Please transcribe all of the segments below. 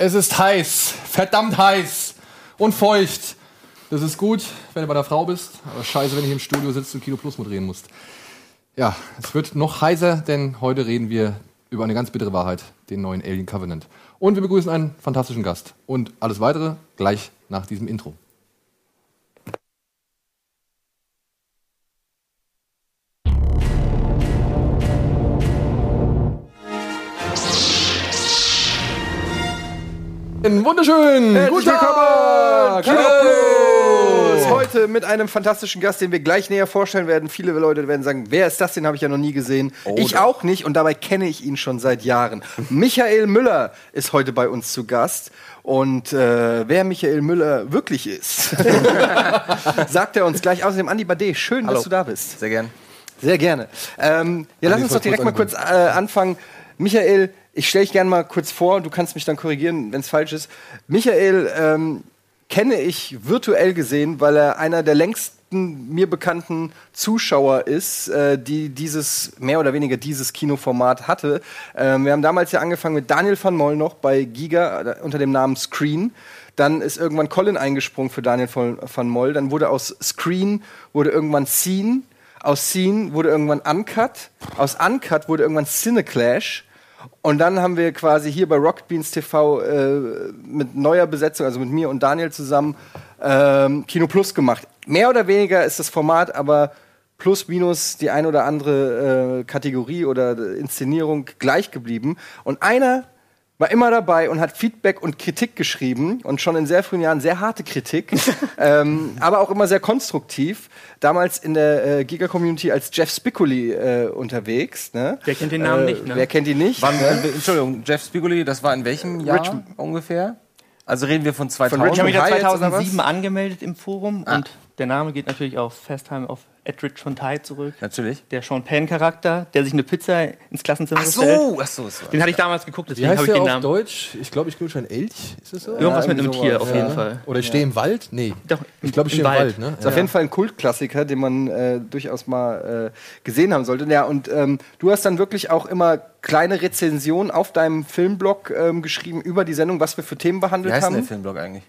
es ist heiß, verdammt heiß und feucht. Das ist gut, wenn du bei der Frau bist, aber scheiße, wenn hier im Studio sitzt und Kino Plus mitreden musst. Ja, es wird noch heißer, denn heute reden wir über eine ganz bittere Wahrheit, den neuen Alien Covenant. Und wir begrüßen einen fantastischen Gast. Und alles weitere gleich nach diesem Intro. Wunderschön! Guten Tag! Kino! Heute mit einem fantastischen Gast, den wir gleich näher vorstellen werden. Viele Leute werden sagen, wer ist das? Den habe ich ja noch nie gesehen. ich auch nicht und dabei kenne ich ihn schon seit Jahren. Michael Müller ist heute bei uns zu Gast. Und äh, wer Michael Müller wirklich ist, sagt er uns gleich. Außerdem Andi Bade, schön, dass du da bist. Sehr gern. Sehr gerne. Ähm, ja, lass Andi, uns doch direkt mal kurz kurz äh, anfangen. Michael, ich stelle dich gerne mal kurz vor, du kannst mich dann korrigieren, wenn es falsch ist. Michael ähm, kenne ich virtuell gesehen, weil er einer der längsten mir bekannten Zuschauer ist, äh, die dieses, mehr oder weniger dieses Kinoformat hatte. Ähm, wir haben damals ja angefangen mit Daniel van Moll noch bei Giga äh, unter dem Namen Screen. Dann ist irgendwann Colin eingesprungen für Daniel von, van Moll. Dann wurde aus Screen wurde irgendwann Scene. Aus Scene wurde irgendwann Uncut. Aus Uncut wurde irgendwann Cineclash. Und dann haben wir quasi hier bei Rocket Beans TV äh, mit neuer Besetzung, also mit mir und Daniel zusammen, ähm, Kino Plus gemacht. Mehr oder weniger ist das Format aber plus minus die ein oder andere äh, Kategorie oder Inszenierung gleich geblieben. Und einer war immer dabei und hat Feedback und Kritik geschrieben und schon in sehr frühen Jahren sehr harte Kritik, ähm, aber auch immer sehr konstruktiv. Damals in der äh, Giga-Community als Jeff Spicoli äh, unterwegs. Ne? Wer kennt den Namen Äh, nicht, ne? Wer kennt ihn nicht? Wann, Entschuldigung, Jeff Spigoli, das war in welchem Jahr Richmond. ungefähr? Also reden wir von 2000. Richmond Ich habe mich da Hyatt oder 2007 was? angemeldet im Forum und der Name geht natürlich auf Festheim auf Edward Shontai zurück. Natürlich. Der Sean Penn-Charakter, der sich eine Pizza ins Klassenzimmer Ach stellt. so, ach so, ach so. Den hatte ich damals geguckt, Wie deswegen habe heißt ich der den auf Namen. Deutsch? Ich glaube, ich grüße ein Elch. Ist das so? Irgendwas mit einem irgendwie Tier auf jeden Fall. Oder ich stehe im Wald? Nee. Doch, Ich glaube, ich stehe im Wald, ne? Ist auf jeden Fall ein Kultklassiker, den man äh, durchaus mal äh, gesehen haben sollte. Ja, und ähm, du hast dann wirklich auch immer kleine Rezensionen auf deinem Filmblog ähm, geschrieben über die Sendung, was wir für Themen Wie behandelt heißt denn der haben. Filmblog eigentlich?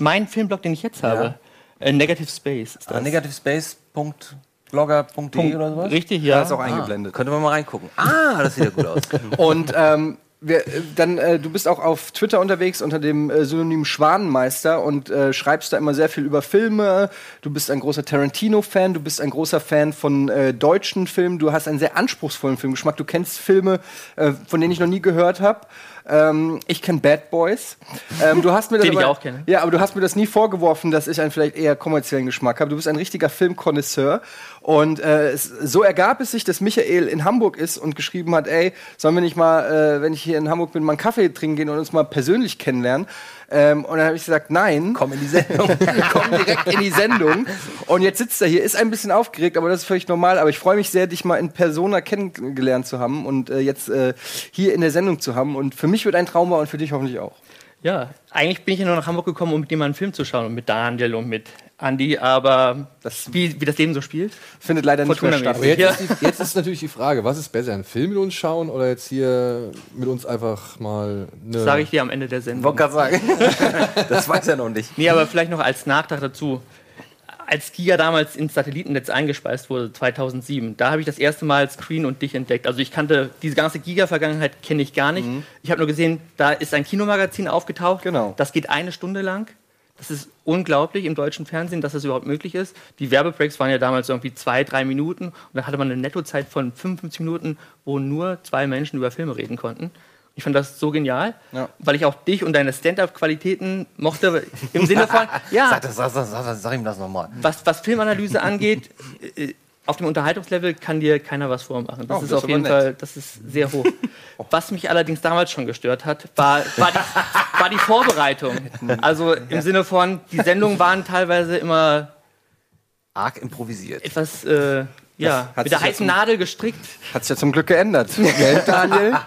Mein Filmblog, den ich jetzt habe, äh, Negative Space. Ist Ah, das. negativespace.blogger.de Punkt. oder sowas? Richtig, ja. Da ist auch eingeblendet. Könnte man mal reingucken. Ah, das sieht ja gut aus. Und ähm, wir, äh, dann, äh, du bist auch auf Twitter unterwegs unter dem äh, Synonym Schwanenmeister und äh, schreibst da immer sehr viel über Filme. Du bist ein großer Tarantino-Fan, du bist ein großer Fan von äh, deutschen Filmen, du hast einen sehr anspruchsvollen Filmgeschmack, du kennst Filme, von denen ich noch nie gehört habe. Ähm, ich kenne Bad Boys. Ähm, du hast mir das Den ich aber- auch kenne. Ja, aber du hast mir das nie vorgeworfen, dass ich einen vielleicht eher kommerziellen Geschmack habe. Du bist ein richtiger Filmkonnoisseur. Und äh, es, so ergab es sich, dass Michael in Hamburg ist und geschrieben hat, ey, sollen wir nicht mal, äh, wenn ich hier in Hamburg bin, mal einen Kaffee trinken gehen und uns mal persönlich kennenlernen? Ähm, und dann habe ich gesagt, nein. Komm in die Sendung. Komm direkt in die Sendung. Und jetzt sitzt er hier, ist ein bisschen aufgeregt, aber das ist völlig normal. Aber ich freue mich sehr, dich mal in Persona kennengelernt zu haben und äh, jetzt äh, hier in der Sendung zu haben. Und für mich wird ein Trauma und für dich hoffentlich auch. Ja, eigentlich bin ich ja nur nach Hamburg gekommen, um mit jemandem einen Film zu schauen, und mit Daniel und mit Andy, aber Das- wie, wie das Leben so spielt. Findet leider nicht mehr statt. Jetzt, Ja. ist die, jetzt ist natürlich die Frage, was ist besser, einen Film mit uns schauen oder jetzt hier mit uns einfach mal eine... Das sage ich dir am Ende der Sendung. Wollte gerade sagen. Das weiß er noch nicht. Nee, aber vielleicht noch als Nachtrag dazu. Als Giga damals ins Satellitennetz eingespeist wurde, 2007, da habe ich das erste Mal Screen und dich entdeckt. Also ich kannte diese ganze Giga-Vergangenheit, kenne ich gar nicht. Ich habe nur gesehen, da ist ein Kinomagazin aufgetaucht. Genau. Das geht eine Stunde lang. Das ist unglaublich im deutschen Fernsehen, dass das überhaupt möglich ist. Die Werbebreaks waren ja damals irgendwie zwei, drei Minuten und da hatte man eine Nettozeit von 55 Minuten, wo nur zwei Menschen über Filme reden konnten. Ich fand das so genial, Ja. weil ich auch dich und deine Stand-up-Qualitäten mochte im Sinne von, ja, Sag, das, sag, sag, sag, ihm das nochmal. was, was Filmanalyse angeht, äh, auf dem Unterhaltungslevel kann dir keiner was vormachen. Das Oh, ist das auf ist jeden nett. Fall, das ist sehr hoch. Was mich allerdings damals schon gestört hat, war, war, die, war die Vorbereitung. Also im Sinne von, die Sendungen waren teilweise immer Arg improvisiert. etwas, äh, ja, mit der sich ja heißen zum- Nadel gestrickt. Hat sich ja zum Glück geändert. Gell, Daniel?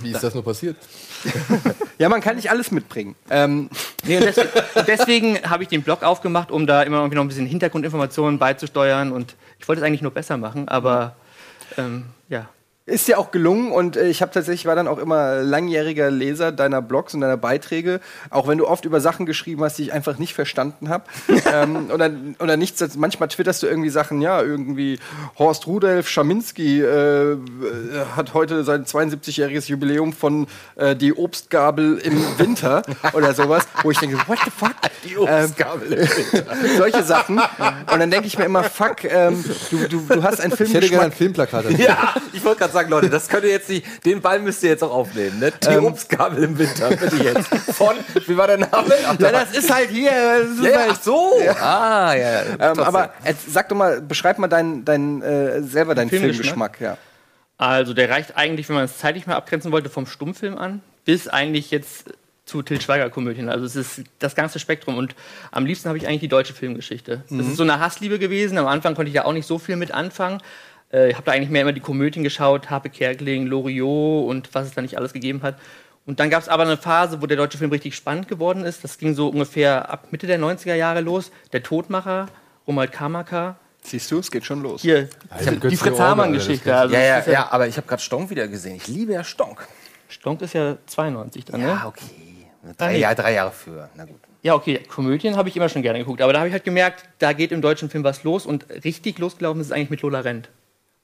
Wie ist das nur passiert? Ja, man kann nicht alles mitbringen. Ähm, Nee, deswegen, deswegen habe ich den Blog aufgemacht, um da immer irgendwie noch ein bisschen Hintergrundinformationen beizusteuern. Und ich wollte es eigentlich nur besser machen, aber ähm, ja. Ist dir auch gelungen und äh, ich habe tatsächlich war dann auch immer langjähriger Leser deiner Blogs und deiner Beiträge, auch wenn du oft über Sachen geschrieben hast, die ich einfach nicht verstanden habe. ähm, oder, oder nichts, manchmal twitterst du irgendwie Sachen, ja, irgendwie Horst Rudolf Schaminski äh, hat heute sein 72-jähriges Jubiläum von äh, die Obstgabel im Winter oder sowas, wo ich denke, what the fuck? Die Obstgabel im Solche Sachen. Und dann denke ich mir immer, fuck, ähm, du, du, du hast einen Ich hätte gerne ein. Filmplakat. Ja, ich wollte gerade sagen, Leute, das könnt ihr jetzt nicht, den Ball müsst ihr jetzt auch aufnehmen, ne? Die Obstgabel im Winter, bitte jetzt. Von, wie war der Name? Ja, das ist halt hier. Das ist ja, ja, halt, ach so. Ah, ja. ja. ähm, aber äh, sag doch mal, beschreib mal dein, dein, äh, selber deinen Filmgeschmack? Filmgeschmack. Ja. Also der reicht eigentlich, wenn man es zeitlich mal abgrenzen wollte, vom Stummfilm an, bis eigentlich jetzt zu Til Schweiger-Komödien. Also es ist das ganze Spektrum und am liebsten habe ich eigentlich die deutsche Filmgeschichte. Das ist so eine Hassliebe gewesen. Am Anfang konnte ich ja auch nicht so viel mit anfangen. Äh, ich habe da eigentlich mehr immer die Komödien geschaut, Harpe Kerkeling, Loriot und was es da nicht alles gegeben hat. Und dann gab es aber eine Phase, wo der deutsche Film richtig spannend geworden ist. Das ging so ungefähr ab Mitte der 90er Jahre los. Der Todmacher, Romuald Kamaka. Siehst du, es geht schon los. Hier, hab die Fritz Hamann-Geschichte. Also ja, ja, ist ja, aber ich habe gerade Stonk wieder gesehen. Ich liebe ja Stonk. Stonk ist ja 92 dann, Ja, ne? okay. Drei, nee. Jahre, drei Jahre für. Na gut. Ja, okay, Komödien habe ich immer schon gerne geguckt, aber da habe ich halt gemerkt, da geht im deutschen Film was los und richtig losgelaufen ist es eigentlich mit Lola Rent.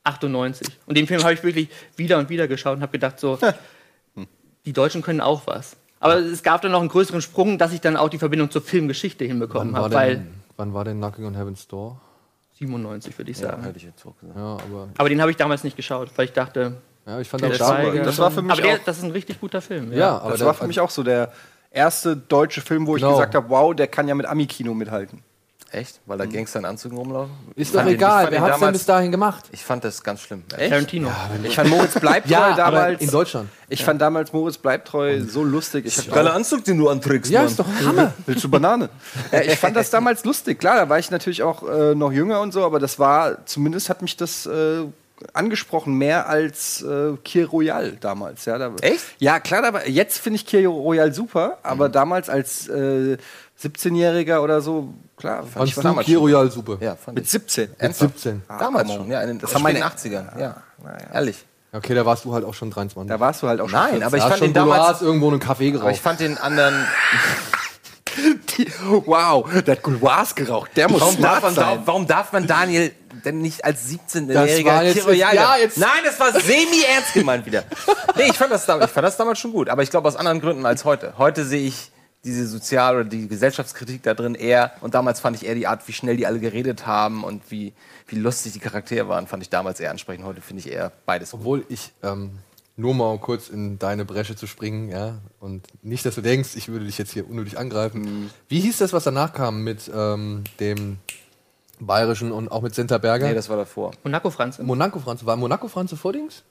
98. Und den Film habe ich wirklich wieder und wieder geschaut und habe gedacht, so, die Deutschen können auch was. Aber es gab dann noch einen größeren Sprung, dass ich dann auch die Verbindung zur Filmgeschichte hinbekommen habe, weil wann war denn Knocking on Heaven's Door? 97 würde ich Ja, sagen. hätte ich jetzt auch gesagt. Ja, aber Aber den habe ich damals nicht geschaut, weil ich dachte, ja, ich fand der auch Schweiger- das war für mich aber der, das ist ein richtig guter Film. Ja. Ja, aber Das der- war für mich auch so der erste deutsche Film, wo ich Genau. gesagt habe, wow, der kann ja mit Ami-Kino mithalten. Echt? Weil da Gangster in Anzügen rumlaufen? ist doch egal. Wer den hat's denn bis dahin gemacht? Ich fand das ganz schlimm. Tarantino. Ich fand Moritz bleibt Ja, treu aber damals. in Deutschland. Ich fand damals Moritz bleibt treu so lustig. Ich hab Geiler Anzug, den du anträgst, Ja, ist doch Hammer. Willst du Banane? äh, ich fand das damals lustig. Klar, da war ich natürlich auch äh, noch jünger und so, aber das war, zumindest hat mich das äh, angesprochen, mehr als äh, Kier Royal damals. Ja, da, Echt? Ja, klar, war, jetzt finde ich Kier Royal super, aber damals als äh, 17-Jähriger oder so, klar, fand Fandst ich du damals schon. Royal super? Ja, fand Mit ich. 17. Mit Ernsthaft? 17. Damals come schon, on. ja, in den Das späten meine- 80ern. Ja, naja. ehrlich. Okay, da warst du halt auch schon 23. Da warst du halt auch schon. Nein, aber ich Da fand schon den damals. Irgendwo einen Kaffee Aber ich geraucht. fand den anderen. Die, wow, der hat Gouloirs geraucht. Der muss Warum darf, man, sein. warum darf man Daniel denn nicht als Das 17-Jähriger war jetzt- Royal? ja, jetzt- Nein, das war semi-ernst gemeint wieder. Nee, ich fand, das, ich fand das damals schon gut, aber ich glaube aus anderen Gründen als heute. Heute sehe ich diese Sozial- oder die Gesellschaftskritik da drin eher, und damals fand ich eher die Art, wie schnell die alle geredet haben und wie, wie lustig die Charaktere waren, fand ich damals eher ansprechend. Heute finde ich eher beides gut. Obwohl ich, ähm, nur mal kurz in deine Bresche zu springen, ja, und nicht, dass du denkst, ich würde dich jetzt hier unnötig angreifen. Wie hieß das, was danach kam mit ähm, dem Bayerischen und auch mit Senta Berger? Nee, das war davor. Monaco Franz. Monaco Franze. War Monaco Franze vor Dings?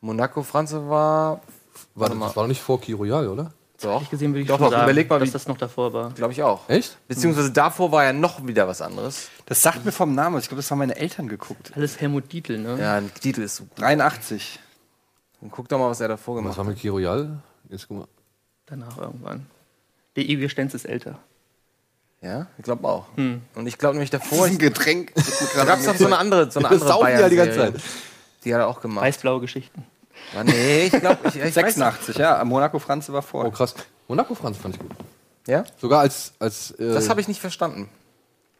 Monaco Franze war. War, das war doch nicht vor Key Royal, oder? Doch, gesehen würde ich doch, schon doch, sagen, überleg mal, dass das noch davor war. glaube ich auch. Echt? Beziehungsweise davor war ja noch wieder was anderes. Das sagt mir vom Namen. Ich glaube, das haben meine Eltern geguckt. Alles Helmut Dietl, ne? Ja, ein Titel ist so gut. 83. Und guck doch mal, was er davor Was gemacht war hat. mit Key Royal? Jetzt guck mal. Danach irgendwann. Der ewige Stenz ist älter. Ja, ich glaube auch. Und ich glaube nämlich davor, ein Getränk. da gab es noch so eine andere, so eine andere saufen ja die ganze. Zeit. Die hat er auch gemacht. Weiß-blaue Geschichten. Ja, nee, ich glaube, ich, ich weiß nicht. 86, ja. Monaco Franze war vor. Oh, krass. Monaco Franze fand ich gut. Ja? Sogar als. als äh, Das habe ich nicht verstanden.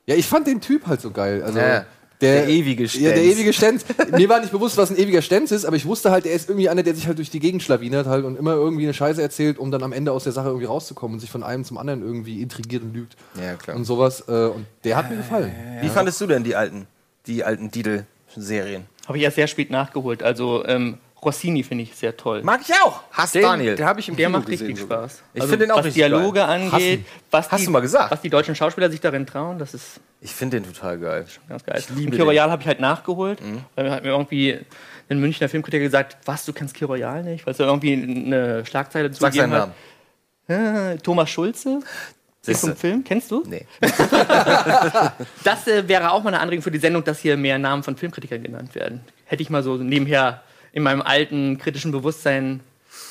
Ja, ich fand den Typ halt so geil. Also, Ja, der, der ewige Ja, der Stenz. ewige Stenz. Mir war nicht bewusst, was ein ewiger Stenz ist, aber ich wusste halt, er ist irgendwie einer, der sich halt durch die Gegend schlawinert halt und immer irgendwie eine Scheiße erzählt, um dann am Ende aus der Sache irgendwie rauszukommen und sich von einem zum anderen irgendwie intrigiert und lügt. Ja, klar. Und sowas. Äh, und der hat mir gefallen. Wie fandest du denn die alten, die alten Diedel-Serien? Habe ich erst sehr spät nachgeholt. Also ähm, Rossini finde ich sehr toll. Mag ich auch. Hast Den, Daniel. Den habe ich im Der Kino macht gesehen. richtig sogar. Spaß. Also Ich finde den auch was richtig Dialoge geil. angeht, was Hast die, du mal gesagt? was die deutschen Schauspieler sich darin trauen, das ist Ich finde den total geil. ganz geil. Ich liebe Key Royal habe ich halt nachgeholt, weil mir hat mir irgendwie ein Münchner Filmkritiker gesagt, was, du kennst Key Royal nicht? Weil es da irgendwie eine Schlagzeile dazu Sag seinen gegeben Namen. hat. Äh, Thomas Schulze, ist Siehste. vom Film, kennst du? Nee. Das äh, wäre auch mal eine Anregung für die Sendung, dass hier mehr Namen von Filmkritikern genannt werden. Hätte ich mal so nebenher in meinem alten kritischen Bewusstsein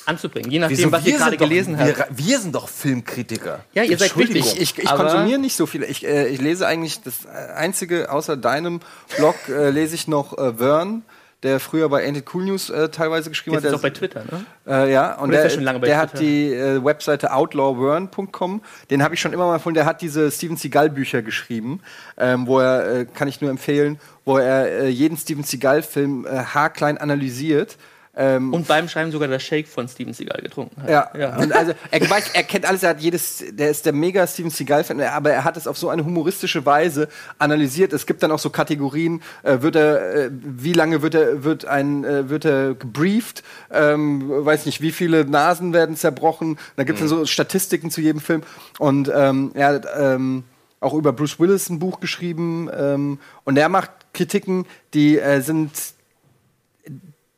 anzubringen. Je nachdem, was ihr wir gerade gelesen habt. Wir, wir sind doch Filmkritiker. Ja, ihr seid Entschuldigung. wichtig. Ich, ich Aber- konsumiere nicht so viele. Ich, äh, ich lese eigentlich das einzige, außer deinem Blog, äh, lese ich noch äh, Vern, der früher bei Ain't It Cool News äh, teilweise geschrieben Jetzt hat. ist Der, auch bei Twitter, ne? äh, ja, und Oder ist der, er der hat die äh, Webseite outlawburn.com. Den habe ich schon immer mal von. Der hat diese Steven Seagal Bücher geschrieben, ähm, wo er äh, kann ich nur empfehlen, wo er äh, jeden Steven Seagal Film äh, haarklein analysiert. Ähm, Und beim Schreiben sogar das Shake von Steven Seagal getrunken hat. ja, ja. Und also er weiß, er kennt alles, er hat jedes, der ist der mega Steven Seagal-Fan, aber er hat es auf so eine humoristische Weise analysiert. Es gibt dann auch so Kategorien, äh, wird er, äh, wie lange wird er, wird ein, äh, wird er gebrieft, ähm, weiß nicht, wie viele Nasen werden zerbrochen. Da gibt es dann so Statistiken zu jedem Film. Und ähm, er hat ähm, auch über Bruce Willis ein Buch geschrieben ähm, und er macht Kritiken, die äh, sind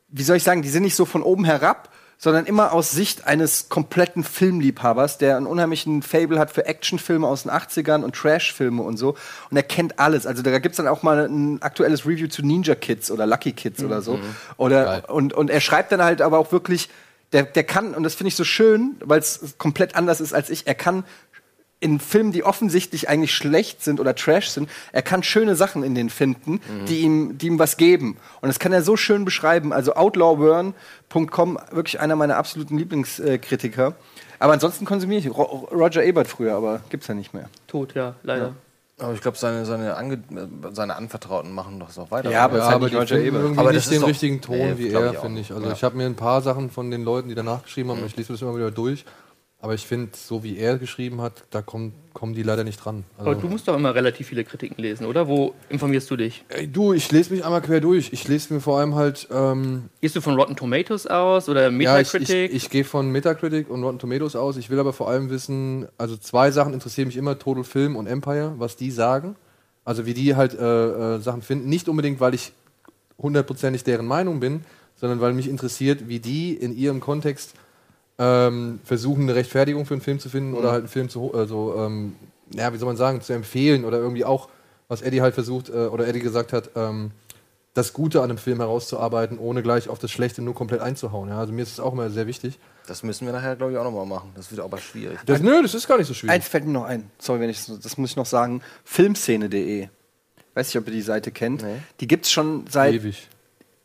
wie soll ich sagen, die sind nicht so von oben herab, sondern immer aus Sicht eines kompletten Filmliebhabers, der einen unheimlichen Fable hat für Actionfilme aus den 80ern und Trashfilme und so. Und er kennt alles. Also da gibt's dann auch mal ein aktuelles Review zu Ninja Kids oder Lucky Kids oder so. Oder, Geil. und, und er schreibt dann halt aber auch wirklich, der, der kann, und das finde ich so schön, weil es komplett anders ist als ich, er kann in Filmen, die offensichtlich eigentlich schlecht sind oder Trash sind, er kann schöne Sachen in denen finden, die, ihm, die ihm was geben. Und das kann er so schön beschreiben. Also outlawburn.com, wirklich einer meiner absoluten Lieblingskritiker. Aber ansonsten konsumiere ich Ro Roger Ebert früher, aber gibt's ja nicht mehr. Tot, ja, leider. Aber ich glaube, seine, seine, Ange seine Anvertrauten machen das auch weiter. Ja, aber- ist halt aber nicht die Roger Ebert. irgendwie Aber das nicht ist den richtigen Ton Nee, wie er, finde ich. Also Ja. ich habe mir ein paar Sachen von den Leuten, die danach geschrieben haben, ich lese das immer wieder durch. Aber ich finde, so wie er geschrieben hat, da kommen, kommen die leider nicht dran. Also, Aber du musst doch immer relativ viele Kritiken lesen, oder? Wo informierst du dich? Ey, du, ich lese mich einmal quer durch. Ich lese mir vor allem halt ähm, Gehst du von Rotten Tomatoes aus oder Ja, ich, ich, Metacritic? ich gehe von Metacritic und Rotten Tomatoes aus. Ich will aber vor allem wissen, also zwei Sachen interessieren mich immer, Total Film und Empire, was die sagen. Also wie die halt äh, äh, Sachen finden. Nicht unbedingt, weil ich hundertprozentig deren Meinung bin, sondern weil mich interessiert, wie die in ihrem Kontext ähm, versuchen, eine Rechtfertigung für einen Film zu finden oder halt einen Film zu, also, ähm, ja, wie soll man sagen, zu empfehlen oder irgendwie auch, was Eddie halt versucht, äh, oder Eddie gesagt hat, ähm, das Gute an einem Film herauszuarbeiten, ohne gleich auf das Schlechte nur komplett einzuhauen. Ja? Also mir ist es auch immer sehr wichtig. Das müssen wir nachher, glaube ich, auch nochmal machen. Das wird aber schwierig. Das, nö, das ist gar nicht so schwierig. Eins fällt mir noch ein. Sorry, wenn ich das muss ich noch sagen. Filmszene.de. Weiß nicht, ob ihr die Seite kennt. Nee. Die gibt's schon seit Ewig.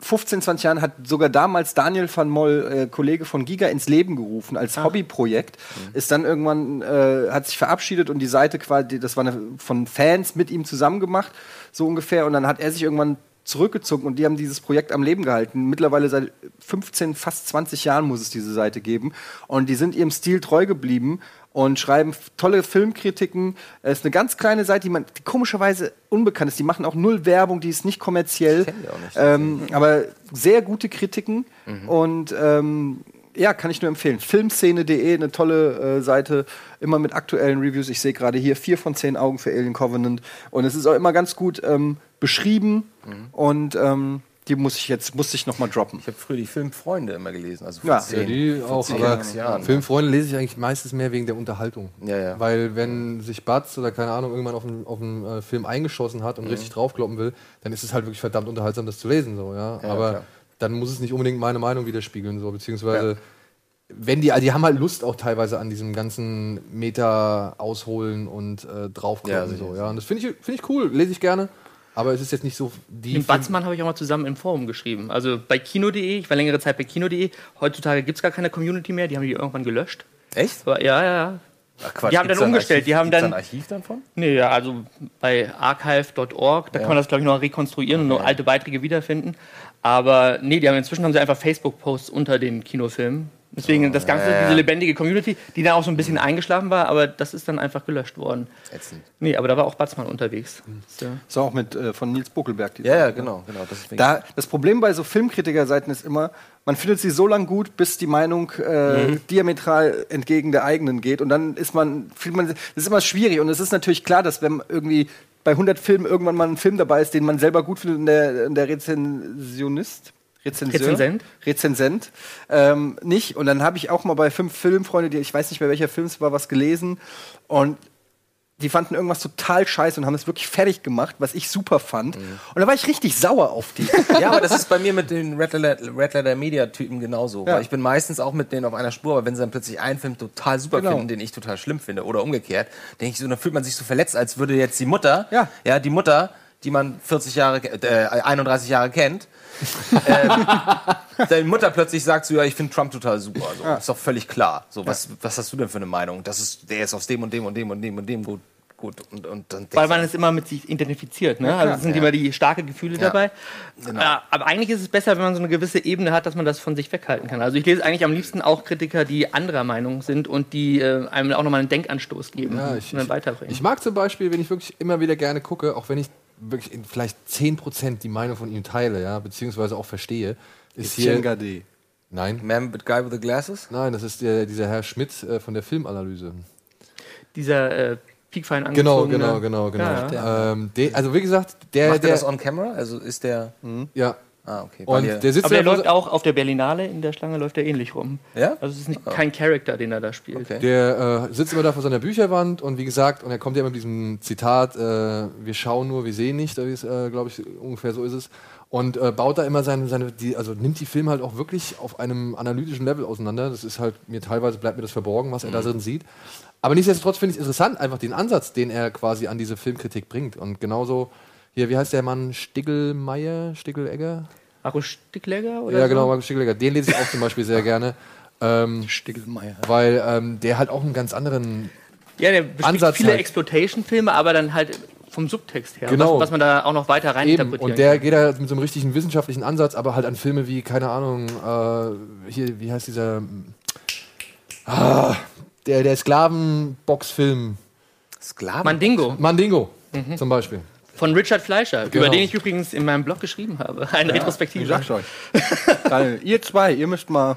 15, 20 Jahren hat sogar damals Daniel van Moll, äh, Kollege von Giga, ins Leben gerufen als Hobbyprojekt. Ist dann irgendwann, äh, hat sich verabschiedet und die Seite quasi, das war eine, von Fans mit ihm zusammen gemacht, so ungefähr. Und dann hat er sich irgendwann zurückgezogen und die haben dieses Projekt am Leben gehalten. Mittlerweile seit 15, fast 20 Jahren muss es diese Seite geben. Und die sind ihrem Stil treu geblieben und schreiben tolle Filmkritiken. Es ist eine ganz kleine Seite, die man die komischerweise unbekannt ist. Die machen auch null Werbung, die ist nicht kommerziell. die auch nicht. Ähm, aber sehr gute Kritiken und ähm, ja, kann ich nur empfehlen. Filmszene.de, eine tolle äh, Seite, immer mit aktuellen Reviews. Ich sehe gerade hier vier von zehn Augen für Alien Covenant und es ist auch immer ganz gut ähm, beschrieben und ähm, die muss ich jetzt musste ich noch mal droppen. Ich habe früher die Filmfreunde immer gelesen. Also vor Ja. Ja, zehn, die vor auch, zehn, aber sechs Jahren. Filmfreunde lese ich eigentlich meistens mehr wegen der Unterhaltung. Ja, ja. Weil wenn sich Batz oder keine Ahnung irgendwann auf einen, auf einen äh, Film eingeschossen hat und richtig draufkloppen will, dann ist es halt wirklich verdammt unterhaltsam, das zu lesen. So, ja? Ja, aber klar. dann muss es nicht unbedingt meine Meinung widerspiegeln, so, beziehungsweise wenn die, also die haben halt Lust auch teilweise an diesem ganzen Meta ausholen und äh, Ja, draufkloppen. sicher, so, ja? Und das finde ich, find ich cool, lese ich gerne. Aber es ist jetzt nicht so die. Den Batzmann habe ich auch mal zusammen im Forum geschrieben. Also bei Kino.de, ich war längere Zeit bei Kino.de. Heutzutage gibt es gar keine Community mehr, die haben die irgendwann gelöscht. Echt? Aber, ja, ja, ja. Ach, Quatsch, Die haben dann umgestellt, Archiv- die haben dann- ein Archiv dann von? Nee, ja, also bei archive.org, da kann man das, glaube ich, noch rekonstruieren und noch alte Beiträge wiederfinden. Aber nee, die haben inzwischen haben sie einfach Facebook-Posts unter den Kinofilmen. Deswegen das Ganze, ja, ja. diese lebendige Community, die dann auch so ein bisschen eingeschlafen war, aber das ist dann einfach gelöscht worden. Ätzend. Nee, aber da war auch Batzmann unterwegs. Ist, ja. Ist auch mit äh, von Nils Buckelberg. die Ja, ja, Seite. genau. genau deswegen. Da, das Problem bei so Filmkritikerseiten ist immer, man findet sie so lang gut, bis die Meinung äh, diametral entgegen der eigenen geht. Und dann ist man, fühlt man, das ist immer schwierig. Und es ist natürlich klar, dass wenn irgendwie bei 100 Filmen irgendwann mal ein Film dabei ist, den man selber gut findet und der, und der Rezensionist, Rezenseur, Rezensent. Rezensent ähm, nicht. Und dann habe ich auch mal bei fünf Filmfreunde, die ich weiß nicht mehr welcher Film es war, was gelesen. Und die fanden irgendwas total scheiße und haben es wirklich fertig gemacht, was ich super fand. Und da war ich richtig sauer auf die. Ja, aber das ist bei mir mit den Red Letter, Red Letter Media Typen genauso. Ja. Weil ich bin meistens auch mit denen auf einer Spur, aber wenn sie dann plötzlich einen Film total super Genau. finden, den ich total schlimm finde, oder umgekehrt, denke ich so, dann fühlt man sich so verletzt, als würde jetzt die Mutter, Ja. ja, die Mutter die man 40 Jahre, äh, 31 Jahre kennt, ähm, deine Mutter plötzlich sagt so, ja, ich finde Trump total super. So. Ist doch völlig klar. So, was, was hast du denn für eine Meinung? Das ist, der ist aus dem und dem und dem und dem und dem gut. gut. Und, und dann Weil man es immer mit sich identifiziert. Ne? also es sind immer die starke Gefühle dabei. Genau. Äh, aber eigentlich ist es besser, wenn man so eine gewisse Ebene hat, dass man das von sich weghalten kann. Also ich lese eigentlich am liebsten auch Kritiker, die anderer Meinung sind und die äh, einem auch nochmal einen Denkanstoß geben Ja, ich- und dann weiterbringen. Ich mag zum Beispiel, wenn ich wirklich immer wieder gerne gucke, auch wenn ich wirklich in vielleicht 10% die Meinung von ihm teile, ja, beziehungsweise auch verstehe, ist hier. Gade. Nein. Man with Guy with the Glasses? Nein, das ist der, dieser Herr Schmidt äh, von der Filmanalyse. Dieser äh, piekfein Genau, genau, genau, genau. Ja, Ähm, der, also wie gesagt, der, Macht er der, das on camera? Also ist der. ja. Ah, okay. Und der sitzt Aber der läuft auch auf der Berlinale in der Schlange, läuft er ähnlich rum. Ja? Also es ist nicht, kein Charakter, den er da spielt. Okay. Der äh, sitzt immer da vor seiner Bücherwand und wie gesagt, und er kommt ja immer mit diesem Zitat, äh, wir schauen nur, wir sehen nicht, äh, glaube ich, ungefähr so ist es. Und äh, baut da immer seine, seine die, also nimmt die Filme halt auch wirklich auf einem analytischen Level auseinander. Das ist halt, mir teilweise bleibt mir das verborgen, was er da drin sieht. Aber nichtsdestotrotz finde ich es interessant, einfach den Ansatz, den er quasi an diese Filmkritik bringt. Und genauso, hier, wie heißt der Mann? Stiggelmeier? Stiggelegger? Markus Sticklegger oder Ja, so? genau, Markus Stiggelegger. Den lese ich auch zum Beispiel sehr gerne. Ähm, Stiggelmeier. weil ähm, der halt auch einen ganz anderen Ja, der bespricht Ansatz viele halt. Exploitation-Filme, aber dann halt vom Subtext her, Genau. was, was man da auch noch weiter rein Eben, interpretieren und der kann. geht da mit so einem richtigen wissenschaftlichen Ansatz, aber halt an Filme wie, keine Ahnung, äh, hier, wie heißt dieser, ah, der, der Sklavenboxfilm, Sklaven? Mandingo Mandingo Mhm. zum Beispiel. Von Richard Fleischer, Genau. über den ich übrigens in meinem Blog geschrieben habe. Eine Ich Retrospektive. sag's euch. Geil. ihr zwei, ihr müsst mal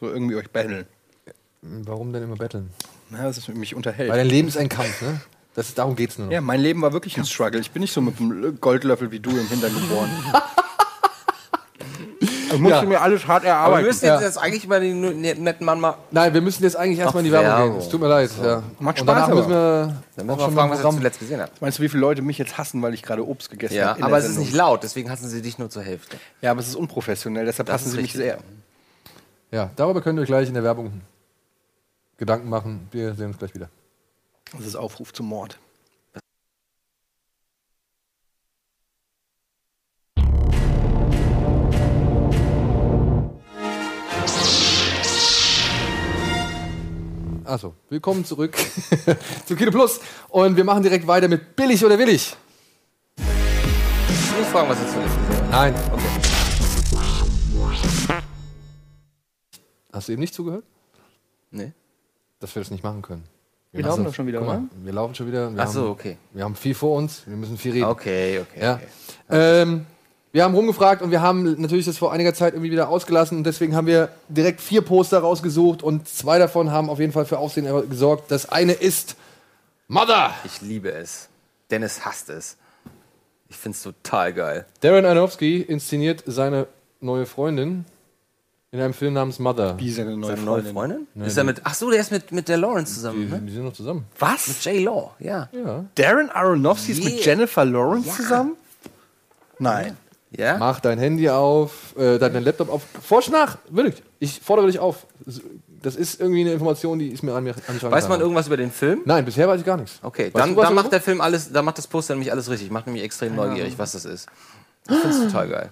so irgendwie euch battlen. Warum denn immer betteln? Ja, das ist mich unterhält. Weil dein Leben ist ein Kampf, ne? Das ist, darum geht's nur noch. ja, mein Leben war wirklich ein Struggle. Ich bin nicht so mit einem Goldlöffel wie du im Hintern geboren. Ich musste Ja. mir alles hart Aber wir erarbeiten. müssen jetzt, jetzt eigentlich über den ne- netten Mann mal. Nein, wir müssen jetzt eigentlich erstmal in die Werbung gehen. Es tut mir leid. Ja. Macht Und Spaß, danach aber. müssen wir, Dann auch müssen wir schon mal fragen, mal was er zuletzt gesehen hat. Meinst du, wie viele Leute mich jetzt hassen, weil ich gerade Obst gegessen Ja, habe? in aber es ist nicht laut, deswegen hassen sie dich nur zur Hälfte. Ja, aber es ist unprofessionell, deshalb Das hassen sie mich sehr. Ja, darüber könnt ihr euch gleich in der Werbung Gedanken machen. Wir sehen uns gleich wieder. Das ist Aufruf zum Mord. Also, willkommen zurück zu Kino Plus. Und wir machen direkt weiter mit Billig oder Willig. Nicht fragen, was gesehen hat. Nein. Hast du eben nicht zugehört? Nee. Dass wir das nicht machen können. Wir laufen doch schon wieder, mal, oder? wir laufen schon wieder. Wir Ach so, haben, okay. Wir haben viel vor uns. Wir müssen viel reden. Okay, okay. Ja. okay. Ähm, wir haben rumgefragt und wir haben natürlich das vor einiger Zeit irgendwie wieder ausgelassen und deswegen haben wir direkt vier Poster rausgesucht und zwei davon haben auf jeden Fall für Aufsehen gesorgt. Das eine ist Mother. Ich liebe es. Dennis hasst es. Ich find's total geil. Darren Aronofsky inszeniert seine neue Freundin in einem Film namens Mother. Wie seine neue Seine neue Freundin. Freundin? ist er mit. Ach so, der ist mit, mit der Lawrence zusammen, Die, ne? die sind noch zusammen. Was? Mit J. Law, ja. Ja. Darren Aronofsky ist mit Yeah. Jennifer Lawrence zusammen? Nein. Ja? Mach dein Handy auf, äh, dein Laptop auf. Forsch nach, wirklich. Ich fordere dich auf. Das ist irgendwie eine Information, die ist mir an mir anscheinend. Weiß man irgendwas über den Film? Nein, bisher weiß ich gar nichts. Okay, Weißt dann, du dann macht der Film alles, dann macht das Poster nämlich alles richtig. Macht mich extrem neugierig, was das ist. Ich find's total geil.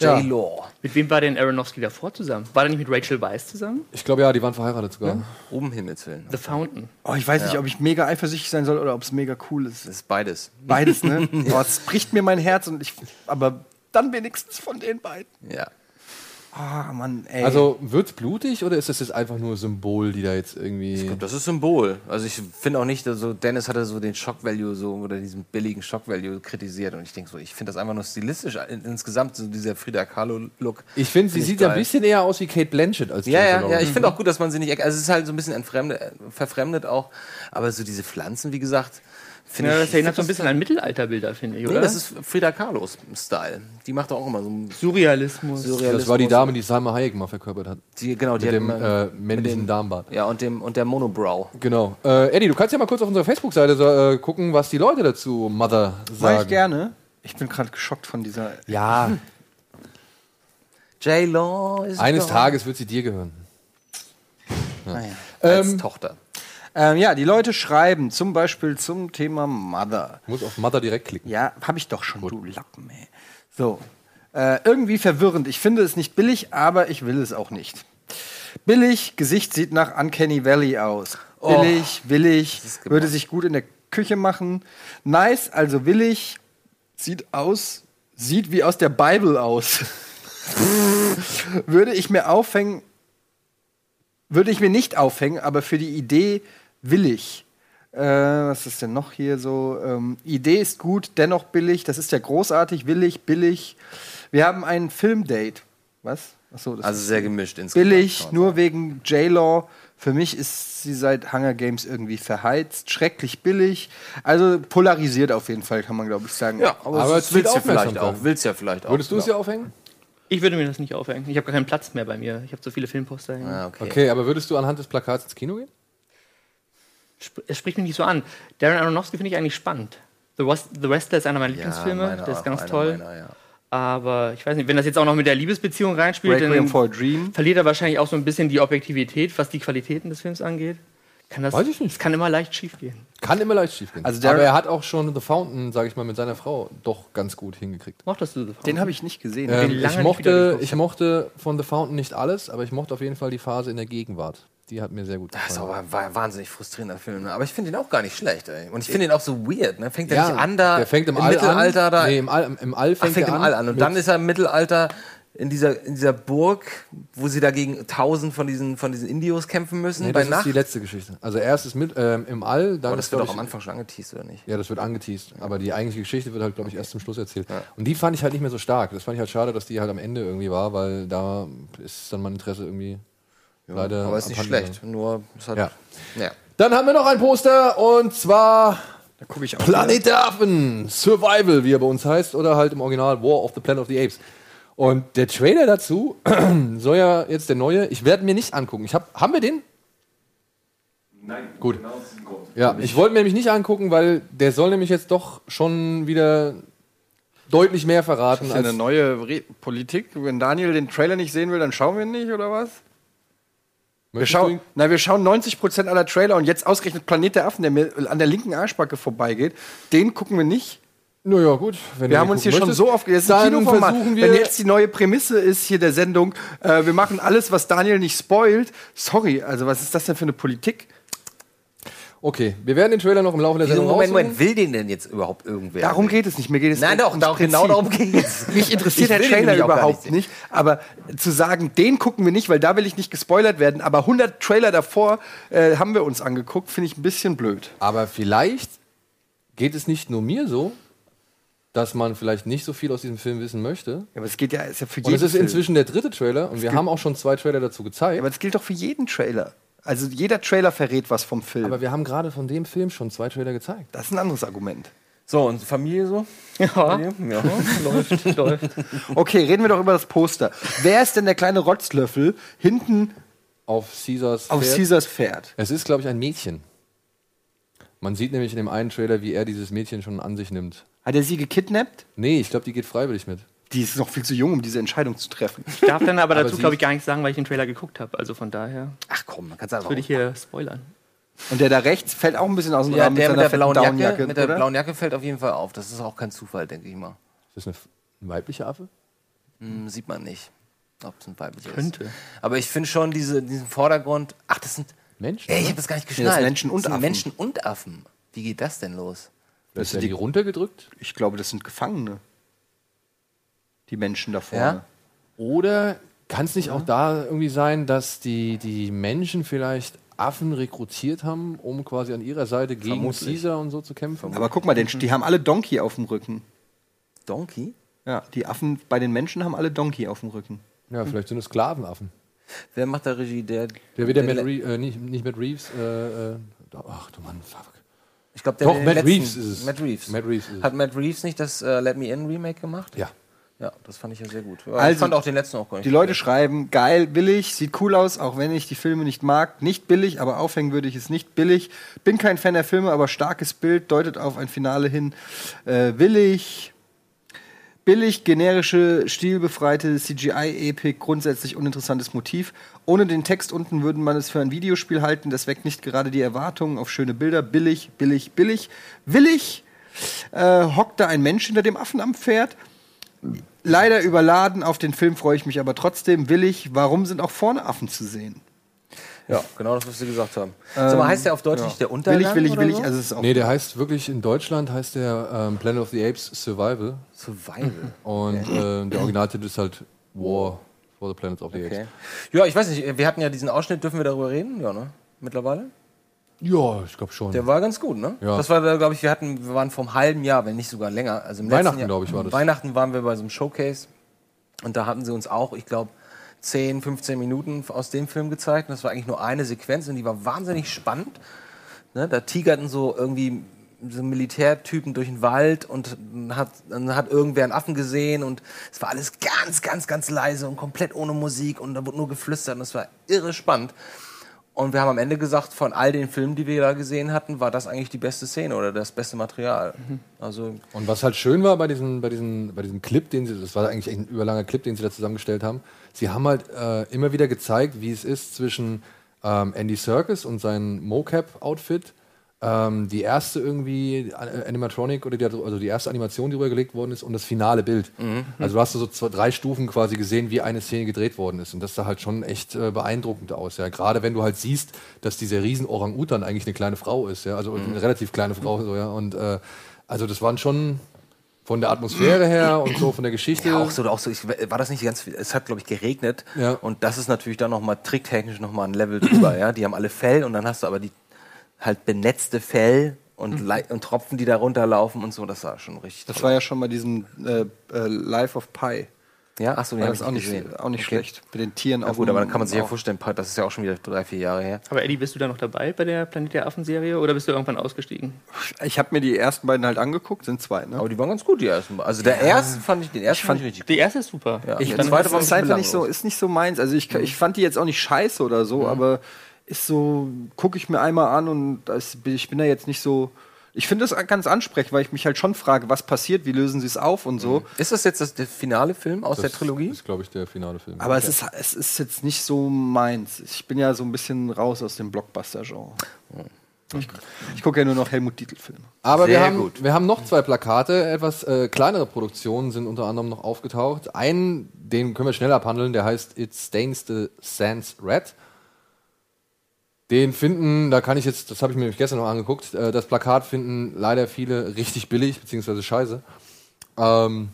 Ja. J. Law. Mit wem war denn Aronofsky davor zusammen? War der nicht mit Rachel Weisz zusammen? Ich glaube ja, die waren verheiratet sogar. Um Himmels Willen. The Fountain. Oh, ich weiß nicht, ob ich mega eifersüchtig sein soll oder ob es mega cool ist. Das ist beides. Beides, ne? oh, es bricht mir mein Herz und ich. Aber dann wenigstens von den beiden. Ja. Ah, Mann, ey. Also wird's blutig oder ist das jetzt einfach nur Symbol, die da jetzt irgendwie. Das ist Symbol. Also ich finde auch nicht, also Dennis hatte so den Shock Value so oder diesen billigen Shock Value kritisiert und ich denke so, ich finde das einfach nur stilistisch in, insgesamt so dieser Frida Kahlo Look. Ich finde, sie Find ich sieht ja ein bisschen eher aus wie Kate Blanchett als Ja, ja, ja, ich finde auch gut, dass man sie nicht, also es ist halt so ein bisschen entfremdet, äh, verfremdet auch, aber so diese Pflanzen, wie gesagt, finde Ja, ich. das erinnert so ein bisschen an Mittelalterbilder, finde ich, Nee, oder? das ist Frida Kahlos Style. Die macht auch immer so einen Surrealismus. Das war die Dame, die Salma Hayek mal verkörpert hat. Die, genau, die Mit hat dem äh, männlichen Darmbart. ja, und dem, und der Monobrow. Genau. Äh, Eddie, du kannst ja mal kurz auf unserer Facebook-Seite so, äh, gucken, was die Leute dazu Mother Mach ich sagen. gerne. Ich bin gerade geschockt von dieser. Ja, J-Law ist eines. Tages wird sie dir gehören. Naja, als Ähm, Tochter. Ähm, ja, die Leute schreiben zum Beispiel zum Thema Mother. Ich muss auf Mother direkt klicken. Ja, habe ich doch schon, du Lappen, ey. So. Äh, irgendwie verwirrend. Ich finde es nicht billig, aber ich will es auch nicht. Billig, Gesicht sieht nach Uncanny Valley aus. Billig, willig, würde sich gut in der Küche machen. Nice, also willig, sieht aus, sieht wie aus der Bible aus. würde ich mir aufhängen, würde ich mir nicht aufhängen, aber für die Idee willig. Äh, was ist denn noch hier so? Ähm, Idee ist gut, dennoch billig. Das ist ja großartig, willig, billig. Wir haben ein Filmdate. Was? Achso, das Also ist sehr gemischt insgesamt. billig, nur wegen J-Law. Für mich ist sie seit Hunger Games irgendwie verheizt, schrecklich billig. Also polarisiert auf jeden Fall, kann man glaube ich sagen. Ja, aber, Aber es es will willst du vielleicht auch. Willst ja vielleicht auch. Würdest du es ja aufhängen? Ich würde mir das nicht aufhängen. Ich habe gar keinen Platz mehr bei mir. Ich habe so viele Filmposter. Ah, okay. Okay, aber würdest du anhand des Plakats ins Kino gehen? Es spricht mich nicht so an. Darren Aronofsky finde ich eigentlich spannend. The, West The Wrestler ist einer meiner Lieblingsfilme. meiner der ist ganz toll. meiner, ja. Aber ich weiß nicht, wenn das jetzt auch noch mit der Liebesbeziehung reinspielt, Requiem dann for a Dream. verliert er wahrscheinlich auch so ein bisschen die Objektivität, was die Qualitäten des Films angeht. Kann das, Weiß ich nicht. Es kann immer leicht schief gehen. Kann immer leicht schief gehen. Also der- aber er hat auch schon The Fountain, sage ich mal, mit seiner Frau doch ganz gut hingekriegt. Mochtest du The Den habe ich nicht gesehen. Ähm, lange ich, mochte, ich mochte von The Fountain nicht alles, aber ich mochte auf jeden Fall die Phase in der Gegenwart. Die hat mir sehr gut Das ist gefallen. aber ein wahnsinnig frustrierender Film. Ne? Aber ich finde ihn auch gar nicht schlecht. Ey. Und ich finde ihn auch so weird. Ne? Fängt er nicht an da der fängt im, All Mittelalter an. da. Nee, im All, im All Ach, fängt, fängt er im All an. Und dann ist er im Mittelalter in dieser, in dieser Burg, wo sie dagegen tausend von diesen, von diesen Indios kämpfen müssen Nee, bei das ist Nacht. die letzte Geschichte. Also erst ist mit ähm, im All, dann Aber das ist, wird glaub doch am ich, Anfang schon angeteased, oder nicht? Ja, das wird angeteased. Aber die eigentliche Geschichte wird halt, glaube ich, erst zum Schluss erzählt. Und die fand ich halt nicht mehr so stark. Das fand ich halt schade, dass die halt am Ende irgendwie war, weil da ist dann mein Interesse irgendwie leider. Aber ist nicht abhanden schlecht. Nur, es hat, Ja. ja. Dann haben wir noch ein Poster und zwar Da gucke ich auch. Planet der Affen, Survival, wie er bei uns heißt, oder halt im Original War of the Planet of the Apes. Und der Trailer dazu soll ja jetzt der neue, ich werde mir nicht angucken. Ich hab, haben wir den? Nein, Gut. genau aus diesem Grund. Ja, ich wollte mir nämlich nicht angucken, weil der soll nämlich jetzt doch schon wieder deutlich mehr verraten. Ist ja eine Als, neue Re Politik. Wenn Daniel den Trailer nicht sehen will, dann schauen wir ihn nicht, oder was? Wir Möchtest schauen, na, wir schauen 90% aller Trailer und jetzt ausgerechnet Planet der Affen, der mir an der linken Arschbacke vorbeigeht, den gucken wir nicht. Naja, gut. Wenn Wir haben uns hier gucken schon möchtest, so oft das ist ein Kinoformat. Wenn jetzt die neue Prämisse ist hier der Sendung, äh, wir machen alles, was Daniel nicht spoilt. Sorry, also was ist das denn für eine Politik? Okay, wir werden den Trailer noch im Laufe der Sendung Moment. Moment, will den denn jetzt überhaupt irgendwer? Darum geht es nicht. Mir geht es Nein, doch, doch genau darum geht's. Mich interessiert Ich der Trailer überhaupt nicht nicht, Aber zu sagen, den gucken wir nicht, weil da will ich nicht gespoilert werden. Aber 100 Trailer davor äh, haben wir uns angeguckt, finde ich ein bisschen blöd. Aber vielleicht geht es nicht nur mir so, dass man vielleicht nicht so viel aus diesem Film wissen möchte. Ja, aber es geht ja, ist ja für Und jeden es ist inzwischen der dritte Trailer und wir haben auch schon zwei Trailer dazu gezeigt. Aber das gilt doch für jeden Trailer. Also jeder Trailer verrät was vom Film. Aber wir haben gerade von dem Film schon zwei Trailer gezeigt. das ist ein anderes Argument. So, und Familie so? Ja, Ja. läuft, läuft. Okay, reden wir doch über das Poster. Wer ist denn der kleine Rotzlöffel hinten Auf Caesars auf Pferd. Caesars Pferd? Es ist, glaube ich, ein Mädchen. Man sieht nämlich in dem einen Trailer, wie er dieses Mädchen schon an sich nimmt. Hat er sie gekidnappt? Nee, ich glaube, die geht freiwillig mit. Die ist noch viel zu jung, um diese Entscheidung zu treffen. Ich darf dann aber Aber dazu, glaube ich, gar nichts sagen, weil ich den Trailer geguckt habe. Also von daher Ach komm, man kann es einfach würde ich hier spoilern. Und der da rechts fällt auch ein bisschen aus dem Ja, Rahmen der mit der blauen Jacke, mit der oder? blauen Jacke fällt auf jeden Fall auf. Das ist auch kein Zufall, denke ich mal. Ist das eine, ein weiblicher Affe? Hm, sieht man nicht, ob es ein weiblicher Könnte. ist. Aber ich finde schon diese, diesen Vordergrund. Ach, das sind. Menschen? Ey, ich habe das gar nicht das geschnallt. sind Menschen und Das sind Affen. Menschen und Affen. Wie geht das denn los? Ist der die runtergedrückt? Ich glaube, das sind Gefangene. Die Menschen da vorne. Ja? Oder kann es nicht auch da irgendwie sein, dass die, die Menschen vielleicht Affen rekrutiert haben, um quasi an ihrer Seite gegen Vermutlich. Caesar und so zu kämpfen? Aber guck mal, den, die haben alle Donkey auf dem Rücken. Donkey? Ja, die Affen bei den Menschen haben alle Donkey auf dem Rücken. Ja, vielleicht sind es Sklavenaffen. Wer macht da Regie? Der, Der wird der Matt Reeves, äh, nicht, nicht Matt Reeves, äh, äh, ach du Mann, fuck. Ich glaube, der Doch, Matt letzten- Reeves ist es. Matt Reeves. Matt Reeves ist es. Hat Matt Reeves nicht das äh, Let Me In Remake gemacht? Ja. Ja, das fand ich ja sehr gut. Also, ich fand auch den letzten auch gar nicht. Die Leute schreiben, geil, billig, sieht cool aus, auch wenn ich die Filme nicht mag. Nicht billig, aber aufhängen würde ich es nicht billig. Bin kein Fan der Filme, aber starkes Bild, deutet auf ein Finale hin. Äh, willig. billig, generische, stilbefreite CGI-Epik, grundsätzlich uninteressantes Motiv. Ohne den Text unten würde man es für ein Videospiel halten. Das weckt nicht gerade die Erwartungen auf schöne Bilder. Billig, billig, billig. Willig äh, hockt da ein Mensch hinter dem Affen am Pferd. Leider überladen. Auf den Film freue ich mich aber trotzdem. Willig. Warum sind auch vorne Affen zu sehen? Ja, genau das, was Sie gesagt haben. Sag mal, heißt der auf Deutsch nicht der Untergang? Willig, willig, oder willig. So? Also es ist auch Nee, der heißt wirklich in Deutschland heißt der ähm, Planet of the Apes Survival. Survival. Und äh, der Originaltitel ist halt War for the Planet of the Okay. Apes. Ja, ich weiß nicht, wir hatten ja diesen Ausschnitt, dürfen wir darüber reden? Ja, ne? Mittlerweile? Ja, ich glaube schon. Der war ganz gut, ne? Ja. Das war, glaube ich, wir hatten, wir waren vor einem halben Jahr, wenn nicht sogar länger. Also im Weihnachten, letzten Jahr- glaub ich, war das. Weihnachten waren wir bei so einem Showcase und da hatten sie uns auch, ich glaube, 10, 15 Minuten aus dem Film gezeigt. Und das war eigentlich nur eine Sequenz und die war wahnsinnig spannend. Ne? Da tigerten so irgendwie so Militärtypen durch den Wald und hat, dann hat irgendwer einen Affen gesehen und es war alles ganz, ganz, ganz leise und komplett ohne Musik und da wurde nur geflüstert und es war irre spannend. Und wir haben am Ende gesagt, von all den Filmen, die wir da gesehen hatten, war das eigentlich die beste Szene oder das beste Material. Also Und was halt schön war bei diesem, bei diesem, bei diesem Clip, den sie, das war eigentlich ein überlanger Clip, den sie da zusammengestellt haben, sie haben halt äh, immer wieder gezeigt, wie es ist zwischen ähm, Andy Serkis und seinem Mocap-Outfit. Ähm, die erste irgendwie äh, Animatronic oder die, also die erste Animation, die rübergelegt worden ist und das finale Bild. Also du hast so zwei, drei Stufen quasi gesehen, wie eine Szene gedreht worden ist und das sah halt schon echt äh, beeindruckend aus. Ja, gerade wenn du halt siehst, dass dieser riesen Orang-Utan eigentlich eine kleine Frau ist, ja, also eine relativ kleine Frau so ja und äh, also das waren schon von der Atmosphäre her und so von der Geschichte. ja, auch so, auch so ich, war das nicht ganz. Es hat, glaube ich, geregnet. Ja. Und das ist natürlich dann nochmal tricktechnisch nochmal ein Level drüber. ja? Die haben alle Fell und dann hast du aber die halt benetzte Fell und, Lei- und Tropfen, die da runterlaufen und so. Das war schon richtig. Das toll. war ja schon bei diesem äh, äh, Life of Pi. ja, achso, habe das ich auch nicht gesehen. auch nicht Okay. schlecht. Mit den Tieren Na auf gut, aber dann kann man sich ja vorstellen, das ist ja auch schon wieder drei, vier Jahre her. Aber Eddie, bist du da noch dabei bei der Planet der Affen-Serie oder bist du irgendwann ausgestiegen? Ich habe mir die ersten beiden halt angeguckt, sind zwei, ne? Aber die waren ganz gut, die ersten. Also der erste fand ich, den ersten fand ich richtig Die erste ist super. Ja. Ich, Der zweite war ist nicht so, ist nicht so meins. Also ich, ich fand die jetzt auch nicht scheiße oder so, aber ist so, gucke ich mir einmal an und das, ich bin da jetzt nicht so. Ich finde das ganz ansprechend, weil ich mich halt schon frage, was passiert, wie lösen sie es auf und so. Ist das jetzt das, der finale Film aus das der Trilogie? ist, glaube ich, der finale Film. Aber es, ist, es ist jetzt nicht so meins. Ich bin ja so ein bisschen raus aus dem Blockbuster-Genre. Ich, ich gucke ja nur noch Helmut Dietl-Filme. Aber wir Sehr haben, gut. wir haben noch zwei Plakate, etwas äh, kleinere Produktionen sind unter anderem noch aufgetaucht. Einen, den können wir schnell abhandeln, der heißt It Stains the Sands Red. Den finden, da kann ich jetzt, das habe ich mir gestern noch angeguckt, äh, das Plakat finden leider viele richtig billig, beziehungsweise scheiße. Ähm,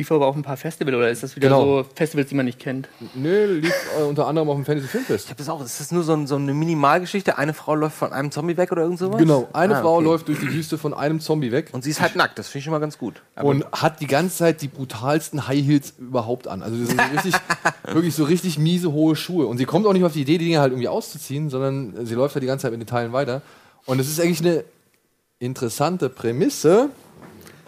Lief aber auf ein paar Festivals oder ist das wieder Genau. so Festivals, die man nicht kennt? nö, lief äh, unter anderem auf dem Fantasy Filmfest. Ich habe das auch. Ist das nur so, ein, so eine Minimalgeschichte? Eine Frau läuft von einem Zombie weg oder irgend sowas? Genau, eine Ah, Frau okay. läuft durch die Wüste von einem Zombie weg. Und sie ist halt nackt. Das finde ich schon mal ganz gut. und hat die ganze Zeit die brutalsten High Heels überhaupt an. Also das sind so richtig, wirklich so richtig miese hohe Schuhe. Und sie kommt auch nicht auf die Idee, die Dinge halt irgendwie auszuziehen, sondern sie läuft halt die ganze Zeit mit den Teilen weiter. Und es ist eigentlich eine interessante Prämisse,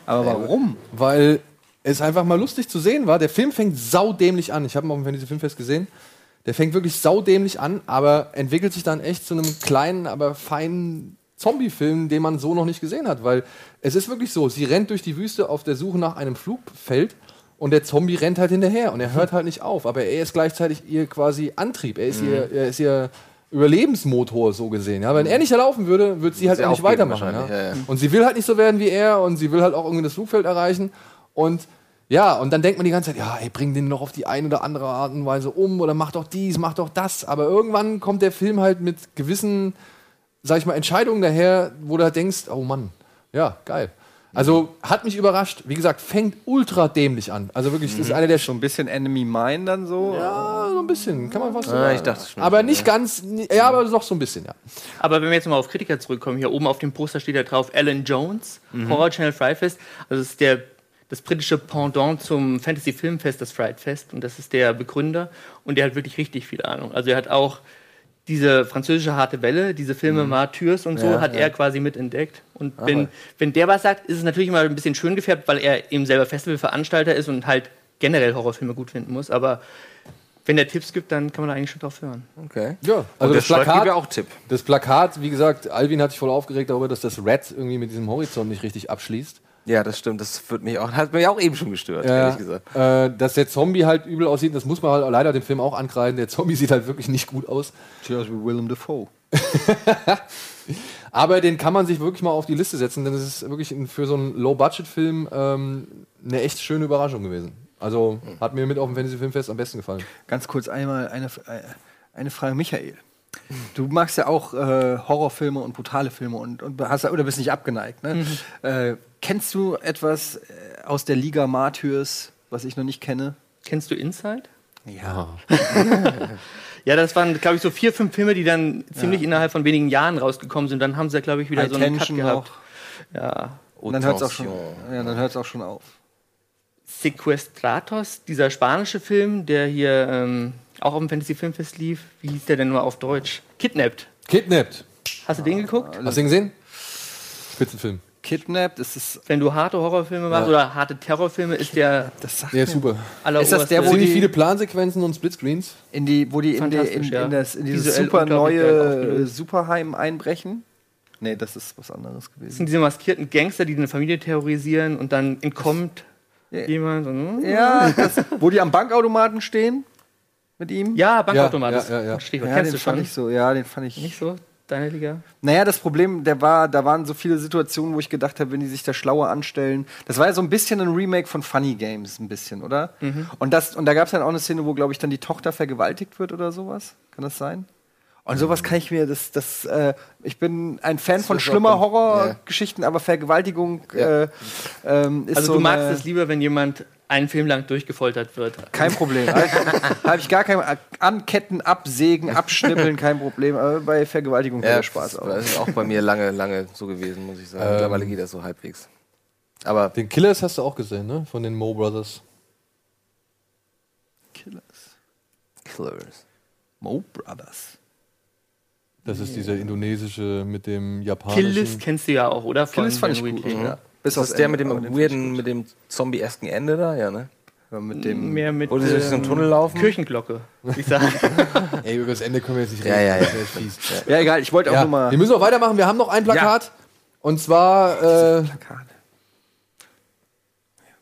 Aber warum? weil es einfach mal lustig zu sehen war. Der Film fängt saudämlich an. Ich habe ihn auf dem Fantasy Filmfest gesehen. Der fängt wirklich saudämlich an, aber entwickelt sich dann echt zu einem kleinen, aber feinen Zombie-Film, den man so noch nicht gesehen hat. Weil es ist wirklich so, sie rennt durch die Wüste auf der Suche nach einem Flugfeld und der Zombie rennt halt hinterher und er hört halt nicht auf. Aber er ist gleichzeitig ihr quasi Antrieb. Er ist, ihr, er ist ihr Überlebensmotor so gesehen. Ja? Wenn er nicht laufen würde, würde sie halt sie auch nicht weitermachen. Ja, ja. Und sie will halt nicht so werden wie er und sie will halt auch irgendwie das Flugfeld erreichen. Und ja, und dann denkt man die ganze Zeit, ja, ey, bring den noch auf die eine oder andere Art und Weise um oder mach doch dies, mach doch das. Aber irgendwann kommt der Film halt mit gewissen, sag ich mal, Entscheidungen daher, wo du halt denkst, oh Mann, ja, geil. Also hat mich überrascht. Wie gesagt, fängt ultra dämlich an. Also wirklich, das ist einer der So ein bisschen Enemy Mine dann so. Ja, so ein bisschen, kann man fast so Ah, sagen. ich dachte schon. Aber nicht ganz, ja, aber doch so ein bisschen, ja. Aber wenn wir jetzt mal auf Kritiker zurückkommen, hier oben auf dem Poster steht ja drauf Alan Jones, Horror Channel Fright Fest. Also das ist der, das britische Pendant zum Fantasy Filmfest, das Fright Fest. Und das ist der Begründer. Und der hat wirklich richtig viel Ahnung. Also er hat auch diese französische harte Welle, diese Filme Martyrs und so, Ja, hat ja. er quasi mitentdeckt. Und wenn, wenn der was sagt, ist es natürlich immer ein bisschen schön gefärbt, weil er eben selber Festivalveranstalter ist und halt generell Horrorfilme gut finden muss. Aber wenn der Tipps gibt, dann kann man da eigentlich schon drauf hören. Okay. Ja, Also das Plakat, ja auch Tipp. das Plakat, wie gesagt, Alvin hat sich voll aufgeregt darüber, dass das Red irgendwie mit diesem Horizont nicht richtig abschließt. Ja, das stimmt. Das wird mich auch, hat mich auch eben schon gestört, Ja, ehrlich gesagt. äh, dass der Zombie halt übel aussieht, das muss man halt leider dem Film auch ankreiden. Der Zombie sieht halt wirklich nicht gut aus. Sieht aus wie Willem Dafoe. Aber den kann man sich wirklich mal auf die Liste setzen, denn es ist wirklich für so einen Low-Budget-Film ähm, eine echt schöne Überraschung gewesen. Also hat mir mit auf dem Fantasy-Filmfest am besten gefallen. Ganz kurz einmal eine, äh, eine Frage, Michael. Du magst ja auch äh, Horrorfilme und brutale Filme und, und hast, oder bist nicht abgeneigt. Ne? Äh, kennst du etwas äh, aus der Liga Martyrs, was ich noch nicht kenne? Kennst du Inside? Ja. Ja, das waren, glaube ich, so vier, fünf Filme, die dann ziemlich innerhalb von wenigen Jahren rausgekommen sind. Dann haben sie, glaube ich, wieder so einen Cut gehabt. noch. Ja. Und dann hört es auch, schon- ja, dann hört's auch schon auf. Sequestratos, dieser spanische Film, der hier ähm, auch auf dem Fantasy Filmfest lief. Wie hieß der denn nur auf Deutsch? Kidnapped. Kidnapped. Hast du den geguckt? Hast du ihn gesehen? Spitzenfilm. Kidnapped, ist es. Wenn du harte Horrorfilme machst oder harte Terrorfilme, ist der Das sagt Der ist super. Ist das der, wo die- viele Plansequenzen und Splitscreens. in die, wo die in, die, in, ja. in, das, in dieses Visuell super neue. Superheim einbrechen? Nee, das ist was anderes Das gewesen. sind diese maskierten Gangster, die eine Familie terrorisieren und dann entkommt Ja. jemand. Und, Ja, das, wo die am Bankautomaten stehen mit ihm. ja, Bankautomat. Ja, das ja, ja, ja. Stichwort. Ja, Kennst den du fand schon? ich so. Ja, den fand ich. Nicht so? Deine Liga? Naja, das Problem, der war, da waren so viele Situationen, wo ich gedacht habe, wenn die sich da schlauer anstellen. Das war ja so ein bisschen ein Remake von Funny Games, ein bisschen, oder? Und, das, und da gab es dann auch eine Szene, wo, glaube ich, dann die Tochter vergewaltigt wird oder sowas. Kann das sein? Und sowas kann ich mir, das, das, äh, ich bin ein Fan von ist auch schlimmer Horrorgeschichten, aber Vergewaltigung äh, ähm, ist Also so du magst es lieber, wenn jemand einen Film lang durchgefoltert wird. Kein Problem. Habe ich gar kein Anketten, Absägen, Abschnippeln, kein Problem. Aber bei Vergewaltigung Ja, der Spaß das auf. das ist auch bei mir lange, lange so gewesen, muss ich sagen. Mittlerweile geht das so halbwegs. Aber Den Killers hast du auch gesehen, ne? Von den Mo Brothers. Killers. Killers. Mo Brothers. Das ist dieser indonesische mit dem japanischen. Killis kennst du ja auch, oder? Von Killis fand ich gut. Wheatley. Ja. Bis das der mit dem weirden, mit dem zombie-esken Ende da? Ja, ne? mit dem Mehr mit Wo die durch so einen ähm, Tunnel laufen? Kirchenglocke, ich sagen. Ey, über das Ende können wir jetzt nicht Ja, reden. ja, ja. Das ist fies. Ja, egal, ich wollte auch Ja, nur mal. wir müssen auch weitermachen. Wir haben noch ein Plakat. Und zwar, äh,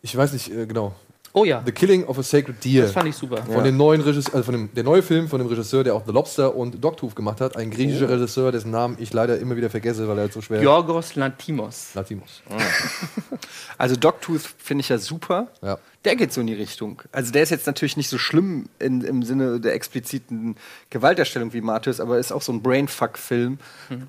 ich weiß nicht äh, genau. Oh ja, The Killing of a Sacred Deer. das fand ich super. Von dem neuen Regisseur, also von dem, der neue Film von dem Regisseur, der auch The Lobster und Dogtooth gemacht hat. Ein griechischer Oh. Regisseur, dessen Namen ich leider immer wieder vergesse, weil er halt so schwer Yorgos Lantimos. Latimos. Also Dogtooth finde ich ja super. Ja. Der geht so in die Richtung. Also der ist jetzt natürlich nicht so schlimm in, im Sinne der expliziten Gewalterstellung wie Martyrs, aber ist auch so ein Brainfuck-Film,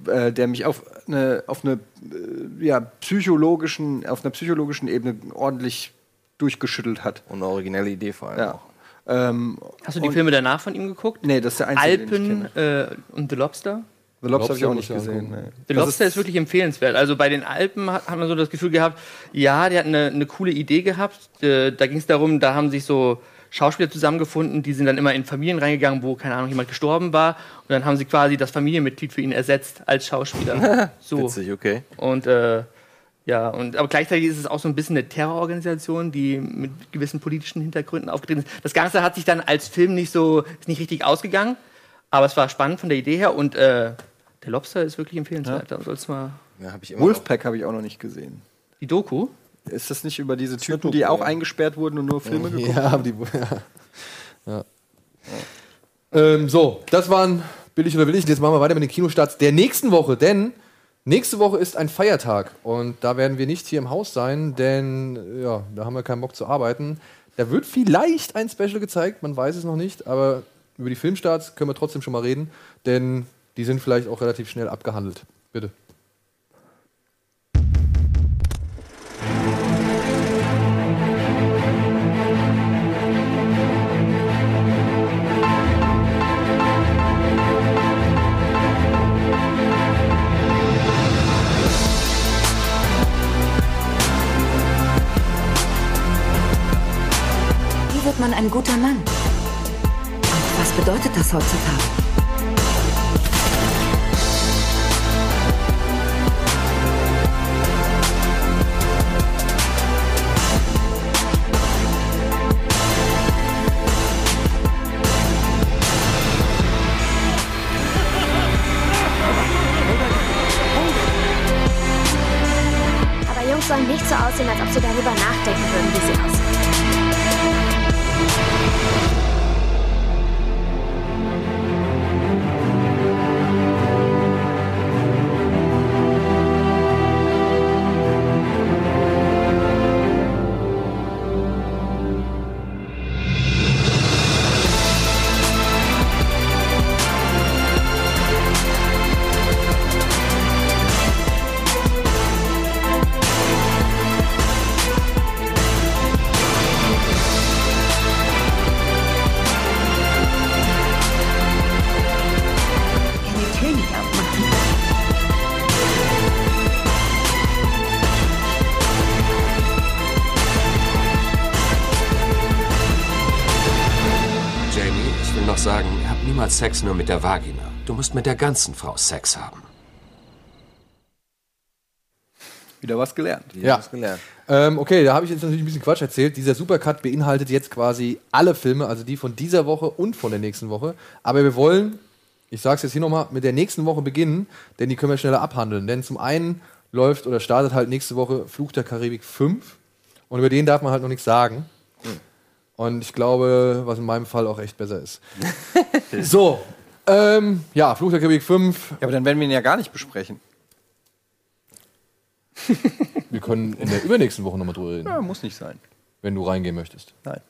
äh, der mich auf eine, auf eine äh, ja, psychologischen, auf einer psychologischen Ebene ordentlich durchgeschüttelt hat. Und eine originelle Idee vor allem Ja. auch. Ähm, Hast du die Filme danach von ihm geguckt? Nee, das ist der einzige, den ich Alpen kenne. äh, und The Lobster? The Lobster habe ich auch Lobster nicht gesehen. Nee. The Das Lobster ist, wirklich empfehlenswert. Also bei den Alpen hat, hat man so das Gefühl gehabt, ja, der hat eine, eine coole Idee gehabt. Äh, da ging es darum, da haben sich so Schauspieler zusammengefunden, die sind dann immer in Familien reingegangen, wo, keine Ahnung, jemand gestorben war. Und dann haben sie quasi das Familienmitglied für ihn ersetzt als Schauspieler. so. Witzig, okay. Und äh, ja, und aber gleichzeitig ist es auch so ein bisschen eine Terrororganisation, die mit gewissen politischen Hintergründen aufgetreten ist. Das Ganze hat sich dann als Film nicht so, ist nicht richtig ausgegangen, aber es war spannend von der Idee her und äh, der Lobster ist wirklich empfehlenswert. Da sollst du mal Ja, hab ich immer. Wolfpack habe ich auch noch nicht gesehen. die Doku. Ist das nicht über diese Typen, die auch eingesperrt wurden und nur Filme geguckt Ja, aber die. Ja. ja. Ähm, so, das waren billig oder willig. Jetzt machen wir weiter mit den Kinostarts der nächsten Woche, denn nächste Woche ist ein Feiertag und da werden wir nicht hier im Haus sein, denn ja, da haben wir keinen Bock zu arbeiten. Da wird vielleicht ein Special gezeigt, man weiß es noch nicht, aber über die Filmstarts können wir trotzdem schon mal reden, denn die sind vielleicht auch relativ schnell abgehandelt. Bitte. Man ein guter Mann? Und was bedeutet das heutzutage? Aber Jungs sollen nichts so aussehen, als ob sie darüber nachdenken würden, wie sie aussehen. Sex nur mit der Vagina. Du musst mit der ganzen Frau Sex haben. Wieder was gelernt. Ja. Was gelernt. Ähm, okay, da habe ich jetzt natürlich ein bisschen Quatsch erzählt. Dieser Supercut beinhaltet jetzt quasi alle Filme, also die von dieser Woche und von der nächsten Woche. Aber wir wollen, ich sage es jetzt hier nochmal, mit der nächsten Woche beginnen, denn die können wir schneller abhandeln. Denn zum einen läuft oder startet halt nächste Woche Fluch der Karibik 5 und über den darf man halt noch nichts sagen. Und ich glaube, was in meinem Fall auch echt besser ist. so, ähm, ja, Fluch der Karibik 5. Ja, aber dann werden wir ihn ja gar nicht besprechen. Wir können in der übernächsten Woche nochmal drüber reden, Ja, muss nicht sein. wenn du reingehen möchtest. Nein.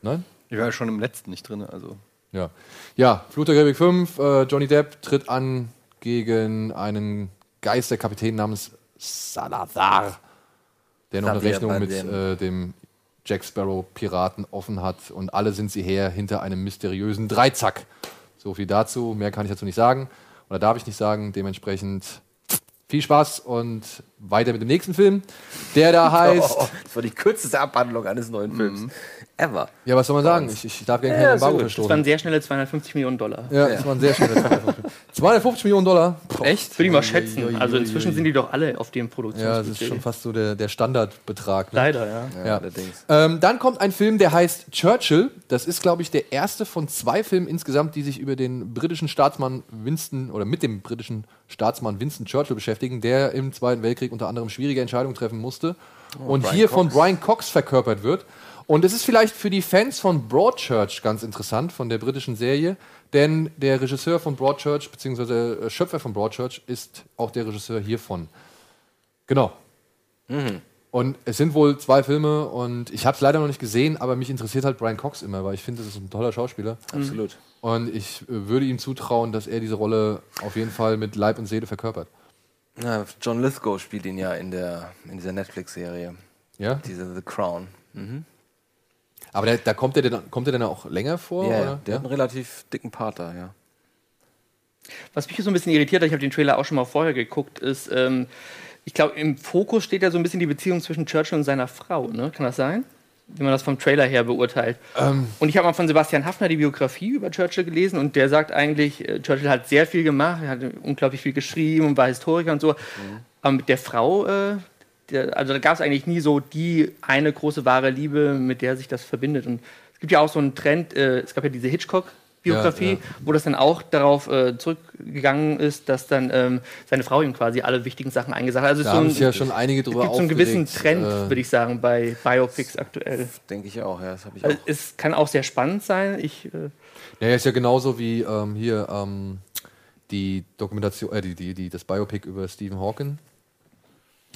Nein? Ich war ja schon im letzten nicht drin, also. Ja. Ja, Fluch der Karibik 5, äh, Johnny Depp tritt an gegen einen Geisterkapitän namens Salazar, der noch eine Rechnung mit äh, dem Jack Sparrow Piraten offen hat und alle sind sie her hinter einem mysteriösen Dreizack. So viel dazu, mehr kann ich dazu nicht sagen oder darf ich nicht sagen, dementsprechend viel Spaß und weiter mit dem nächsten Film, der da heißt Oh, das war die kürzeste Abhandlung eines neuen Films. Ever. Ja, was soll man sagen? Ich, ich darf gerne kein Ja, Embargo so. Das verstoßen. waren sehr schnelle 250 Millionen Dollar. Ja, das waren sehr schnell. 250 Millionen Dollar. Echt? Würde ich mal schätzen. Also inzwischen sind die doch alle auf dem Ja, das Produktionsbudget. ist schon fast so der, der Standardbetrag. Ne? Leider, ja. Ja, Ja. allerdings. Ähm, dann kommt ein Film, der heißt Churchill. Das ist, glaube ich, der erste von zwei Filmen insgesamt, die sich über den britischen Staatsmann Winston oder mit dem britischen Staatsmann Winston Churchill beschäftigen, der im Zweiten Weltkrieg unter anderem schwierige Entscheidungen treffen musste und Brian hier von Cox. Brian Cox verkörpert wird. Und es ist vielleicht für die Fans von Broadchurch ganz interessant, von der britischen Serie, denn der Regisseur von Broadchurch, beziehungsweise äh, Schöpfer von Broadchurch, ist auch der Regisseur hiervon. Genau. Und es sind wohl zwei Filme und ich habe es leider noch nicht gesehen, aber mich interessiert halt Brian Cox immer, weil ich finde, das ist ein toller Schauspieler. Absolut. Und ich äh, würde ihm zutrauen, dass er diese Rolle auf jeden Fall mit Leib und Seele verkörpert. Ja, John Lithgow spielt ihn ja in, der, in dieser Netflix-Serie. Ja? Diese The Crown. Aber der, da kommt er, denn, kommt er denn auch länger vor? Ja, ja, oder? der hat einen relativ dicken Pater, ja. Was mich so ein bisschen irritiert hat, ich habe den Trailer auch schon mal vorher geguckt, ist, ähm, ich glaube, im Fokus steht ja so ein bisschen die Beziehung zwischen Churchill und seiner Frau, ne? Kann das sein? Wenn man das vom Trailer her beurteilt. und ich habe mal von Sebastian Hafner die Biografie über Churchill gelesen und der sagt eigentlich, äh, Churchill hat sehr viel gemacht, er hat unglaublich viel geschrieben und war Historiker und so. Aber mit der Frau, äh, also da gab es eigentlich nie so die eine große wahre Liebe, mit der sich das verbindet. Und es gibt ja auch so einen Trend, äh, es gab ja diese Hitchcock-Biografie, Ja, ja. wo das dann auch darauf äh, zurückgegangen ist, dass dann ähm, seine Frau ihm quasi alle wichtigen Sachen eingesagt hat. Also es Da so haben sich ja schon einige es drüber gibt so einen gewissen Trend, äh, würde ich sagen, bei Biopics aktuell. Denke ich auch, ja. Das habe ich Also auch. es kann auch sehr spannend sein. Ich, äh, Ja, ist ja genauso wie ähm, hier ähm, die Dokumentation, äh, die, die, die, das Biopic über Stephen Hawking.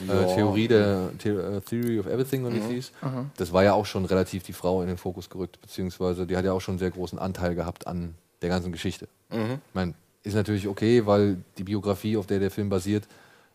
Äh, Theorie der The äh, Theory of Everything und wie es hieß. Das war ja auch schon relativ die Frau in den Fokus gerückt, beziehungsweise die hat ja auch schon einen sehr großen Anteil gehabt an der ganzen Geschichte. Ich meine, ist natürlich okay, weil die Biografie, auf der der Film basiert,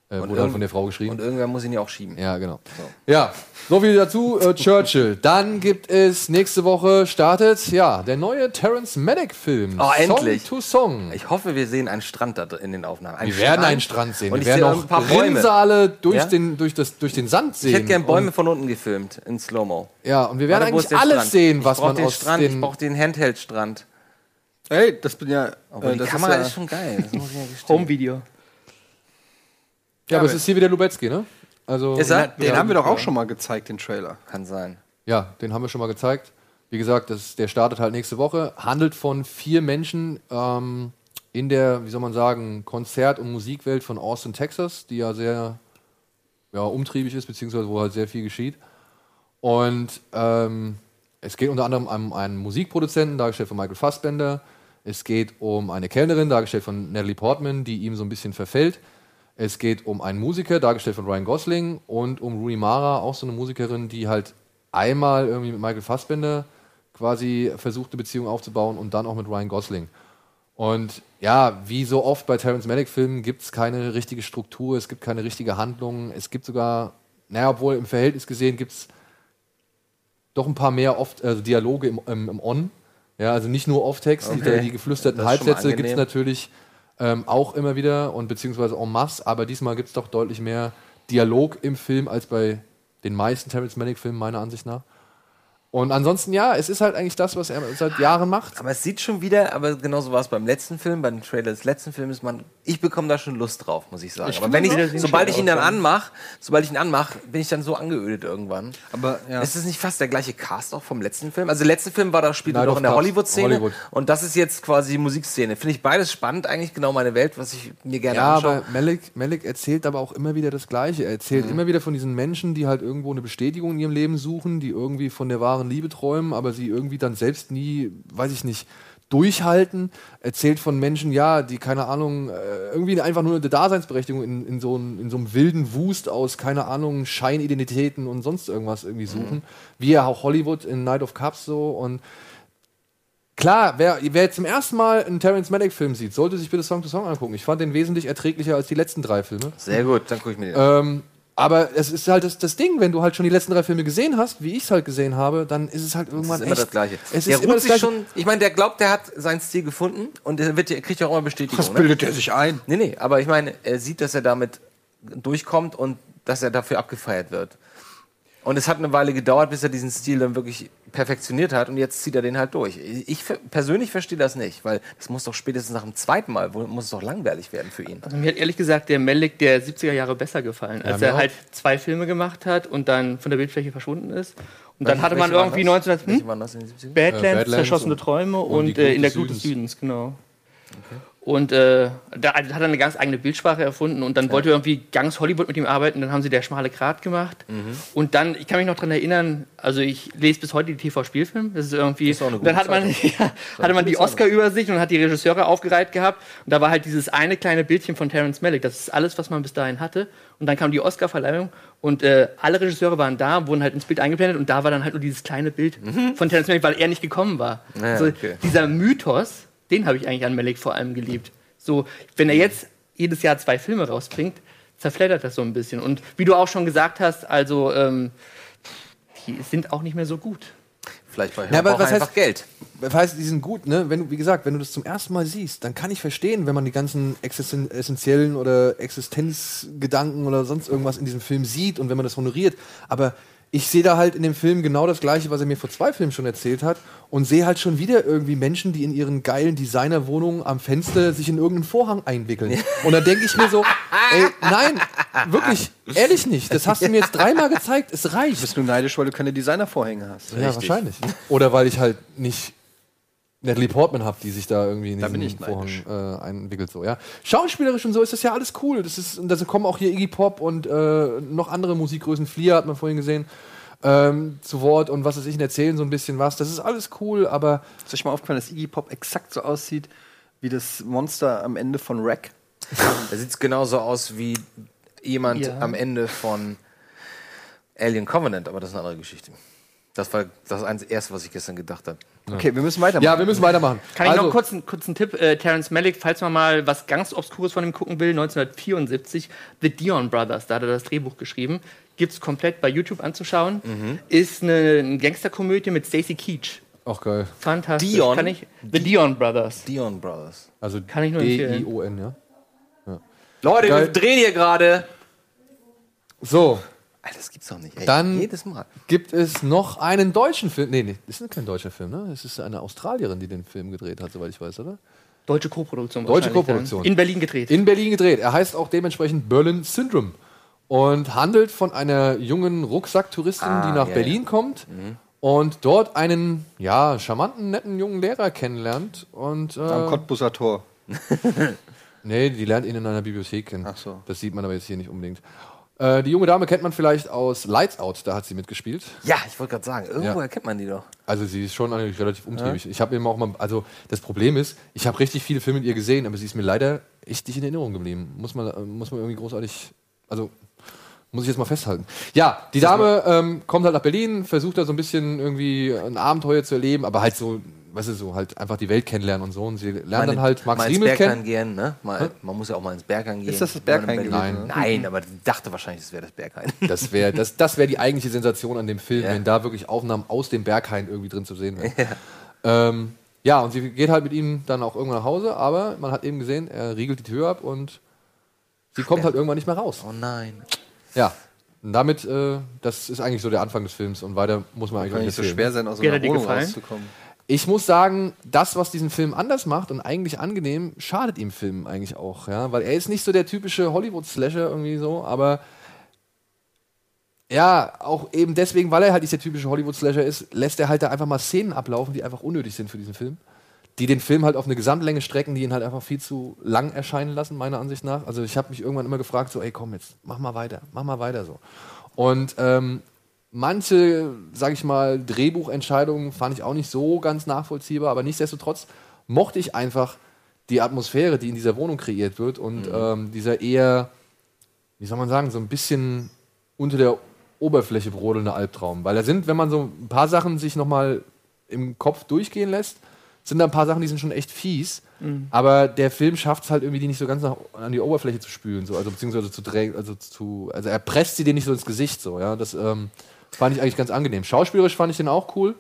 äh, wurde halt von der Frau geschrieben. Und irgendwer muss ihn ja auch schieben. Ja, genau. Ja, so viel dazu. Äh, Churchill. Dann gibt es nächste Woche startet ja der neue Terrence Malick Film. Oh, endlich. Song to Song. Ich hoffe, wir sehen einen Strand da in den Aufnahmen. Einen wir werden einen Strand sehen. Und wir ich werden auch ein paar Bäume. Rinnsale durch, Ja? den, durch, das, durch den Sand sehen. Ich hätte gerne Bäume Und, von unten gefilmt, in Slow-Mo. ja, und wir werden Warte, eigentlich ist alles Strand? sehen, was ich man den aus Strand, Ich den... brauche den Handheld-Strand. Hey, das bin ja. Aber äh, die das Kamera ist, ist, ja, schon geil. Das muss ich ja. Home-Video. Ja, aber es ist hier wieder Lubetzky, ne? Also, Ist er? Den haben wir doch auch schon mal gezeigt, den Trailer. Kann sein. Ja, den haben wir schon mal gezeigt. Wie gesagt, das, der startet halt nächste Woche. Handelt von vier Menschen ähm, in der, wie soll man sagen, Konzert- und Musikwelt von Austin, Texas, die ja sehr ja, umtriebig ist, beziehungsweise wo halt sehr viel geschieht. Und ähm, es geht unter anderem um einen Musikproduzenten, dargestellt von Michael Fassbender. Es geht um eine Kellnerin, dargestellt von Natalie Portman, die ihm so ein bisschen verfällt. Es geht um einen Musiker, dargestellt von Ryan Gosling. Und um Rooney Mara, auch so eine Musikerin, die halt einmal irgendwie mit Michael Fassbender quasi versucht, eine Beziehung aufzubauen und dann auch mit Ryan Gosling. Und ja, wie so oft bei Terrence Malick-Filmen gibt es keine richtige Struktur, es gibt keine richtige Handlung, es gibt sogar, naja, obwohl im Verhältnis gesehen gibt es doch ein paar mehr oft, also Dialoge im, im, im On. Ja, also nicht nur Off-Text, Okay. die, die geflüsterten Halbsätze gibt es natürlich ähm, auch immer wieder und beziehungsweise en masse, aber diesmal gibt es doch deutlich mehr Dialog im Film als bei den meisten Terrence Malick-Filmen, meiner Ansicht nach. Und ansonsten, ja, es ist halt eigentlich das, was er seit Jahren macht. Aber es sieht schon wieder, aber genauso war es beim letzten Film, beim Trailer des letzten Films, man, ich bekomme da schon Lust drauf, muss ich sagen. aber wenn ich, sobald ich ihn dann anmache, sobald ich ihn anmache, bin ich dann so angeödet irgendwann. Aber ja. Ist es nicht fast der gleiche Cast auch vom letzten Film? Also der letzte Film war da spielte doch in der Hollywood-Szene Hollywood. und das ist jetzt quasi die Musikszene. Finde ich beides spannend, eigentlich genau meine Welt, was ich mir gerne Ja, anschaue. aber Malik, Malik erzählt aber auch immer wieder das Gleiche. Er erzählt Mhm. immer wieder von diesen Menschen, die halt irgendwo eine Bestätigung in ihrem Leben suchen, die irgendwie von der wahren Liebe träumen, aber sie irgendwie dann selbst nie, weiß ich nicht, durchhalten. Erzählt von Menschen, ja, die, keine Ahnung, äh, irgendwie einfach nur eine Daseinsberechtigung in, in, so ein, in so einem wilden Wust aus, keine Ahnung, Scheinidentitäten und sonst irgendwas irgendwie Mhm. suchen. Wie ja auch Hollywood in Night of Cups so und Klar, wer, wer jetzt zum ersten Mal einen Terrence Malick-Film sieht, sollte sich bitte Song to Song angucken. Ich fand den wesentlich erträglicher als die letzten drei Filme. Sehr gut, dann gucke ich mir den an. Ähm, aber es ist halt das, das Ding, wenn du halt schon die letzten drei Filme gesehen hast, wie ich es halt gesehen habe, dann ist es halt irgendwann Das ist immer echt, das Gleiche. Es der ist immer ruht das Gleiche. schon, ich meine, der glaubt, der hat seinen Stil gefunden und er, wird, er kriegt ja auch immer Bestätigung. Was ne? bildet er sich ein? Nee, nee, aber ich meine, er sieht, dass er damit durchkommt und dass er dafür abgefeiert wird. Und es hat eine Weile gedauert, bis er diesen Stil dann wirklich perfektioniert hat und jetzt zieht er den halt durch. Ich persönlich verstehe das nicht, weil das muss doch spätestens nach dem zweiten Mal, wo- muss es doch langweilig werden für ihn. Also mir hat ehrlich gesagt der Malik der 70er Jahre besser gefallen, als mir er auch. halt zwei Filme gemacht hat und dann von der Bildfläche verschwunden ist. Und dann Welche- hatte man irgendwie das? 1900 Welche hm? waren das in den 70ern? Badlands, Äh, Badlands Zerschossene Träume und und, äh, in der Glut des Südens. Südens, genau. Und äh, da hat er eine ganz eigene Bildsprache erfunden und dann wollte irgendwie ganz Hollywood mit ihm arbeiten. Dann haben sie der schmale Grat gemacht. Mhm. Und dann, ich kann mich noch daran erinnern, also ich lese bis heute die TV-Spielfilme. Das ist irgendwie. ist auch dann hat man, ja, hatte man die Oscar-Übersicht und hat die Regisseure aufgereiht gehabt. Und da war halt dieses eine kleine Bildchen von Terrence Malick. Das ist alles, was man bis dahin hatte. Und dann kam die Oscar-Verleihung und äh, alle Regisseure waren da, wurden halt ins Bild eingeblendet und da war dann halt nur dieses kleine Bild von Terrence Malick, weil er nicht gekommen war. Mhm. Ja, also, okay. Dieser Mythos, den habe ich eigentlich an Malick vor allem geliebt. So, wenn er jetzt jedes Jahr zwei Filme rausbringt, zerfleddert das so ein bisschen. Und wie du auch schon gesagt hast, also ähm, die sind auch nicht mehr so gut. Vielleicht bei Ja, aber er was einfach heißt- Geld. Das heißt, die sind gut, ne? Wenn du, wie gesagt, wenn du das zum ersten Mal siehst, dann kann ich verstehen, wenn man die ganzen existen- essentiellen oder Existenzgedanken oder sonst irgendwas in diesem Film sieht und wenn man das honoriert. Aber ich sehe da halt in dem Film genau das Gleiche, was er mir vor zwei Filmen schon erzählt hat und sehe halt schon wieder irgendwie Menschen, die in ihren geilen Designerwohnungen am Fenster sich in irgendeinen Vorhang einwickeln. Und dann denke ich mir so, ey, nein, wirklich, ehrlich nicht. Das hast du mir jetzt dreimal gezeigt, es reicht. Bist du neidisch, weil du keine Designervorhänge hast? Ja, wahrscheinlich. Oder weil ich halt nicht Natalie Portman habe, die sich da irgendwie in Da diesen Vorhang äh, einwickelt. So, ja. Schauspielerisch und so ist das ja alles cool. Das ist, und da kommen auch hier Iggy Pop und äh, noch andere Musikgrößen, Flea hat man vorhin gesehen, ähm, zu Wort und was weiß ich, und erzählen so ein bisschen was. Das ist alles cool, aber Ist euch mal aufgefallen, dass Iggy Pop exakt so aussieht wie das Monster am Ende von Wreck? Da sieht es genauso aus wie jemand Ja. am Ende von Alien Covenant, aber das ist eine andere Geschichte. Das war das erste, was ich gestern gedacht habe. Okay, wir müssen weitermachen. ja, wir müssen weitermachen. Kann ich also, noch kurz einen kurzen Tipp? Äh, Terence Malick, falls man mal was ganz Obskures von ihm gucken will, 1974, The Dion Brothers, da hat er das Drehbuch geschrieben. Gibt es komplett bei YouTube anzuschauen. Ist eine, eine Gangsterkomödie mit Stacy Keach. Auch geil. Fantastisch. Dion? Kann ich, The Dion Brothers. Dion Brothers. Also Kann ich nur empfehlen. D-I-O-N, ja. Leute, Geil. wir drehen hier gerade. So, Alter, das gibt's doch nicht. Ey. Dann- Jedes Mal. gibt es noch einen deutschen Film. Nee, nee, das ist kein deutscher Film, ne? Es ist eine Australierin, die den Film gedreht hat, soweit ich weiß, oder? Deutsche Koproduktion. Deutsche. Koproduktion. In Berlin gedreht. In Berlin gedreht. Er heißt auch dementsprechend Berlin Syndrome und handelt von einer jungen Rucksacktouristin, Ah, die nach ja, Berlin kommt und dort einen ja charmanten, netten jungen Lehrer kennenlernt und Am äh, Cottbusser Tor. nee, die lernt ihn in einer Bibliothek kennen. Ach so. Das sieht man aber jetzt hier nicht unbedingt. Äh, die junge Dame kennt man vielleicht aus Lights Out, da hat sie mitgespielt. Ja, ich wollte gerade sagen, irgendwo Ja. erkennt man die doch. Also sie ist schon eigentlich relativ umtriebig. Ich habe eben auch mal, also das Problem ist, ich habe richtig viele Filme mit ihr gesehen, aber sie ist mir leider echt nicht in Erinnerung geblieben. Muss man, äh, muss man irgendwie großartig, also muss ich jetzt mal festhalten. Ja, die Dame ähm, kommt halt nach Berlin, versucht da so ein bisschen irgendwie ein Abenteuer zu erleben, aber halt so, weißt du, so halt einfach die Welt kennenlernen und so. Und sie lernt dann halt Max mal Riemel kennen. gehen, ne? Mal, man muss ja auch mal ins Berghain gehen. Ist das das Berghain in Berlin- gewesen, Nein, aber die dachte wahrscheinlich, das wäre das Berghain. Das wäre das, das wär die eigentliche Sensation an dem Film, Ja. wenn da wirklich Aufnahmen aus dem Berghain irgendwie drin zu sehen wären. Ja. Ähm, ja, und sie geht halt mit ihm dann auch irgendwann nach Hause, aber man hat eben gesehen, er riegelt die Tür ab und sie kommt halt irgendwann nicht mehr raus. Oh nein. Ja. Und damit, äh, das ist eigentlich so der Anfang des Films und weiter muss man eigentlich Kann nicht so schwer sein, aus so einer er Wohnung rauszukommen. Ich muss sagen, das, was diesen Film anders macht und eigentlich angenehm, schadet ihm Film eigentlich auch, ja, weil er ist nicht so der typische Hollywood-Slasher irgendwie so, aber ja, auch eben deswegen, weil er halt nicht der typische Hollywood-Slasher ist, lässt er halt da einfach mal Szenen ablaufen, die einfach unnötig sind für diesen Film. Die den Film halt auf eine Gesamtlänge strecken, die ihn halt einfach viel zu lang erscheinen lassen, meiner Ansicht nach. Also ich habe mich irgendwann immer gefragt, so, ey, komm jetzt, mach mal weiter, mach mal weiter so. Und ähm, manche, sage ich mal, Drehbuchentscheidungen fand ich auch nicht so ganz nachvollziehbar, aber nichtsdestotrotz mochte ich einfach die Atmosphäre, die in dieser Wohnung kreiert wird und ähm, dieser eher, wie soll man sagen, so ein bisschen unter der Oberfläche brodelnde Albtraum. Weil da sind, wenn man so ein paar Sachen sich nochmal im Kopf durchgehen lässt, sind da ein paar Sachen, die sind schon echt fies. Aber der Film schafft es halt irgendwie, die nicht so ganz nach, an die Oberfläche zu spülen, so, also beziehungsweise zu drängen, also zu, also er presst sie dir nicht so ins Gesicht, so, ja. Das ähm, fand ich eigentlich ganz angenehm. Schauspielerisch fand ich den auch cool.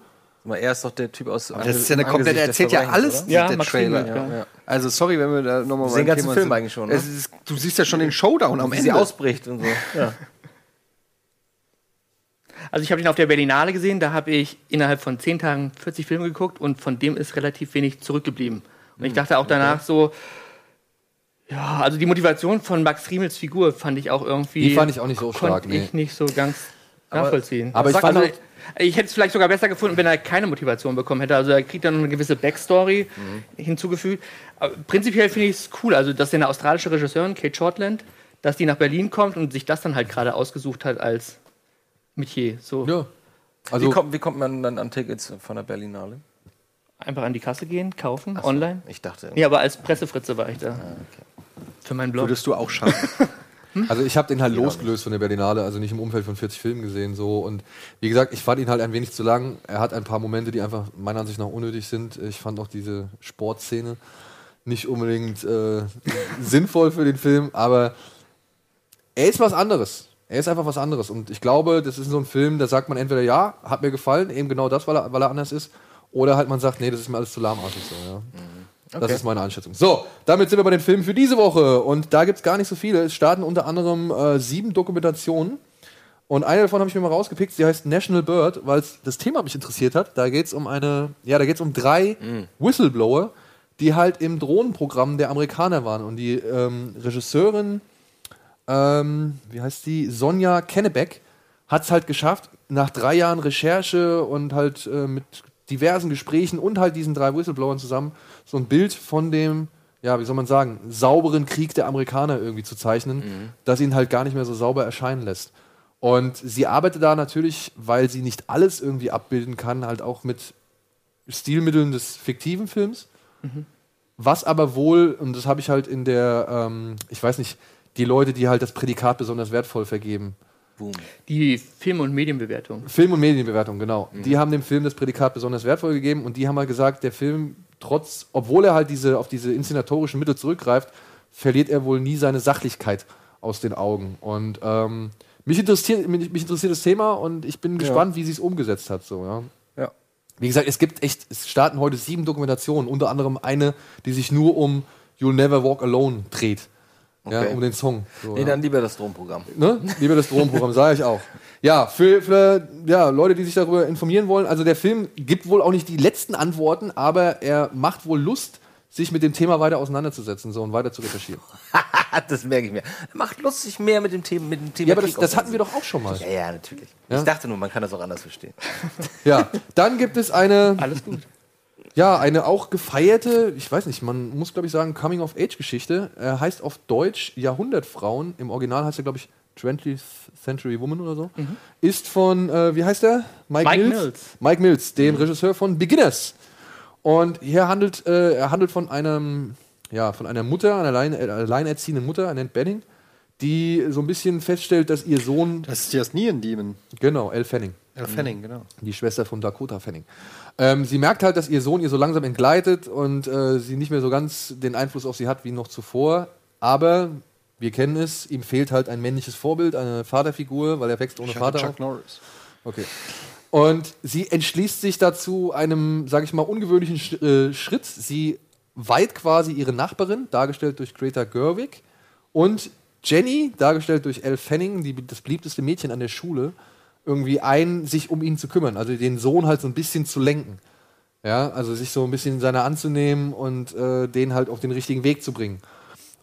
Er ist doch der Typ aus. Das ist ja eine komplette, er erzählt ja alles, Ja, der Max Trailer. Riemel, ja. Also sorry, wenn wir da nochmal Den ganzen Film eigentlich schon, ne? Ist, du siehst ja schon den Showdown am Wie sie Ende. ausbricht und so. Ja. Also ich habe ihn auf der Berlinale gesehen, da habe ich innerhalb von zehn Tagen 40 Filme geguckt und von dem ist relativ wenig zurückgeblieben. Und ich dachte auch danach so, ja, also die Motivation von Max Riemels Figur fand ich auch irgendwie. Die fand ich auch nicht so stark, Konnte nee. ich nicht so ganz nachvollziehen. aber ich Sag- fand also, ich hätte es vielleicht sogar besser gefunden, wenn er keine Motivation bekommen hätte. Also er kriegt dann eine gewisse Backstory hinzugefügt. Aber prinzipiell finde ich es cool, also dass eine australische Regisseurin, Kate Shortland, dass die nach Berlin kommt und sich das dann halt gerade ausgesucht hat als Metier. So Ja. wie, Also, kommt, wie kommt man dann an Tickets von der Berlinale? einfach an die Kasse gehen, kaufen, online. Ich dachte. Ja, aber als Pressefritze war ich da. Für meinen Blog. Würdest du auch schaffen. Also ich habe den halt losgelöst von der Berlinale, also nicht im Umfeld von 40 Filmen gesehen so und wie gesagt, ich fand ihn halt ein wenig zu lang. Er hat ein paar Momente, die einfach meiner Ansicht nach unnötig sind. Ich fand auch diese Sportszene nicht unbedingt äh, sinnvoll für den Film, aber er ist was anderes. Er ist einfach was anderes und ich glaube, das ist so ein Film, da sagt man entweder ja, hat mir gefallen, eben genau das, weil er, weil er anders ist, oder halt man sagt, nee, das ist mir alles zu lahmartig so, ja. Das ist meine Einschätzung. So, damit sind wir bei den Filmen für diese Woche. Und da gibt es gar nicht so viele. Es starten unter anderem äh, sieben Dokumentationen. Und eine davon habe ich mir mal rausgepickt, die heißt National Bird, weil das Thema mich interessiert hat. Da geht es um eine, ja, da geht es um drei Whistleblower, die halt im Drohnenprogramm der Amerikaner waren. Und die ähm, Regisseurin, ähm, wie heißt die? Sonja Kennebeck, hat es halt geschafft, nach drei Jahren Recherche und halt äh, mit diversen Gesprächen und halt diesen drei Whistleblowern zusammen so ein Bild von dem, ja, wie soll man sagen, sauberen Krieg der Amerikaner irgendwie zu zeichnen, das ihn halt gar nicht mehr so sauber erscheinen lässt. Und sie arbeitet da natürlich, weil sie nicht alles irgendwie abbilden kann, halt auch mit Stilmitteln des fiktiven Films. Was aber wohl, und das habe ich halt in der, ähm, ich weiß nicht, die Leute, die halt das Prädikat besonders wertvoll vergeben, Boom. Die Film- und Medienbewertung. Film- und Medienbewertung, genau. Die haben dem Film das Prädikat besonders wertvoll gegeben und die haben halt gesagt, der Film, trotz, obwohl er halt diese, auf diese inszenatorischen Mittel zurückgreift, verliert er wohl nie seine Sachlichkeit aus den Augen. Und ähm, mich, interessiert, mich, mich interessiert das Thema und ich bin gespannt, wie sie es umgesetzt hat. So, ja. Ja. Wie gesagt, es gibt echt, es starten heute sieben Dokumentationen, unter anderem eine, die sich nur um You'll Never Walk Alone dreht. Ja, Okay. um den Song. So, Nee, ja. dann lieber das Stromprogramm. Ne? Lieber das Drohnenprogramm, sage ich auch. Ja, für, für ja, Leute, die sich darüber informieren wollen, also der Film gibt wohl auch nicht die letzten Antworten, aber er macht wohl Lust, sich mit dem Thema weiter auseinanderzusetzen so, und weiter zu recherchieren. das merke ich mir. Macht lustig mehr mit dem Thema. Mit dem Thema Ja, aber das, das hatten wir doch auch schon mal. Ja, ja, natürlich. Ja? Ich dachte nur, man kann das auch anders verstehen. Ja, dann gibt es eine, Alles gut. Ja, eine auch gefeierte, ich weiß nicht, man muss glaube ich sagen, Coming-of-Age-Geschichte. Er heißt auf Deutsch Jahrhundertfrauen. Im Original heißt er, glaube ich, 20th Century Woman oder so, ist von, äh, wie heißt der? Mike Mills. Mike Mills, dem Regisseur von Beginners. Und hier handelt, äh, er handelt von einem, ja, von einer Mutter, einer allein, äh, alleinerziehenden Mutter, Annette Benning, die so ein bisschen feststellt, dass ihr Sohn, Das ist das Neon Demon. genau, Elle Fanning, El Fanning, genau. die Schwester von Dakota Fanning. Ähm, sie merkt halt, dass ihr Sohn ihr so langsam entgleitet und äh, sie nicht mehr so ganz den Einfluss auf sie hat wie noch zuvor. Aber wir kennen es, ihm fehlt halt ein männliches Vorbild, eine Vaterfigur, weil er wächst ohne Vater auf. Chuck Norris. Okay. Und sie entschließt sich dazu einem, sage ich mal, ungewöhnlichen Sch äh, Schritt. Sie weiht quasi ihre Nachbarin, dargestellt durch Greta Gerwig, und Jenny, dargestellt durch Elle Fanning, die, das beliebteste Mädchen an der Schule, irgendwie ein, sich um ihn zu kümmern, also den Sohn halt so ein bisschen zu lenken. Ja, also sich so ein bisschen seiner anzunehmen und äh, den halt auf den richtigen Weg zu bringen.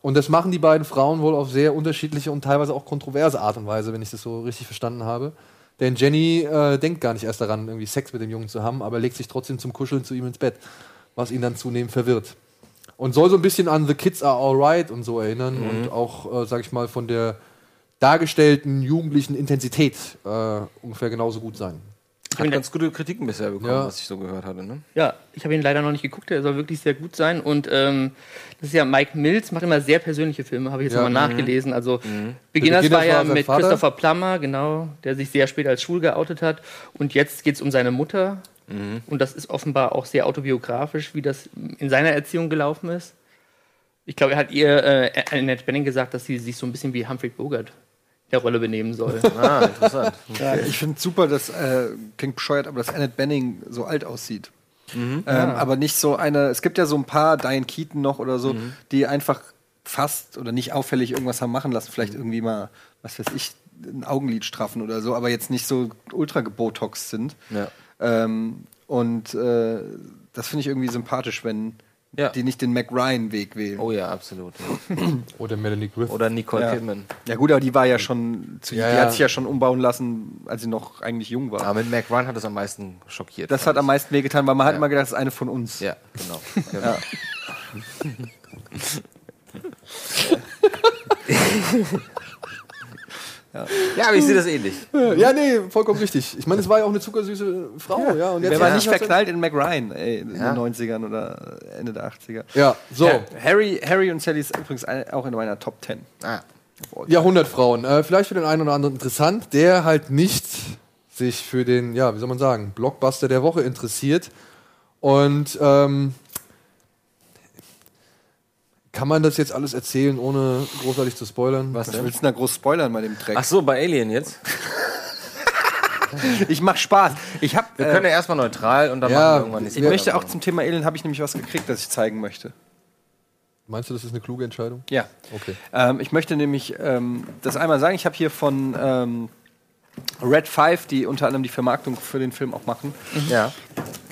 Und das machen die beiden Frauen wohl auf sehr unterschiedliche und teilweise auch kontroverse Art und Weise, wenn ich das so richtig verstanden habe. Denn Jenny äh, denkt gar nicht erst daran, irgendwie Sex mit dem Jungen zu haben, aber legt sich trotzdem zum Kuscheln zu ihm ins Bett, was ihn dann zunehmend verwirrt. Und soll so ein bisschen an The Kids Are Alright und so erinnern und auch, äh, sag ich mal, von der dargestellten jugendlichen Intensität äh, ungefähr genauso gut sein. Hat ganz gute Kritiken bisher bekommen, Ja. was ich so gehört hatte. Ne? Ja, ich habe ihn leider noch nicht geguckt, der soll wirklich sehr gut sein. Und ähm, das ist ja Mike Mills, macht immer sehr persönliche Filme, habe ich jetzt Ja. nochmal nachgelesen. Also Beginners Beginners war ja mit Vater. Christopher Plummer, genau, der sich sehr spät als schwul geoutet hat. Und jetzt geht es um seine Mutter. Und das ist offenbar auch sehr autobiografisch, wie das in seiner Erziehung gelaufen ist. Ich glaube, er hat ihr, äh, Annette Benning gesagt, dass sie sich so ein bisschen wie Humphrey Bogart Rolle benehmen soll. Ah, interessant. Ja, ich finde super, dass, äh, klingt bescheuert, aber dass Annette Benning so alt aussieht. Ähm, Aber nicht so eine, es gibt ja so ein paar, Diane Keaton noch oder so, die einfach fast oder nicht auffällig irgendwas haben machen lassen. Vielleicht irgendwie mal, was weiß ich, ein Augenlid straffen oder so, aber jetzt nicht so ultra gebotox sind. Ja. Ähm, und äh, das finde ich irgendwie sympathisch, wenn Ja. die nicht den Mac Ryan-Weg wählen. Oh ja, absolut. Ja. Oder Melanie Griffith. Oder Nicole Ja. Kidman. Ja gut, aber die war ja schon, zu, Ja, die ja. hat sich ja schon umbauen lassen, als sie noch eigentlich jung war. Aber mit Mac Ryan hat es am meisten schockiert. Das hat am meisten wehgetan, weil man hat immer gedacht, das ist eine von uns. Ja, genau. Ja. Ja, aber ich sehe das ähnlich. Ja, nee, vollkommen richtig. Ich meine, es war ja auch eine zuckersüße Frau, ja. und jetzt Wer war ja. nicht verknallt in Mac Ryan ey, in Ja. den 90ern oder Ende der 80er? Ja, so. Ja, Harry, Harry und Sally ist übrigens auch in meiner Top 10. Ah. Jahrhundertfrauen. Äh, vielleicht für den einen oder anderen interessant, der halt nicht sich für den, ja, wie soll man sagen, Blockbuster der Woche interessiert. Und ähm, kann man das jetzt alles erzählen, ohne großartig zu spoilern? Was Was denn? willst du denn da groß spoilern bei dem Dreck? Ach so, bei Alien jetzt? Ich mach Spaß. Ich hab, Wir äh, können ja erstmal neutral und dann ja, machen wir irgendwann die ich möchte auch zum Thema Alien habe ich nämlich was gekriegt, das ich zeigen möchte. Meinst du, das ist eine kluge Entscheidung? Ja. Okay. Ähm, ich möchte nämlich ähm, das einmal sagen. Ich habe hier von ähm, Red 5, die unter anderem die Vermarktung für den Film auch machen, Ja.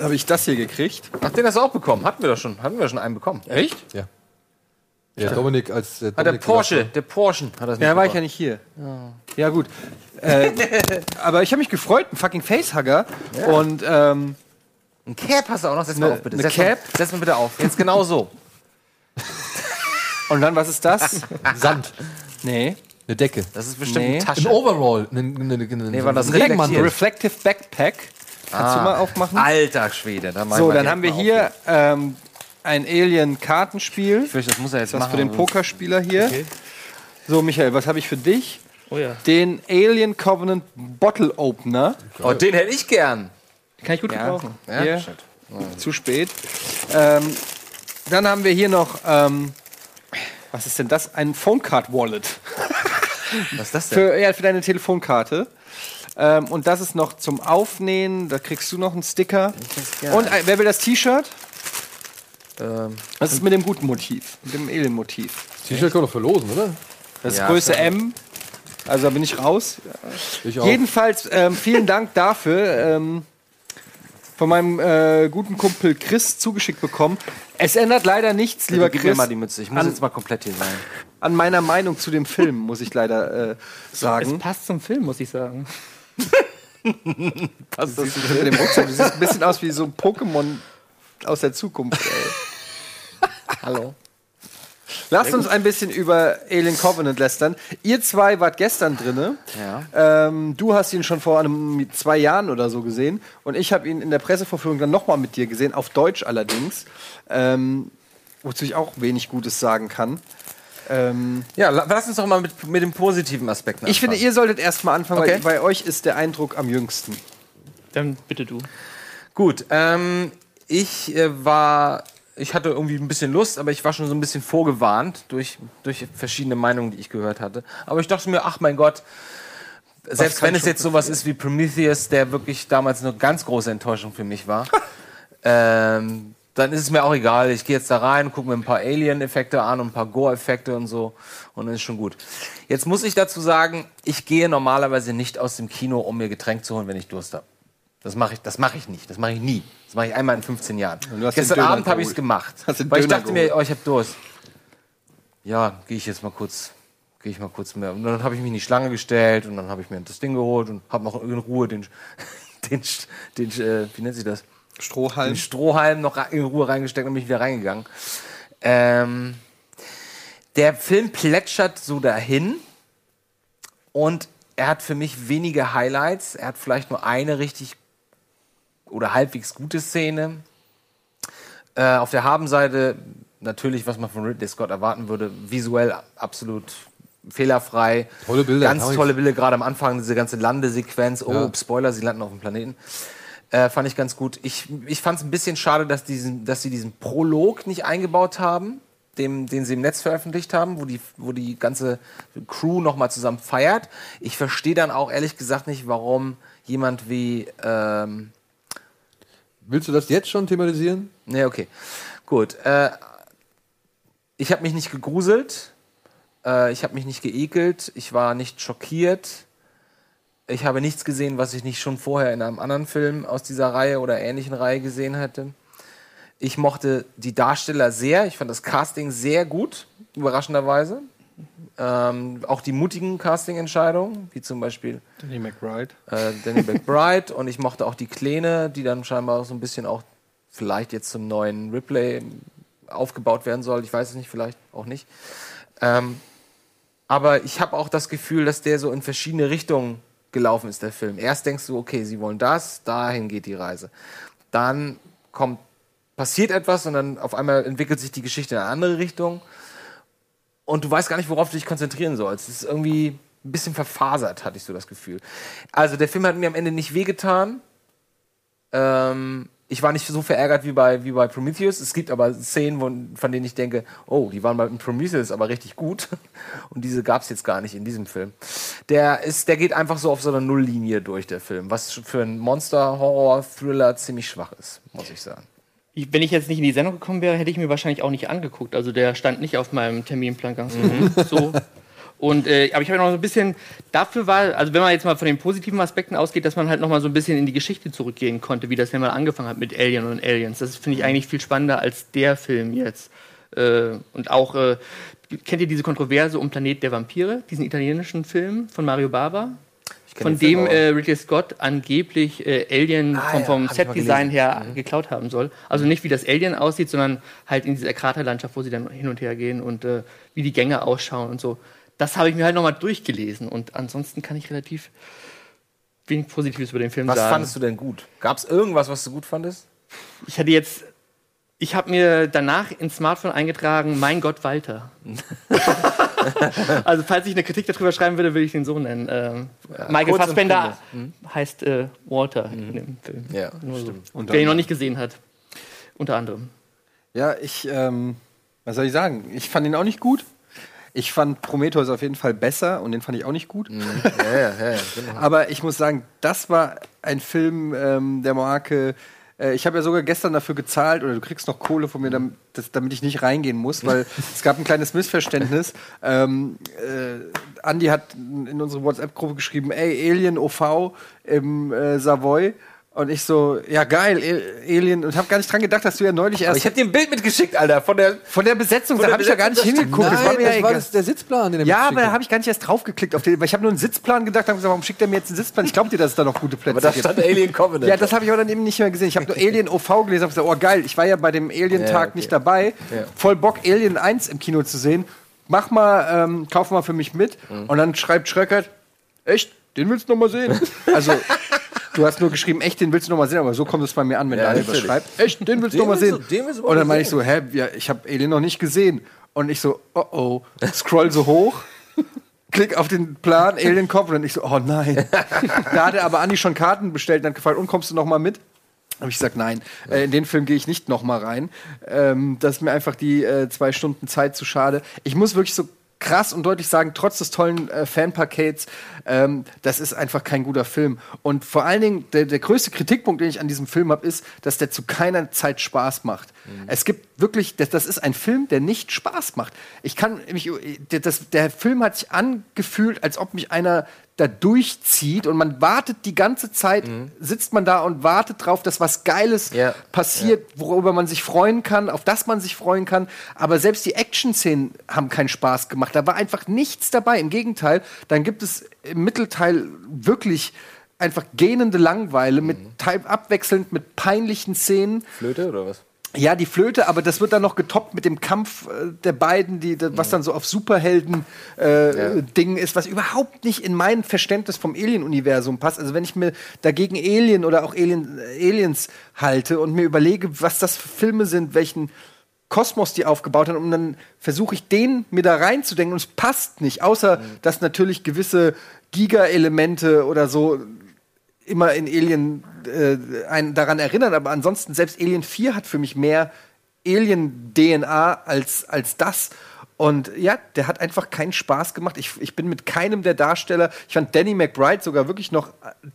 habe ich das hier gekriegt. Ach, den hast du auch bekommen. Hatten wir doch schon. Hatten wir schon einen bekommen. Echt? Ja. Der Dominik als äh, Ah, der Dominik Porsche, der Porsche hat das Ja, war ich ja nicht hier. Ja, gut. Äh, aber ich habe mich gefreut, ein fucking Facehugger. Und ähm, Ein Cap hast du auch noch. Setz mal Ne- auf, bitte. ne Setz Cap? Mal, setz mal bitte auf. Jetzt genau so. Und dann, was ist das? Sand. nee. Eine Decke. Das ist bestimmt Nee. eine Ein Tasche. Overall. Eine, eine, eine, Nee, war das ein? Reflective Backpack. Kannst du mal aufmachen? Alter Schwede. Da mach ich so, mal dann haben wir mal hier ähm, ein Alien-Kartenspiel. Ich fürchte, das muss er jetzt Das machen. für den Pokerspieler hier. So, Michael, was habe ich für dich? Oh ja, Den Alien Covenant Bottle Opener. Oh, den hätte ich gern. kann ich gut Ja. gebrauchen. Ja, Hier. shit. Zu spät. Ähm, dann haben wir hier noch, ähm, was ist denn das? Ein Phone Card Wallet. Was ist das denn? Für, ja, für deine Telefonkarte. Ähm, und das ist noch zum Aufnähen. Da kriegst du noch einen Sticker. Und äh, wer will das T-Shirt? Ähm, Das ist mit dem guten Motiv, mit dem Alien-Motiv. T-Shirt man doch verlosen, oder? Das ist Ja, Größe. M. Also da bin ich raus. Ich auch. Jedenfalls ähm, vielen Dank dafür. Ähm, von meinem äh, guten Kumpel Chris zugeschickt bekommen. Es ändert leider nichts, lieber gib mir Chris, mal die Mütze. Ich muss An- jetzt mal komplett hier sein. an meiner Meinung zu dem Film, muss ich leider äh, Es sagen. passt zum Film, muss ich sagen. Was das mit dem Rucksack? Du siehst ein bisschen aus wie so ein Pokémon aus der Zukunft. Ey. Hallo. Lasst uns ein bisschen über Alien Covenant lästern. Ihr zwei wart gestern drinne. Ja. Ähm, du hast ihn schon vor einem, zwei Jahren oder so gesehen. Und ich habe ihn in der Pressevorführung dann nochmal mit dir gesehen, auf Deutsch allerdings. Ähm, wozu ich auch wenig Gutes sagen kann. Ähm, Ja, la- lass uns doch mal mit, mit den positiven Aspekten ich finde, anfangen. ihr solltet erst mal anfangen, Okay. weil bei euch ist der Eindruck am jüngsten. Dann bitte du. Gut, ähm, ich äh, war, ich hatte irgendwie ein bisschen Lust, aber ich war schon so ein bisschen vorgewarnt durch, durch verschiedene Meinungen, die ich gehört hatte. Aber ich dachte mir, ach mein Gott, selbst wenn es jetzt sowas ist wie Prometheus, der wirklich damals eine ganz große Enttäuschung für mich war, ähm, dann ist es mir auch egal. Ich gehe jetzt da rein, gucke mir ein paar Alien-Effekte an und ein paar Gore-Effekte und so und dann ist schon gut. Jetzt muss ich dazu sagen, ich gehe normalerweise nicht aus dem Kino, um mir Getränk zu holen, wenn ich Durst habe. Das mache ich, das mache ich nicht. Das mache ich nie. Das mache ich einmal in 15 Jahren. den Gestern Abend habe ich es gemacht, den weil ich dachte mir, geholt. oh, ich habe Durst. Ja, gehe ich jetzt mal kurz, gehe ich mal kurz mehr. Und dann habe ich mich in die Schlange gestellt und dann habe ich mir das Ding geholt und habe noch in Ruhe den, den, den, äh, wie nennt sich das? Strohhalm. den Strohhalm noch in Ruhe reingesteckt und bin ich wieder reingegangen. Ähm, der Film plätschert so dahin und er hat für mich wenige Highlights. Er hat vielleicht nur eine richtig oder halbwegs gute Szene. Äh, auf der Habenseite natürlich, was man von Ridley Scott erwarten würde, visuell absolut fehlerfrei. Tolle Bilder, Ganz tolle Bilder, gerade am Anfang, diese ganze Landesequenz. Oh, Ja. Spoiler, sie landen auf dem Planeten. Äh, fand ich ganz gut. Ich, ich fand es ein bisschen schade, dass, diesen, dass sie diesen Prolog nicht eingebaut haben, dem, den sie im Netz veröffentlicht haben, wo die, wo die ganze Crew nochmal zusammen feiert. Ich verstehe dann auch ehrlich gesagt nicht, warum jemand wie. Ähm, Willst du das jetzt schon thematisieren? Ne, okay. Gut. Äh, ich habe mich nicht gegruselt. Äh, ich habe mich nicht geekelt. Ich war nicht schockiert. Ich habe nichts gesehen, was ich nicht schon vorher in einem anderen Film aus dieser Reihe oder ähnlichen Reihe gesehen hätte. Ich mochte die Darsteller sehr. Ich fand das Casting sehr gut, überraschenderweise. Ähm, auch die mutigen Casting-Entscheidungen, wie zum Beispiel Danny McBride. äh, Danny McBride und ich mochte auch die Kleine, die dann scheinbar so ein bisschen auch vielleicht jetzt zum neuen Ripley aufgebaut werden soll. Ich weiß es nicht, vielleicht auch nicht. Ähm, aber ich habe auch das Gefühl, dass der so in verschiedene Richtungen gelaufen ist, der Film. Erst denkst du, okay, sie wollen das, dahin geht die Reise. Dann kommt, passiert etwas und dann auf einmal entwickelt sich die Geschichte in eine andere Richtung und du weißt gar nicht, worauf du dich konzentrieren sollst. Es ist irgendwie ein bisschen verfasert, hatte ich so das Gefühl. Also der Film hat mir am Ende nicht wehgetan. Ähm, ich war nicht so verärgert wie bei, wie bei Prometheus. Es gibt aber Szenen, wo, von denen ich denke, oh, die waren bei Prometheus aber richtig gut. Und diese gab es jetzt gar nicht in diesem Film. Der, ist, der geht einfach so auf so einer Nulllinie durch, der Film. Was für einen Monster-Horror-Thriller ziemlich schwach ist, muss ich sagen. Ich, wenn ich jetzt nicht in die Sendung gekommen wäre, hätte ich mir wahrscheinlich auch nicht angeguckt. Also der stand nicht auf meinem Terminplan ganz oben. So. Und, äh, aber ich habe noch so ein bisschen, dafür war, also wenn man jetzt mal von den positiven Aspekten ausgeht, dass man halt noch mal so ein bisschen in die Geschichte zurückgehen konnte, wie das denn mal angefangen hat mit Alien und Aliens. Das finde ich eigentlich viel spannender als der Film jetzt. Äh, und auch, äh, kennt ihr diese Kontroverse um Planet der Vampire, diesen italienischen Film von Mario Bava? Von dem äh, Ridley Scott angeblich äh, Alien Ah, vom, ja, vom mal Set-Design her geklaut haben soll. Also nicht wie das Alien aussieht, sondern halt in dieser Kraterlandschaft, wo sie dann hin und her gehen und äh, wie die Gänge ausschauen und so. Das habe ich mir halt nochmal durchgelesen und ansonsten kann ich relativ wenig Positives über den Film Was sagen. fandest du denn gut? Gab es irgendwas, was du gut fandest? Ich hatte jetzt, ich habe mir danach ins Smartphone eingetragen, mein Gott, Walter. also falls ich eine Kritik darüber schreiben würde, würde ich den so nennen. Ähm, Michael kurz und Fassbender heißt äh, Walter in dem Film. Ja, Nur so. Und Wer ihn noch nicht gesehen hat. Unter anderem. Ja, ich, ähm, was soll ich sagen? Ich fand ihn auch nicht gut. Ich fand Prometheus auf jeden Fall besser und den fand ich auch nicht gut. Ja, ja, ja, ja. genau. Aber ich muss sagen, das war ein Film ähm, der Marke. Äh, ich habe ja sogar gestern dafür gezahlt oder du kriegst noch Kohle von mir, damit, das, damit ich nicht reingehen muss, weil es gab ein kleines Missverständnis. Ähm, äh, Andi hat in unsere WhatsApp-Gruppe geschrieben, ey, Alien OV im äh, Savoy. Und ich so, ja geil, Alien. Und habe gar nicht dran gedacht, dass du ja neulich Aber erst ich habe dir ein Bild mitgeschickt, Alter, von der. von der Besetzung, Von da habe ich ja gar nicht hingeguckt. das war mir ja das war egal. das, der Sitzplan, den er Ja, aber da habe ich gar nicht erst drauf geklickt auf den, weil ich habe nur einen Sitzplan gedacht, habe gesagt, warum schickt er mir jetzt einen Sitzplan? Ich glaube dir, dass es da noch gute Plätze Aber da gibt. stand Alien Covenant. Ja, das habe ich aber dann eben nicht mehr gesehen. Ich habe nur Alien OV gelesen, habe gesagt, oh geil, ich war ja bei dem Alien-Tag Ja, okay. nicht dabei. Ja. Voll Bock, Alien 1 im Kino zu sehen. Mach mal, ähm, kauf mal für mich mit. Mhm. Und dann schreibt Schröckert, echt, den willst du noch mal sehen? also, du hast nur geschrieben, echt, den willst du noch mal sehen, aber so kommt es bei mir an, wenn Ja, Daniel was schreibt. Echt, den willst du Den noch mal willst sehen? du- Und dann meine ich so, hä, ja, ich habe Alien noch nicht gesehen. Und ich so, oh oh, scroll so hoch. Klick auf den Plan, Alien Covenant. Ich so, oh nein. da hatte aber Andi schon Karten bestellt und hat gefragt, und kommst du noch mal mit? Habe ich gesagt, nein, äh, in den Film gehe ich nicht noch mal rein. Ähm, das ist mir einfach die äh, zwei Stunden Zeit zu schade. Ich muss wirklich so krass und deutlich sagen, trotz des tollen äh, Fanpakets, ähm, das ist einfach kein guter Film. Und vor allen Dingen, der, der größte Kritikpunkt, den ich an diesem Film habe, ist, dass der zu keiner Zeit Spaß macht. Es gibt wirklich, das, das ist ein Film, der nicht Spaß macht. Ich kann mich, der, das, der Film hat sich angefühlt, als ob mich einer da durchzieht und man wartet die ganze Zeit, sitzt man da und wartet drauf, dass was Geiles Ja, passiert, worüber man sich freuen kann, auf das man sich freuen kann. Aber selbst die Action-Szenen haben keinen Spaß gemacht. Da war einfach nichts dabei. Im Gegenteil, dann gibt es im Mittelteil wirklich einfach gähnende Langeweile mit teil, abwechselnd mit peinlichen Szenen. Flöte oder was? Ja, die Flöte, aber das wird dann noch getoppt mit dem Kampf äh, der beiden, die, was dann so auf Superhelden äh, Ding ist, was überhaupt nicht in mein Verständnis vom Alien-Universum passt. Also wenn ich mir dagegen Alien oder auch Alien, äh, Aliens halte und mir überlege, was das für Filme sind, welchen Kosmos die aufgebaut haben, und dann versuche ich den mir da reinzudenken und es passt nicht, außer dass natürlich gewisse Giga-Elemente oder so immer in Alien äh, einen daran erinnern, aber ansonsten selbst Alien 4 hat für mich mehr Alien-DNA als, als das. Und ja, der hat einfach keinen Spaß gemacht. Ich, ich bin mit keinem der Darsteller, ich fand Danny McBride sogar wirklich noch äh,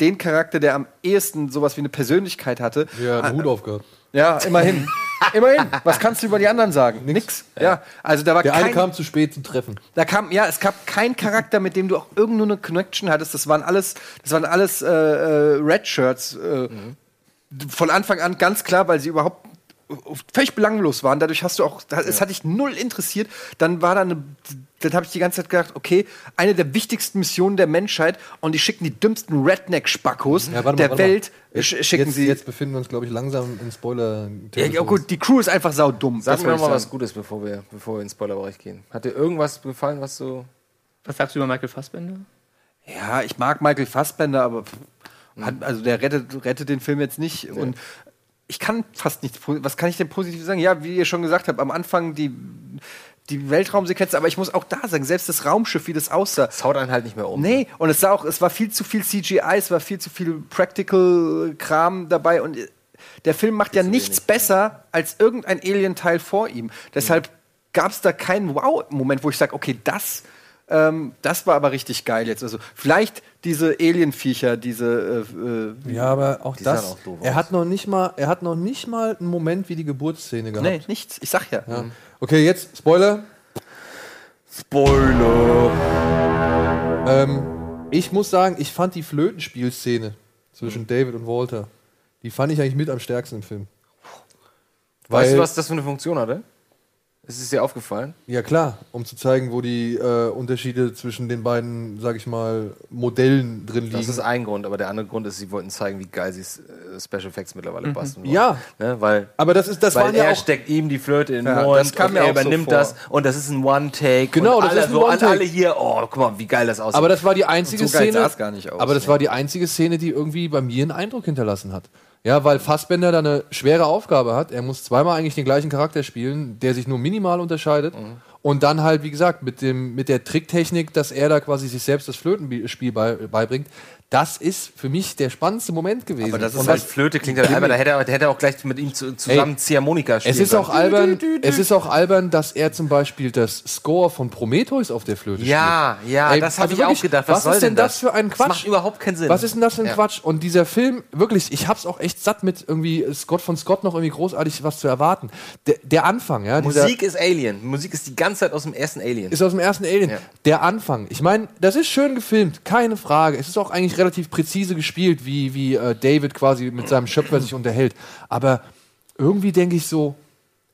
den Charakter, der am ehesten sowas wie eine Persönlichkeit hatte. Ja, einen Hut aufgehabt. Ja, immerhin. immerhin. Was kannst du über die anderen sagen? Nix. Ja, also da war Der eine kein, kam zu spät zum Treffen. da kam, ja, es gab keinen Charakter, mit dem du auch irgendeine Connection hattest. Das waren alles, das waren alles äh, äh, Red Shirts. Äh, Von Anfang an ganz klar, weil sie überhaupt völlig belanglos waren. Dadurch hast du auch, es hat dich null interessiert. Dann war da eine, dann habe ich die ganze Zeit gedacht, okay, eine der wichtigsten Missionen der Menschheit und die schicken die dümmsten Redneck-Spackos Ja, der warte mal. Welt, Jetzt, sch- schicken jetzt, sie. Jetzt befinden wir uns, glaube ich, langsam in spoiler ja, ja, gut, die Crew ist einfach saudumm. Sag das mir ich mal was sagen. Gutes, bevor wir, bevor wir in den Spoilerbereich gehen. Hat dir irgendwas gefallen, was du. Was sagst du über Michael Fassbender? Ja, ich mag Michael Fassbender, aber pff, hat, also der rettet, rettet den Film jetzt nicht. Und ich kann fast nichts. Was kann ich denn positiv sagen? Ja, wie ihr schon gesagt habt, am Anfang die, die Weltraumsequenz, aber ich muss auch da sagen, selbst das Raumschiff, wie das aussah. Das haut einen halt nicht mehr um. Nee, und es sah auch, es war viel zu viel CGI, es war viel zu viel Practical-Kram dabei und der Film macht ja nichts besser als irgendein Alien-Teil vor ihm. Deshalb gab es da keinen Wow-Moment, wo ich sage, okay, das, ähm, das war aber richtig geil jetzt. Also vielleicht diese Alien-Viecher, diese äh, äh, Ja, aber auch das. auch er hat noch nicht mal, er hat noch nicht mal einen Moment wie die Geburtsszene gehabt. nee, nichts. Ich sag ja. Ja. Okay, jetzt Spoiler. Spoiler. Ähm, ich muss sagen, ich fand die Flötenspielszene zwischen David und Walter, die fand ich eigentlich mit am stärksten im Film. Weißt Weil- du, was das für eine Funktion hatte? Ist es dir aufgefallen? Ja klar, um zu zeigen, wo die äh, Unterschiede zwischen den beiden, sag ich mal, Modellen drin liegen. Das ist ein Grund, aber der andere Grund ist, sie wollten zeigen, wie geil sie äh, Special Effects mittlerweile basteln wollen. Mhm. Ja. Ne? Weil, aber das ist, das weil waren ja er auch steckt ihm die Flöte in den Ja, Mund das kam und er auch so übernimmt vor. das und das ist ein One-Take. Genau, und das alle, ist ein so, One-Take. alle hier, oh, guck mal, wie geil das aussieht. Aber das war die einzige so Szene. sah's gar nicht aus, aber das ne? war die einzige Szene, die irgendwie bei mir einen Eindruck hinterlassen hat. Ja, weil Fassbender da eine schwere Aufgabe hat. Er muss zweimal eigentlich den gleichen Charakter spielen, der sich nur minimal unterscheidet. Mhm. Und dann halt, wie gesagt, mit, dem, mit der Tricktechnik, dass er da quasi sich selbst das Flötenspiel bei, beibringt. Das ist für mich der spannendste Moment gewesen. Aber das ist Und was- Flöte klingt halt albern, da hätte er, der hätte er auch gleich mit ihm zu, zusammen Ziehharmonika spielen Es ist auch albern, es ist auch albern, dass er zum Beispiel das Score von Prometheus auf der Flöte Ja, spielt. ja, Ey, das habe also ich auch wirklich, gedacht. Was, Was, ist denn das für ein Das Quatsch? macht überhaupt keinen Sinn. Was ist denn das für ein Ja. Quatsch? Und dieser Film, wirklich, ich hab's auch echt satt mit irgendwie Scott von Scott noch irgendwie großartig was zu erwarten. Der, der Anfang, ja, Musik ist Alien. Musik ist die ganze Zeit aus dem ersten Alien. ist aus dem ersten Alien. Ja. Der Anfang. Ich meine, das ist schön gefilmt, keine Frage. Es ist auch eigentlich ich, relativ präzise gespielt, wie, wie äh, David quasi mit seinem Schöpfer sich unterhält. Aber irgendwie denke ich so,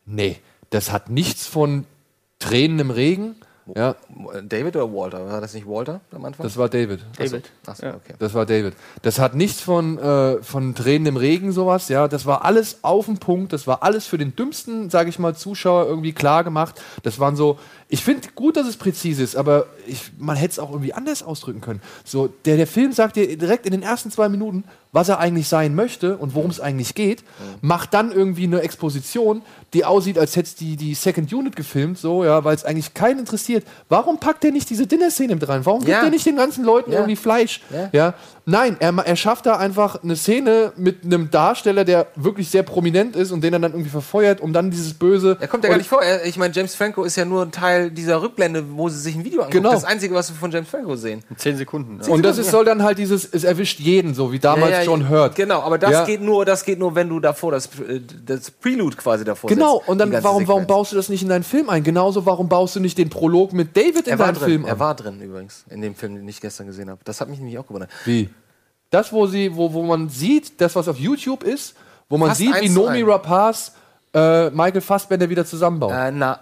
nee, das hat nichts von Tränen im Regen. Ja, David oder Walter? War das nicht Walter am Anfang? das war David. David. Achso, okay. Das war David. Das hat nichts von, äh, von Tränen im Regen, sowas, ja. Das war alles auf den Punkt. Das war alles für den dümmsten, sage ich mal, Zuschauer irgendwie klar gemacht. Das waren so. Ich finde gut, dass es präzise ist, aber ich, man hätte es auch irgendwie anders ausdrücken können. So, der, der Film sagt dir direkt in den ersten zwei Minuten, was er eigentlich sein möchte und worum es eigentlich geht, macht dann irgendwie eine Exposition, die aussieht, als hätte es die, die Second Unit gefilmt, so, ja, weil es eigentlich keinen interessiert. Warum packt er nicht diese Dinner-Szene mit rein? Warum gibt Ja. er nicht den ganzen Leuten Ja. irgendwie Fleisch? Ja. Ja. Nein, er, er schafft da einfach eine Szene mit einem Darsteller, der wirklich sehr prominent ist und den er dann irgendwie verfeuert, um dann dieses böse. Er kommt ja gar nicht vor. Er, ich meine, James Franco ist ja nur ein Teil dieser Rückblende, wo sie sich ein Video angucken. Genau. Das Einzige, was wir von James Franco sehen. Zehn Sekunden. Ja. Und das ist, soll dann halt dieses, es erwischt jeden, so wie damals Ja, John Hurt. Genau, aber das Ja. geht nur, das geht nur, wenn du davor das, äh, das Prelude quasi davor Genau, setzt. und dann warum, warum baust du das nicht in deinen Film ein? Genauso, warum baust du nicht den Prolog mit David in er deinen drin, Film Er an? war drin übrigens, in dem Film, den ich gestern gesehen habe. Das hat mich nämlich auch gewundert. Wie? Das, wo sie, wo, wo man sieht, das, was auf YouTube ist, wo man Fast sieht, wie Nomi. Rapaz äh, Michael Fassbender wieder zusammenbaut. Äh, na,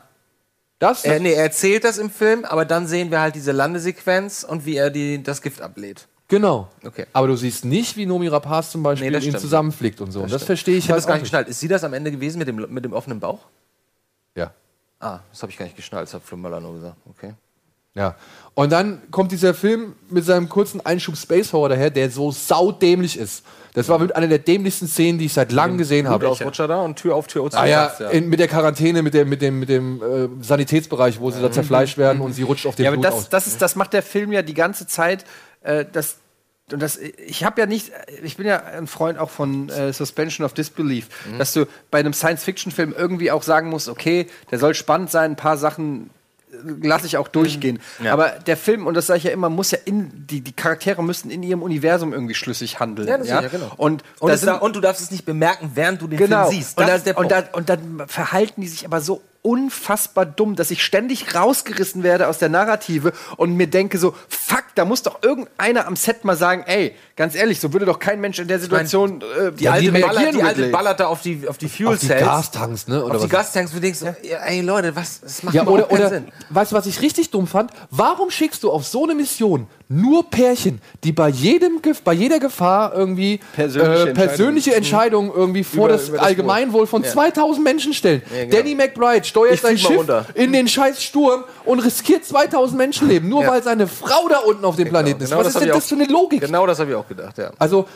das, er, nee, er erzählt das im Film, aber dann sehen wir halt diese Landesequenz und wie er die, das Gift ablädt. Genau. Okay. Aber du siehst nicht, wie Nomi Rapaz zum Beispiel Nee, das ihn stimmt. zusammenflickt und so. Das, stimmt. verstehe ich, Ich habe halt das gar nicht geschnallt. Ist sie das am Ende gewesen mit dem, mit dem offenen Bauch? Ja. Ah, das habe ich gar nicht geschnallt, das hat Flo Möller nur gesagt. Okay. Ja. Und dann kommt dieser Film mit seinem kurzen Einschub Space Horror daher, der so saudämlich ist. Das war mit einer der dämlichsten Szenen, die ich seit langem gesehen habe. Blutausrutscher da und Tür auf Tür auf Ah ja, in, mit der Quarantäne, mit dem, mit dem, mit dem äh, Sanitätsbereich, wo sie da zerfleischt werden und sie rutscht auf den Ja, aber Blut das, aus. das, ist, das macht der Film ja die ganze Zeit. Äh, das, und das, ich habe ja nicht, ich bin ja ein Freund auch von äh, Suspension of Disbelief, dass du bei einem Science-Fiction-Film irgendwie auch sagen musst, okay, der soll spannend sein, ein paar Sachen lasse ich auch durchgehen. Aber der Film, und das sage ich ja immer, muss ja in, die, die Charaktere müssen in ihrem Universum irgendwie schlüssig handeln. Ja, das sicher, genau. Und, Und, da sind- da, und du darfst es nicht bemerken, während du den Genau. Film siehst. und, Das ist der und, dann, und dann verhalten die sich aber so unfassbar dumm, dass ich ständig rausgerissen werde aus der Narrative und mir denke so, fuck, da muss doch irgendeiner am Set mal sagen, ey, ganz ehrlich, so würde doch kein Mensch in der Situation äh, die alte, reagieren, ballert, die alte ballert da auf die, auf die Fuel auf die Cells. Gastanks, ne? Oder auf die? Gastanks, wo du denkst, ja, ey Leute, was, das macht Ja, oder, keinen oder Sinn. weißt du, was ich richtig dumm fand? Warum schickst du auf so eine Mission nur Pärchen, die bei jedem bei jeder Gefahr irgendwie Persönliche äh, persönliche Entscheidungen irgendwie vor Über- das über das Allgemeinwohl von 2000 Menschen stellen? genau. Danny McBride steuert Ich sein Schiff runter. in den scheiß Sturm und riskiert 2000 Menschenleben, nur Ja. weil seine Frau da unten auf dem Planeten ist. genau Was ist denn das auch- für eine Logik? Genau das habe ich auch gedacht, ja. Also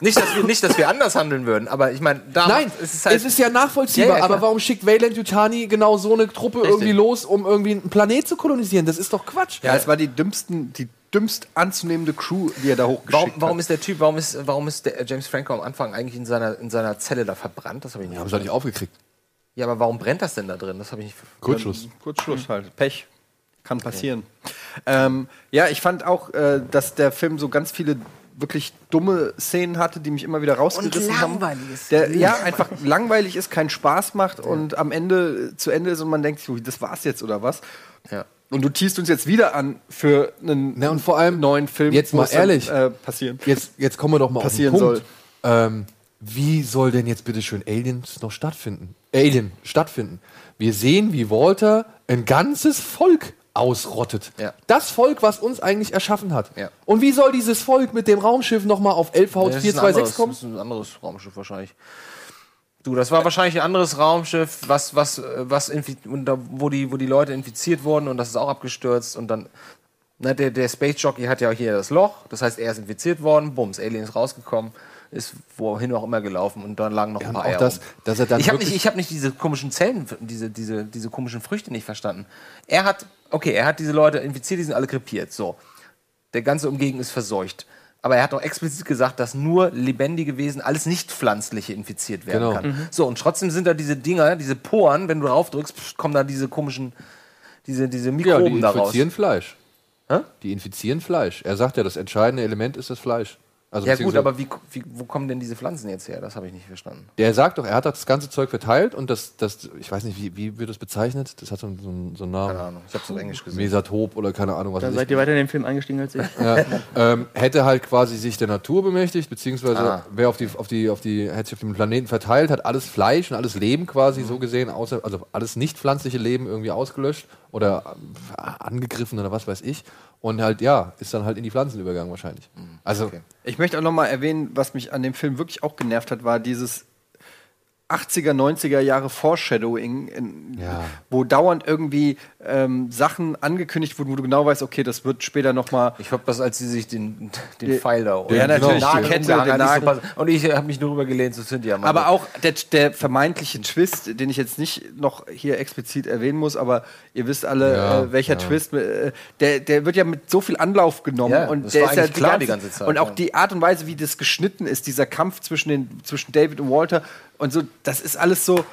Nicht dass, wir, nicht, dass wir anders handeln würden, aber ich meine, da Nein, es ist halt. ja nachvollziehbar, Ja, ja, aber warum schickt Wayland Yutani genau so eine Truppe irgendwie los, um irgendwie einen Planet zu kolonisieren? Das ist doch Quatsch. Ja, es war die dümmsten, die dümmst anzunehmende Crew, die er da hochgeschickt warum, warum hat. ist der Typ, warum ist, warum ist der James Franco am Anfang eigentlich in seiner, in seiner Zelle da verbrannt? Das habe ich nicht. Haben sie doch nicht aufgekriegt. Ja, aber warum brennt das denn da drin? Das habe ich nicht. Kurzschluss. Kurzschluss halt. Pech. Kann passieren. Ähm, ja, ich fand auch, äh, dass der Film so ganz viele wirklich dumme Szenen hatte, die mich immer wieder rausgerissen haben. langweiliges. Der, ja, einfach langweilig ist, keinen Spaß macht und am Ende äh, zu Ende ist und man denkt, "Ui, das war's jetzt oder was? Ja. Und du tiest uns jetzt wieder an für einen Na, und vor allem, neuen Film. jetzt mal es dann, ehrlich. äh, passieren. Jetzt, jetzt kommen wir doch mal Passieren auf den Punkt. Ähm, wie soll denn jetzt bitte schön Aliens noch stattfinden? Alien stattfinden. Wir sehen, wie Walter ein ganzes Volk ausrottet. Ja. Das Volk, was uns eigentlich erschaffen hat. Ja. Und wie soll dieses Volk mit dem Raumschiff noch mal auf LV Das ist ein 426 anderes- kommen? Das ist ein anderes Raumschiff wahrscheinlich. Du, das war wahrscheinlich ein anderes Raumschiff, was, was, was da, wo, die, wo die Leute infiziert wurden und das ist auch abgestürzt und dann. Na, der, der Space Jockey hat ja hier das Loch, das heißt, er ist infiziert worden, bums, Alien ist rausgekommen, ist wohin auch immer gelaufen und dann lagen noch ein und paar auch Eier das, dann Ich habe nicht, ich hab nicht diese komischen Zellen, diese, diese, diese komischen Früchte nicht verstanden. Er hat, okay, er hat diese Leute infiziert, die sind alle krepiert, so. Der ganze Umgegend ist verseucht. Aber er hat auch explizit gesagt, dass nur lebendige Wesen, alles nicht-pflanzliche infiziert werden Genau. kann. So, und trotzdem sind da diese Dinger, diese Poren, wenn du draufdrückst, kommen da diese komischen, diese, diese Ja, Mikroben die da raus. infizieren Fleisch. Hä? Die infizieren Fleisch. Er sagt ja, das entscheidende Element ist das Fleisch. Also Ja gut, aber wie, wie, wo kommen denn diese Pflanzen jetzt her? Das habe ich nicht verstanden. Der sagt doch, er hat das ganze Zeug verteilt und das, das ich weiß nicht, wie, wie wird das bezeichnet? Das hat so, einen- so, einen- so einen Namen. Keine Ahnung. Ich habe es auf Englisch gesehen. Mesatop oder keine Ahnung, was Da weiß seid ich. ihr weiter in den Film eingestiegen als ich. Ja, ähm, hätte halt quasi sich der Natur bemächtigt, beziehungsweise Ah. wäre auf die, auf die, auf die, hätte sich auf den Planeten verteilt, hat alles Fleisch und alles Leben quasi Mhm. so gesehen, außer, also alles nicht pflanzliche Leben irgendwie ausgelöscht oder äh, angegriffen oder was weiß ich. Und halt, ja, ist dann halt in die Pflanzen übergegangen wahrscheinlich. Mhm. Also, Okay. Ich möchte auch noch mal erwähnen, was mich an dem Film wirklich auch genervt hat, war dieses 80er, 90er Jahre Foreshadowing, in, Ja. wo dauernd irgendwie ähm, Sachen angekündigt wurden, wo du genau weißt, okay, das wird später noch mal Ich hoffe, dass als sie sich den, den Die- Pfeil da Ja, natürlich, Nagel die Kette, den Nagel. so Und ich habe mich nur rübergelehnt zu Cynthia. Mann. Aber auch der, der vermeintliche Twist, den ich jetzt nicht noch hier explizit erwähnen muss, aber ihr wisst alle, Ja, äh, welcher ja. Twist, äh, der, der wird ja mit so viel Anlauf genommen. Ja, und das der war ist ja klar die ganze Zeit, Und auch die Art und Weise, wie das geschnitten ist, dieser Kampf zwischen, den, zwischen David und Walter und so, das ist alles so.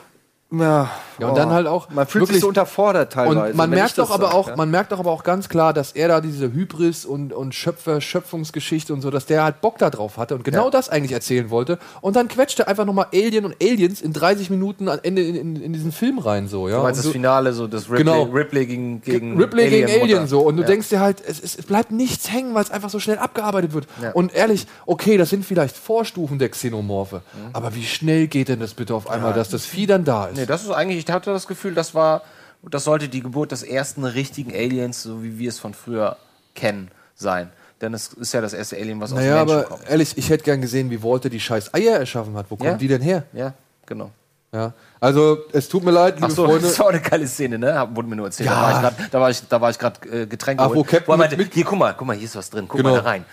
Ja, Ja, und dann halt auch Man fühlt sich so unterfordert teilweise. Und man merkt doch aber sag, auch, ja. man merkt doch aber auch ganz klar, dass er da diese Hybris und, und Schöpfer, Schöpfungsgeschichte und so, dass der halt Bock da drauf hatte und genau Ja. das eigentlich erzählen wollte. Und dann quetscht er einfach nochmal Alien und Aliens in 30 Minuten am Ende in, in, in diesen Film rein, so, ja. du meinst Und das so, Finale, so das Ripley, Genau. Ripley gegen, gegen Ripley gegen Alien-Mutter. Alien so und du denkst dir halt, es, es, bleibt nichts hängen, weil es einfach so schnell abgearbeitet wird. Und ehrlich, okay, das sind vielleicht Vorstufen der Xenomorphe, Mhm. aber wie schnell geht denn das bitte auf einmal, dass das Vieh dann da ist? Nee, das ist eigentlich, ich hatte das Gefühl, das war, das sollte die Geburt des ersten richtigen Aliens, so wie wir es von früher kennen, sein. Denn es ist ja das erste Alien, was naja, aus Menschen aber kommt. ehrlich, ich hätte gern gesehen, wie Walter die scheiß Eier erschaffen hat. Wo kommen Ja. die denn her? Ja, genau. Ja. Also, es tut mir leid, liebe Ach so, Freunde. das war eine geile Szene, ne? Wurde mir nur erzählt. Ja. Da war ich grad- Da war ich, da war ich gerade äh, Getränke Ach, wo. Captain Wo mit- meinte, mit- hier, guck mal, guck mal, hier ist was drin. Guck Genau. mal da rein.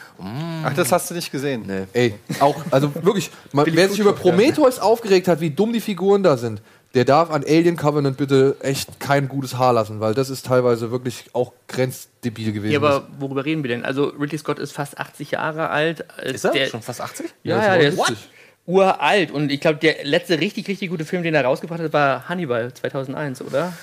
Ach, das hast du nicht gesehen. Nee. Ey, auch, also wirklich, man, wer sich über Prometheus aufgeregt hat, wie dumm die Figuren da sind, der darf an Alien Covenant bitte echt kein gutes Haar lassen, weil das ist teilweise wirklich auch grenzdebil gewesen. Ja, aber worüber reden wir denn? Also Ridley Scott ist fast 80 Jahre alt. Äh, Ist er? Der, Schon fast 80? ja, Ja, ja, der ist 79. uralt. Und ich glaube, der letzte richtig, richtig gute Film, den er rausgebracht hat, war Hannibal 2001, oder?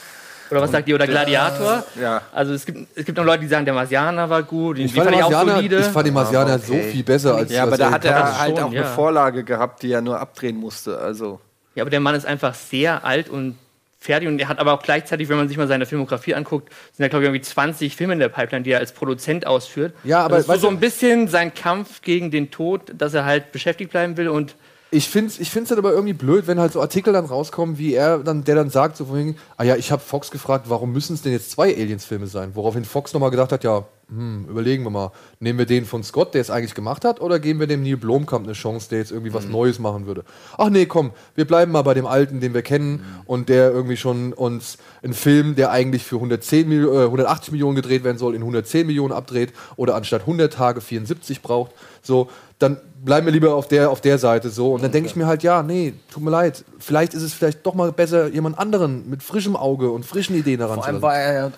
Oder was sagt ihr? Oder Gladiator? Ja. Also es gibt, es gibt noch Leute, die sagen, der Marsianer war gut. Den ich, fand fand ich auch Marsianer, solide. ich fand die Marsianer so okay. viel besser als Ja, aber als da hat er halt schon, auch ja. eine Vorlage gehabt, die er nur abdrehen musste. Also. Ja, aber der Mann ist einfach sehr alt und fertig und er hat aber auch gleichzeitig, wenn man sich mal seine Filmografie anguckt, sind da glaube ich irgendwie 20 Filme in der Pipeline, die er als Produzent ausführt. Ja, aber das ist so, so ein bisschen sein Kampf gegen den Tod, dass er halt beschäftigt bleiben will und Ich finde es ich find's dann aber irgendwie blöd, wenn halt so Artikel dann rauskommen, wie er dann, der dann sagt, so vorhin, ah ja, ich habe Fox gefragt, warum müssen es denn jetzt zwei Aliens-Filme sein? Woraufhin Fox nochmal gedacht hat, ja, hm, überlegen wir mal, nehmen wir den von Scott, der es eigentlich gemacht hat, oder geben wir dem Neil Blomkamp eine Chance, der jetzt irgendwie was Neues machen würde? Ach nee, komm, wir bleiben mal bei dem Alten, den wir kennen und der irgendwie schon uns einen Film, der eigentlich für 110 Mil äh, 180 Millionen gedreht werden soll, in 110 Millionen abdreht oder anstatt 100 Tage 74 braucht, so, dann bleiben wir lieber auf der, auf der Seite so. Und dann denke ich mir halt, ja, nee, tut mir leid. Vielleicht ist es vielleicht doch mal besser, jemand anderen mit frischem Auge und frischen Ideen daran Vor zu allem lassen. war er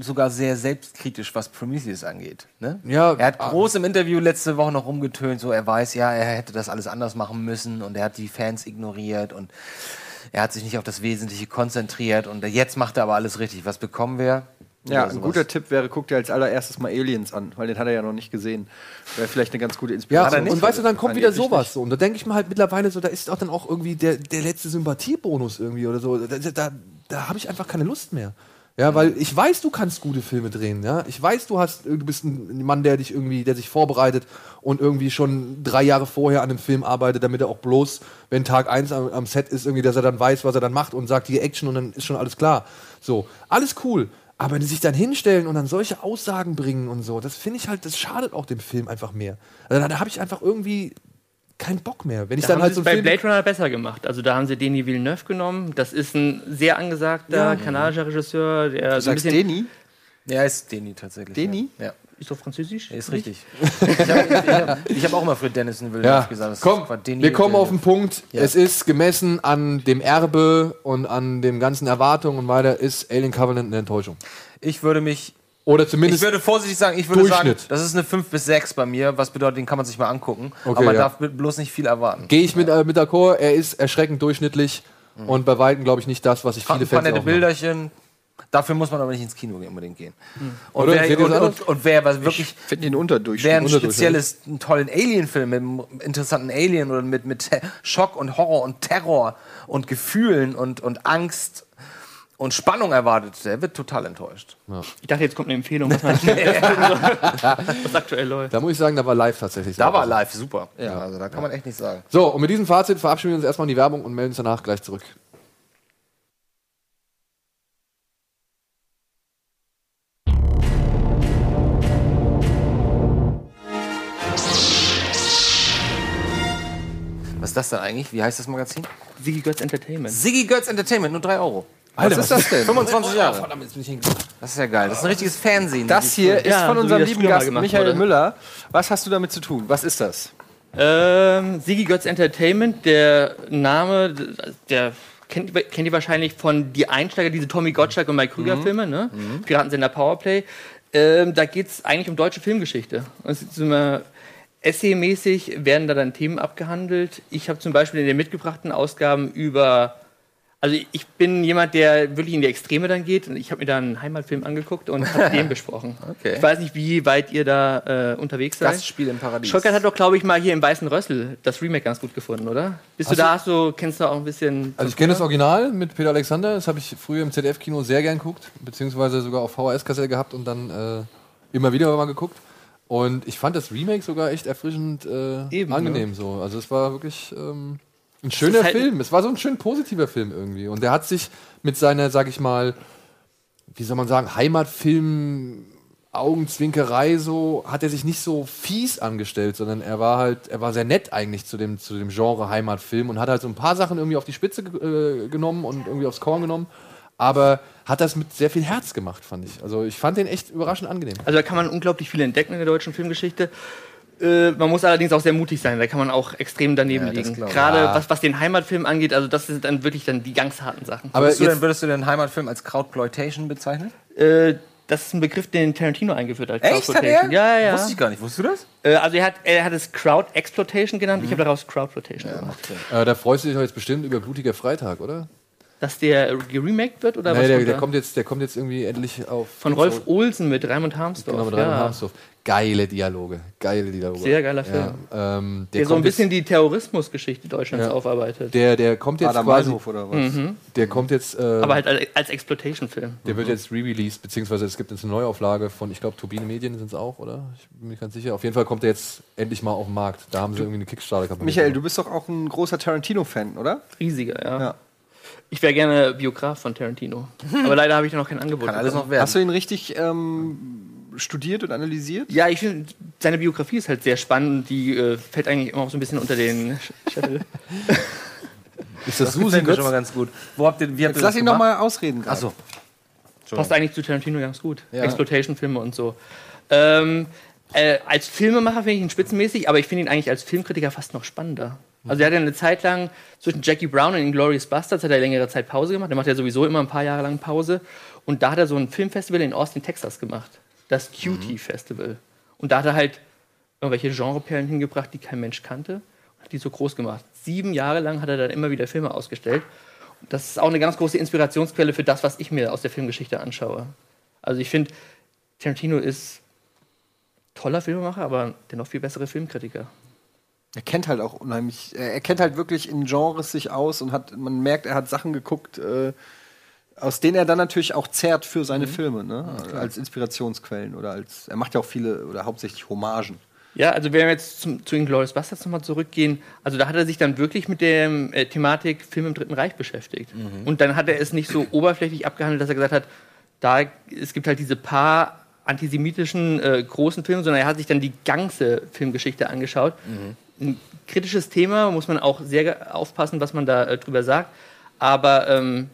sogar sehr selbstkritisch, was Prometheus angeht. Ne? Ja, er hat groß im Interview letzte Woche noch rumgetönt, so er weiß ja, er hätte das alles anders machen müssen und er hat die Fans ignoriert und er hat sich nicht auf das Wesentliche konzentriert und jetzt macht er aber alles richtig. Was bekommen wir? Ja, ein sowas. guter Tipp wäre, guck dir als allererstes mal Aliens an, weil den hat er ja noch nicht gesehen. Wäre vielleicht eine ganz gute Ja, Inspiration. und, und weißt du, dann kommt wieder sowas so. Und da denke ich mir halt mittlerweile so, da ist auch dann auch irgendwie der, der letzte Sympathiebonus irgendwie oder so. Da, da, da habe ich einfach keine Lust mehr. Ja, weil ich weiß, du kannst gute Filme drehen, ja. Ich weiß, du hast, du bist ein Mann, der dich irgendwie, der sich vorbereitet und irgendwie schon drei Jahre vorher an einem Film arbeitet, damit er auch bloß, wenn Tag eins am, am Set ist, irgendwie, dass er dann weiß, was er dann macht und sagt die Action und dann ist schon alles klar. So, alles cool. Aber sich dann hinstellen und dann solche Aussagen bringen und so, das finde ich halt, das schadet auch dem Film einfach mehr. Also da, da habe ich einfach irgendwie keinen Bock mehr. Wenn ich da dann haben halt sie so bei Film. Blade Runner besser gemacht. Also da haben sie Denis Villeneuve genommen. Das ist ein sehr angesagter kanadischer Regisseur, der Du so ein sagst bisschen Deni? Ja, ist Deni tatsächlich. Deni? Ja, ist doch französisch. ja ist richtig. ich habe ich hab, ich auch immer für Dennis Villeneuve Ja, gesagt. das komm, wir kommen auf den Punkt. Ja. Es ist gemessen an dem Erbe und an den ganzen Erwartungen und weiter, ist Alien Covenant eine Enttäuschung. Ich würde mich Oder Ich zumindest. würde vorsichtig sagen, ich würde sagen, das ist eine 5 bis 6 bei mir, was bedeutet, den kann man sich mal angucken. Okay, aber man ja. darf bloß nicht viel erwarten. Gehe ich mit, äh, mit d'accord, er ist erschreckend durchschnittlich und bei Weitem, glaube ich, nicht das, was sich viele Ein paar Fans. Bilderchen, Dafür muss man aber nicht ins Kino unbedingt gehen. Und, Oder? wer, und, das und, und wer was wirklich Finde den Unterdurchschnitt. Wer ein spezielles, einen tollen Alien-Film mit einem interessanten Alien oder mit, mit Schock und Horror und Terror und Gefühlen und, und Angst und Spannung erwartet, der wird total enttäuscht. Ich dachte, jetzt kommt eine Empfehlung, was man was aktuell läuft. Da muss ich sagen, da war live tatsächlich. Da war live super. Ja, also da kann man echt nicht sagen. So, und mit diesem Fazit verabschieden wir uns erstmal in die Werbung und melden uns danach gleich zurück. Ist das denn eigentlich? Wie heißt das Magazin? Sigi Götz Entertainment. Siggy Götz Entertainment, nur 3 Euro. Was ist das denn? 25 Jahre. Das ist ja geil. Das ist ein richtiges Fernsehen. Das hier ist Ja, von so wie unserem das lieben früher mal Gast gemacht Michael wurde. Müller. Was hast du damit zu tun? Was ist das? Ähm, Sigi Götz Entertainment, der Name, der kennt, kennt ihr wahrscheinlich von Die Einsteiger, diese Tommy Gottschalk und Mike Krüger Filme, ne? Piratensender Powerplay. Ähm, da geht es eigentlich um deutsche Filmgeschichte. Und es ist immer Essay-mäßig werden da dann Themen abgehandelt. Ich habe zum Beispiel in den mitgebrachten Ausgaben über also ich bin jemand, der wirklich in die Extreme dann geht. Und ich habe mir da einen Heimatfilm angeguckt und habe den besprochen. Okay. Ich weiß nicht, wie weit ihr da äh, unterwegs seid. Gastspiel im Paradies. Schockert hat doch, glaube ich, mal hier im Weißen Rössel das Remake ganz gut gefunden, oder? Bist du da, hast du, kennst du auch ein bisschen. Also ich kenne das Original mit Peter Alexander, das habe ich früher im ZDF-Kino sehr gern geguckt, beziehungsweise sogar auf VHS-Kassette gehabt und dann äh, immer wieder mal geguckt. Und ich fand das Remake sogar echt erfrischend äh, Eben, angenehm so. Also es war wirklich ähm, ein schöner halt- Film. Es war so ein schön positiver Film irgendwie. Und der hat sich mit seiner, sag ich mal, wie soll man sagen, Heimatfilm Augenzwinkerei so, hat er sich nicht so fies angestellt, sondern er war halt, er war sehr nett eigentlich zu dem, zu dem Genre Heimatfilm und hat halt so ein paar Sachen irgendwie auf die Spitze äh, genommen und irgendwie aufs Korn genommen, aber hat das mit sehr viel Herz gemacht, fand ich. Also ich fand den echt überraschend angenehm. Also da kann man unglaublich viel entdecken in der deutschen Filmgeschichte. Äh, man muss allerdings auch sehr mutig sein, da kann man auch extrem daneben Ja, liegen. Gerade Ja. was, was den Heimatfilm angeht, also das sind dann wirklich dann die ganz harten Sachen. Aber Würdest du, denn, würdest du den Heimatfilm als Crowdploitation bezeichnen? Äh, das ist ein Begriff, den Tarantino eingeführt hat. Echt? Hat Crowdploitation. er? Ja, ja. Wusste ich gar nicht. Wusstest du das? Äh, also er hat, er hat es Crowd Exploitation genannt, ich habe daraus Crowdploitation gemacht. äh, da freust du dich doch jetzt bestimmt über Blutiger Freitag, oder? Dass der geremaked wird oder Nee, was? der, kommt der, kommt jetzt, der kommt jetzt irgendwie endlich auf. Von Rolf Olsen mit Raimund Harmsdorf. Genau, mit ja. Rainer Harmsdorf. Geile Dialoge. Geile Dialoge. Sehr geiler Film. Ja, ähm, der Der so ein bisschen die Terrorismusgeschichte Deutschlands Ja. aufarbeitet. Der, der kommt jetzt Adam quasi. Meinhof oder was? Der kommt jetzt. Äh, Aber halt als, als Exploitation-Film. Der wird jetzt re-released, beziehungsweise es gibt jetzt eine Neuauflage von, ich glaube, Turbine Medien sind es auch, oder? Ich bin mir ganz sicher. Auf jeden Fall kommt er jetzt endlich mal auf den Markt. Da haben sie irgendwie eine Kickstarter-Kampagne. Michael, du bist doch auch ein großer Tarantino-Fan, oder? Riesiger, ja. Ja. Ich wäre gerne Biograf von Tarantino. Aber leider habe ich da noch kein Angebot. Kann alles bekommen. noch werden. Hast du ihn richtig ähm, studiert und analysiert? Ja, ich finde, seine Biografie ist halt sehr spannend. Die äh, fällt eigentlich immer auch so ein bisschen unter den Sch- Scheffel. Ist das Das Susi schon mal ganz gut. Wo habt ihr, wie habt Jetzt ihr lass ihn noch gemacht? mal ausreden. gerade. Achso. Passt eigentlich zu Tarantino ganz gut. Ja. Exploitation-Filme und so. Ähm, äh, als Filmemacher finde ich ihn spitzenmäßig, aber ich finde ihn eigentlich als Filmkritiker fast noch spannender. Also er hat ja eine Zeit lang zwischen Jackie Brown und Inglourious Bastards hat er längere Zeit Pause gemacht. Der macht ja sowieso immer ein paar Jahre lang Pause. Und da hat er so ein Filmfestival in Austin, Texas gemacht. Das Cutie Festival. Und da hat er halt irgendwelche Genreperlen hingebracht, die kein Mensch kannte. Und hat die so groß gemacht. Sieben Jahre lang hat er dann immer wieder Filme ausgestellt. Und das ist auch eine ganz große Inspirationsquelle für das, was ich mir aus der Filmgeschichte anschaue. Also ich finde, Tarantino ist toller Filmemacher, aber dennoch viel bessere Filmkritiker. Er kennt halt auch unheimlich, er kennt halt wirklich in Genres sich aus und hat, man merkt, er hat Sachen geguckt, äh, aus denen er dann natürlich auch zehrt für seine Filme, ne? als Inspirationsquellen oder als, er macht ja auch viele oder hauptsächlich Hommagen. Ja, also wenn wir jetzt zum, zu Inglourious Bastards nochmal zurückgehen, also da hat er sich dann wirklich mit der äh, Thematik Film im Dritten Reich beschäftigt. Und dann hat er es nicht so oberflächlich abgehandelt, dass er gesagt hat, da, es gibt halt diese paar antisemitischen äh, großen Filme, sondern er hat sich dann die ganze Filmgeschichte angeschaut. Ein kritisches Thema, muss man auch sehr aufpassen, was man da äh, drüber sagt. Aber ähm,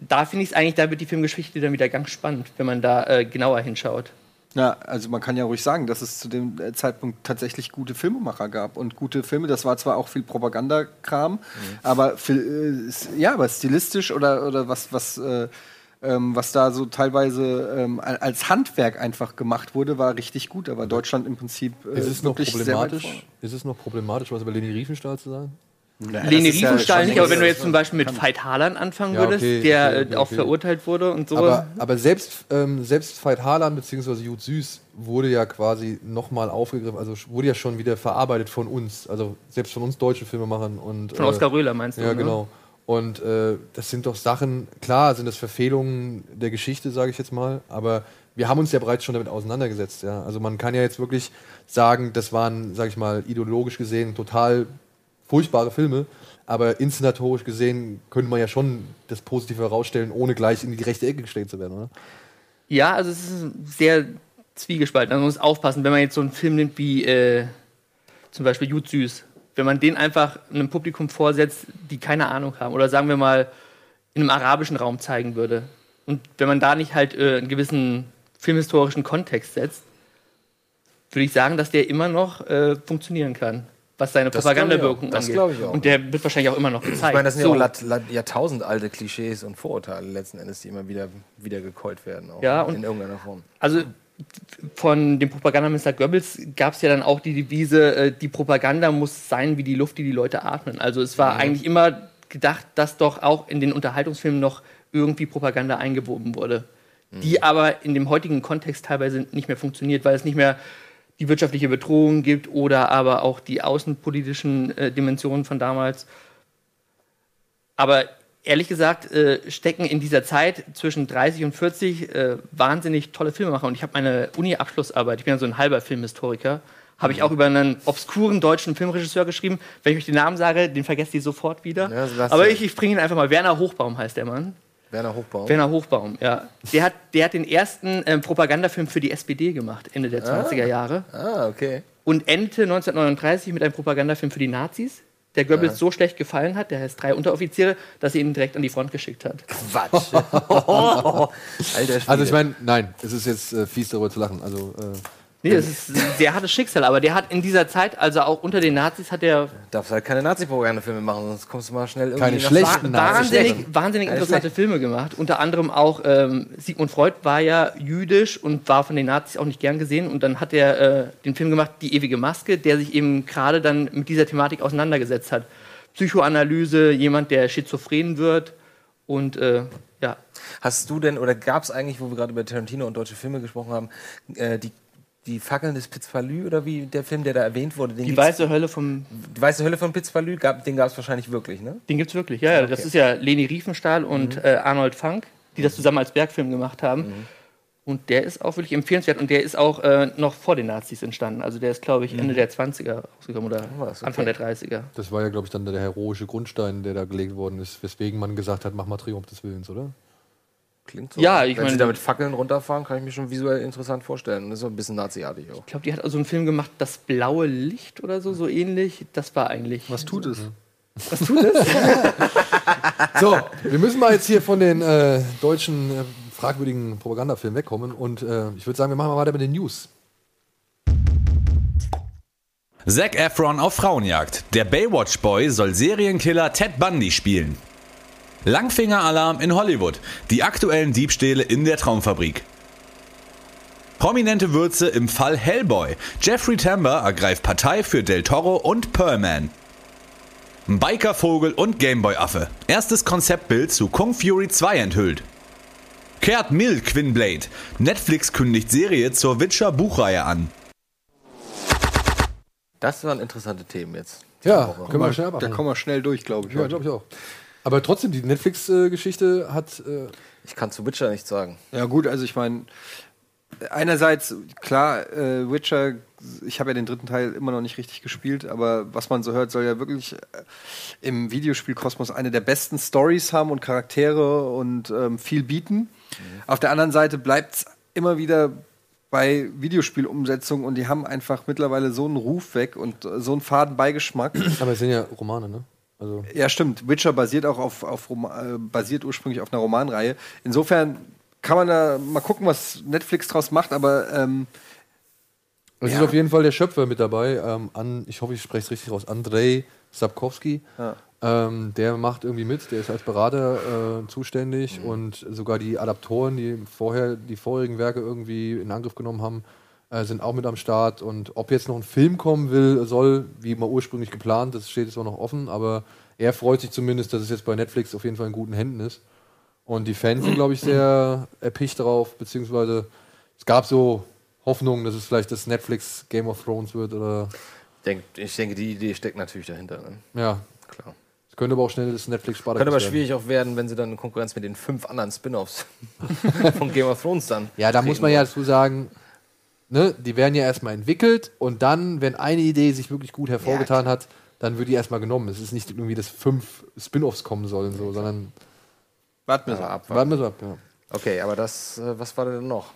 da finde ich es eigentlich, da wird die Filmgeschichte dann wieder ganz spannend, wenn man da äh, genauer hinschaut. Ja, also man kann ja ruhig sagen, dass es zu dem äh, Zeitpunkt tatsächlich gute Filmemacher gab und gute Filme. Das war zwar auch viel Propagandakram, aber viel, äh, ja, aber stilistisch oder oder was was äh, ähm, was da so teilweise ähm, a- als Handwerk einfach gemacht wurde, war richtig gut. Aber Deutschland im Prinzip äh, Ist es noch problematisch? Ist es noch problematisch, was über Leni Riefenstahl zu sagen? Leni das ist ja Riefenstahl schon nicht, aber wenn du jetzt zum Beispiel mit Veit Harlan anfangen Ja, würdest, okay, der okay, okay, auch verurteilt wurde und so. Aber, aber selbst, ähm, selbst Veit Harlan bzw. Jud Süß wurde ja quasi nochmal aufgegriffen, also wurde ja schon wieder verarbeitet von uns, also selbst von uns deutschen Filmemachern. Und, von äh, Oskar Röhler meinst du? Ja, ne? genau. Und äh, das sind doch Sachen, klar sind das Verfehlungen der Geschichte, sage ich jetzt mal, aber wir haben uns ja bereits schon damit auseinandergesetzt. Ja? Also man kann ja jetzt wirklich sagen, das waren, sage ich mal, ideologisch gesehen total furchtbare Filme, aber inszenatorisch gesehen könnte man ja schon das Positive herausstellen, ohne gleich in die rechte Ecke gestellt zu werden, oder? Ja, also es ist sehr zwiegespalten. Also man muss aufpassen, wenn man jetzt so einen Film nimmt wie äh, zum Beispiel Jud Süß, wenn man den einfach einem Publikum vorsetzt, die keine Ahnung haben, oder sagen wir mal in einem arabischen Raum zeigen würde, und wenn man da nicht halt äh, einen gewissen filmhistorischen Kontext setzt, würde ich sagen, dass der immer noch äh, funktionieren kann, was seine Das Propagandawirkung auch. Das angeht. glaub ich auch. Und der wird wahrscheinlich auch immer noch gezeigt. Ich meine, das sind So. ja auch jahrtausendalte Klischees und Vorurteile letzten Endes, die immer wieder, wieder gekeult werden. Auch Ja, und- in irgendeiner Form. Also von dem Propagandaminister Goebbels gab es ja dann auch die Devise, äh, die Propaganda muss sein wie die Luft, die die Leute atmen. Also es war eigentlich immer gedacht, dass doch auch in den Unterhaltungsfilmen noch irgendwie Propaganda eingewoben wurde. Die aber in dem heutigen Kontext teilweise nicht mehr funktioniert, weil es nicht mehr die wirtschaftliche Bedrohung gibt oder aber auch die außenpolitischen äh, Dimensionen von damals. Aber ehrlich gesagt äh, stecken in dieser Zeit zwischen 30 und 40 äh, wahnsinnig tolle Filmemacher. Und ich habe meine Uni-Abschlussarbeit, ich bin ja so ein halber Filmhistoriker, habe ich auch über einen obskuren deutschen Filmregisseur geschrieben. Wenn ich euch den Namen sage, den vergesst ihr sofort wieder. Ja. Aber ich, ich bringe ihn einfach mal. Werner Hochbaum heißt der Mann. Werner Hochbaum. Werner Hochbaum, ja. Der hat, der hat den ersten ähm, Propagandafilm für die SPD gemacht, Ende der 20er Jahre. Ah, okay. Und endete 1939 mit einem Propagandafilm für die Nazis, der Goebbels so schlecht gefallen hat, der heißt drei Unteroffiziere, dass er ihn direkt an die Front geschickt hat. Quatsch. Alter Schwede. Also ich meine, nein, es ist jetzt äh, fies darüber zu lachen. Also äh, Nee, das ist ein sehr hartes Schicksal, aber der hat in dieser Zeit, also auch unter den Nazis, hat er darfst halt keine Nazi-Propagandafilme machen, sonst kommst du mal schnell irgendwie Keine schlechten Nazis. wahnsinnig, wahnsinnig Keine interessante Filme gemacht. Unter anderem auch ähm, Sigmund Freud war ja jüdisch und war von den Nazis auch nicht gern gesehen. Und dann hat er äh, den Film gemacht, Die ewige Maske, der sich eben gerade dann mit dieser Thematik auseinandergesetzt hat. Psychoanalyse, jemand, der schizophren wird und äh, ja. Hast du denn, oder gab es eigentlich, wo wir gerade über Tarantino und deutsche Filme gesprochen haben, äh, die, die Fackeln des Pizzpalü oder wie der Film, der da erwähnt wurde? Den Die gibt's- weiße Hölle vom die weiße Hölle von Pizzpalü, gab, den gab es wahrscheinlich wirklich, ne? Den gibt's wirklich, ja, ja. Das ist ja Leni Riefenstahl und äh, Arnold Funk, die das zusammen als Bergfilm gemacht haben. Und der ist auch wirklich empfehlenswert und der ist auch äh, noch vor den Nazis entstanden. Also der ist, glaube ich, Ende der 20er rausgekommen oder Was, okay. Anfang der 30er. das war ja, glaube ich, dann der heroische Grundstein, der da gelegt worden ist, weswegen man gesagt hat, mach mal Triumph des Willens, oder? Klingt so. Ja, ich Wenn sie meine- da mit Fackeln runterfahren, kann ich mir schon visuell interessant vorstellen. Und Das ist so ein bisschen naziartig auch. Ich glaube, die hat also einen Film gemacht, Das blaue Licht oder so, so ähnlich. Das war eigentlich. Was tut es? Was tut es? So, wir müssen mal jetzt hier von den äh, deutschen äh, fragwürdigen Propagandafilmen wegkommen und äh, ich würde sagen, wir machen mal weiter mit den News. Zac Efron auf Frauenjagd. Der Baywatch-Boy soll Serienkiller Ted Bundy spielen. Langfinger-Alarm in Hollywood. Die aktuellen Diebstähle in der Traumfabrik. Prominente Würze im Fall Hellboy. Jeffrey Tambor ergreift Partei für Del Toro und Pearlman. Bikervogel und Gameboy-Affe. Erstes Konzeptbild zu Kung Fury 2 enthüllt. Kehrt Mill Quinblade. Netflix kündigt Serie zur Witcher-Buchreihe an. Das waren interessante Themen jetzt. Ja, können wir schnell Da kommen wir schnell durch, glaube ich. Ja, glaube ich auch. Aber trotzdem, die Netflix-Geschichte hat. Äh, Ich kann zu Witcher nichts sagen. Ja gut, also ich meine, einerseits, klar, äh, Witcher, ich habe ja den dritten Teil immer noch nicht richtig gespielt, aber was man so hört, soll ja wirklich äh, im Videospielkosmos eine der besten Stories haben und Charaktere und ähm, viel bieten. Auf der anderen Seite bleibt es immer wieder bei Videospielumsetzungen und die haben einfach mittlerweile so einen Ruf weg und äh, so einen faden Beigeschmack. aber es sind ja Romane, ne? Also. Ja, stimmt. Witcher basiert auch auf, auf Roma äh, basiert ursprünglich auf einer Romanreihe. Insofern kann man da mal gucken, was Netflix draus macht, aber ähm, Es Ja. ist auf jeden Fall der Schöpfer mit dabei. Ähm, an, ich hoffe, ich spreche es richtig aus. Andrei Sapkowski. Ja. Ähm, der macht irgendwie mit. Der ist als Berater äh, zuständig und sogar die Adaptoren, die vorher die vorherigen Werke irgendwie in Angriff genommen haben, äh, sind auch mit am Start. Und ob jetzt noch ein Film kommen will, soll, wie mal ursprünglich geplant, das steht jetzt auch noch offen. Aber er freut sich zumindest, dass es jetzt bei Netflix auf jeden Fall in guten Händen ist. Und die Fans sind, glaube ich, sehr erpicht darauf, beziehungsweise es gab so Hoffnungen, dass es vielleicht das Netflix Game of Thrones wird oder Ich denke, ich denke, die Idee steckt natürlich dahinter. Ne? ja. Klar. Es könnte aber auch schnell das Netflix Spartacus Könnte aber werden. schwierig auch werden, wenn sie dann in Konkurrenz mit den fünf anderen Spin-offs von Game of Thrones dann. Ja, da muss man ja wollen. dazu sagen, ne, die werden ja erstmal entwickelt und dann, wenn eine Idee sich wirklich gut hervorgetan hat, dann wird die erstmal genommen. Es ist nicht irgendwie, dass fünf Spin-offs kommen sollen, so, sondern Warten wir so Ja, ab. warten wir so ab, ja. Okay, aber das, äh, was war denn noch?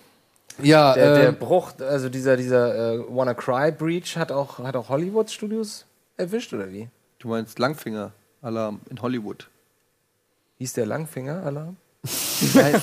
Ja, Der, der ähm, Bruch, also dieser, dieser äh, Wanna Cry Breach hat auch, hat auch Hollywood Studios erwischt, oder wie? Du meinst Langfinger-Alarm in Hollywood. Hieß der Langfinger-Alarm? Nein,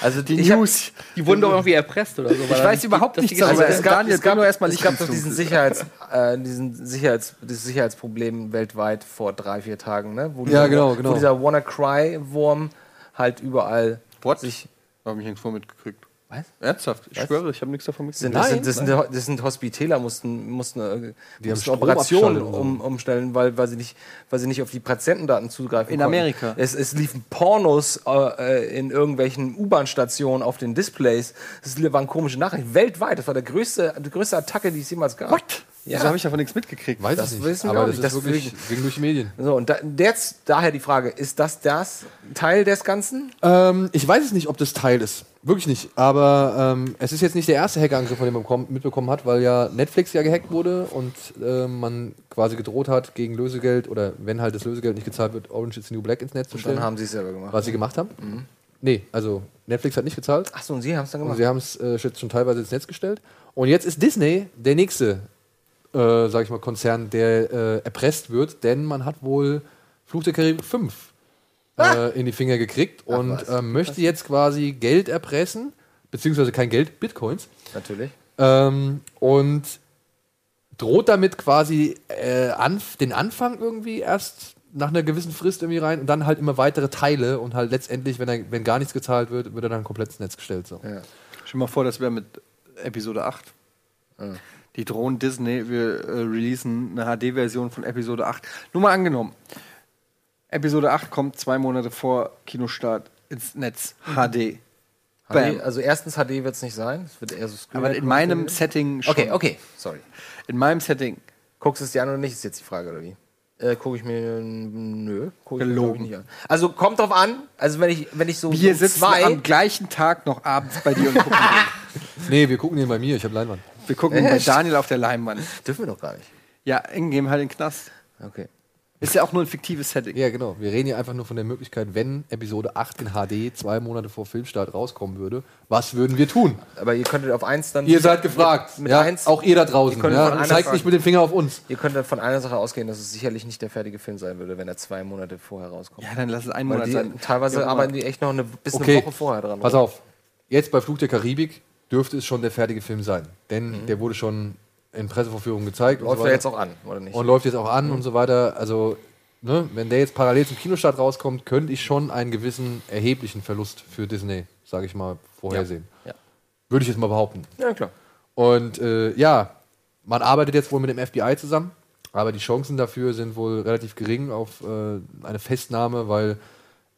Also die ich hab- News. Die wurden doch irgendwie erpresst oder so. Ich weiß überhaupt dass die nichts darüber. Also es gab, es gab, nur erstmal es Licht gab ins doch diesen. Sicherheits, äh, diesen Sicherheits, dieses Sicherheitsproblem weltweit vor drei, vier Tagen, ne? Wo Ja, dieser, genau, genau. Wo dieser WannaCry-Wurm halt überall What? sich. Habe ich nichts vor mitgekriegt. Was? Ernsthaft? Ich Was? schwöre, ich habe nichts davon mitgekriegt. das, sind, das, sind, das sind Hospitäler, mussten, mussten, äh, Die mussten Operationen um, umstellen, weil, weil, sie nicht, weil sie nicht auf die Patientendaten zugreifen In konnten. Amerika. Es, es liefen Pornos äh, äh, in irgendwelchen U-Bahn-Stationen auf den Displays. Das waren komische Nachrichten. Weltweit. Das war der größte, die größte Attacke, die es jemals gab. What? Ja. Wieso habe ich davon nichts mitgekriegt? weiß das ich nicht, wissen wir aber das nicht. ist Das wirklich ging durch die Medien. So, und da, jetzt daher die Frage, ist das das Teil des Ganzen? Ähm, ich weiß es nicht, ob das Teil ist. Wirklich nicht. Aber ähm, es ist jetzt nicht der erste Hackerangriff, von dem man bekommen- mitbekommen hat, weil ja Netflix ja gehackt wurde und ähm, man quasi gedroht hat, gegen Lösegeld oder wenn halt das Lösegeld nicht gezahlt wird, Orange is the New Black ins Netz zu Dann stellen. haben sie es selber gemacht. was sie gemacht haben. Nee, also Netflix hat nicht gezahlt. Achso, und sie haben es dann Und gemacht. sie haben es äh, schon teilweise ins Netz gestellt. Und jetzt ist Disney der nächste, äh, sag ich mal, Konzern, der äh, erpresst wird, denn man hat wohl Fluch der Karibik 5 äh, in die Finger gekriegt und was. ähm, möchte jetzt quasi Geld erpressen, beziehungsweise kein Geld, Bitcoins. Natürlich. Ähm, und droht damit quasi äh, anf den Anfang irgendwie erst nach einer gewissen Frist irgendwie rein und dann halt immer weitere Teile und halt letztendlich, wenn, er, wenn gar nichts gezahlt wird, wird er dann komplett ins Netz gestellt. So. Ja. Stell dir mal vor, das wäre mit Episode 8. Die drohen Disney, wir äh, releasen eine HD-Version von Episode 8. Nur mal angenommen. Episode 8 kommt zwei Monate vor Kinostart ins Netz. HD. Bam. HD, also erstens HD wird es nicht sein. Es wird eher so Screen Aber in meinem Setting schon. Okay, okay, sorry. In meinem Setting. Guckst du es dir an oder nicht, ist jetzt die Frage, oder wie? Äh, gucke ich mir. Nö, gucke ich mir Gelogen. ich nicht an. Also kommt drauf an, also wenn ich, wenn ich so Wir um sitzen zwei. am gleichen Tag noch abends bei dir und gucken. Nee, wir gucken den bei mir, ich habe Leinwand. Wir gucken bei Daniel auf der Leinwand. Dürfen wir doch gar nicht. Ja, Ingame halt in den Knast. Okay. Ist ja auch nur ein fiktives Setting. Ja, genau. Wir reden hier einfach nur von der Möglichkeit, wenn Episode 8 in HD zwei Monate vor Filmstart rauskommen würde, was würden wir tun? Aber ihr könntet auf eins dann. Ihr seid gefragt. Mit, mit ja, eins, auch ihr da draußen. Ihr Ja, zeigt nicht mit dem Finger auf uns. Ihr könntet von einer Sache ausgehen, dass es sicherlich nicht der fertige Film sein würde, wenn er zwei Monate vorher rauskommt. Ja, dann lass es einen Monat die, sein. teilweise Ja, arbeiten die echt noch eine, bis Okay, eine Woche vorher dran. Pass auf. Jetzt bei Fluch der Karibik dürfte es schon der fertige Film sein. Denn der wurde schon in Pressevorführungen gezeigt. und Mhm. Läuft so er jetzt auch an, oder nicht? Und läuft jetzt auch an und so weiter. Also, ne, wenn der jetzt parallel zum Kinostart rauskommt, könnte ich schon einen gewissen erheblichen Verlust für Disney, sage ich mal, vorhersehen. Ja. Würde ich jetzt mal behaupten. ja, klar. Und äh, ja, man arbeitet jetzt wohl mit dem FBI zusammen, aber die Chancen dafür sind wohl relativ gering auf äh, eine Festnahme, weil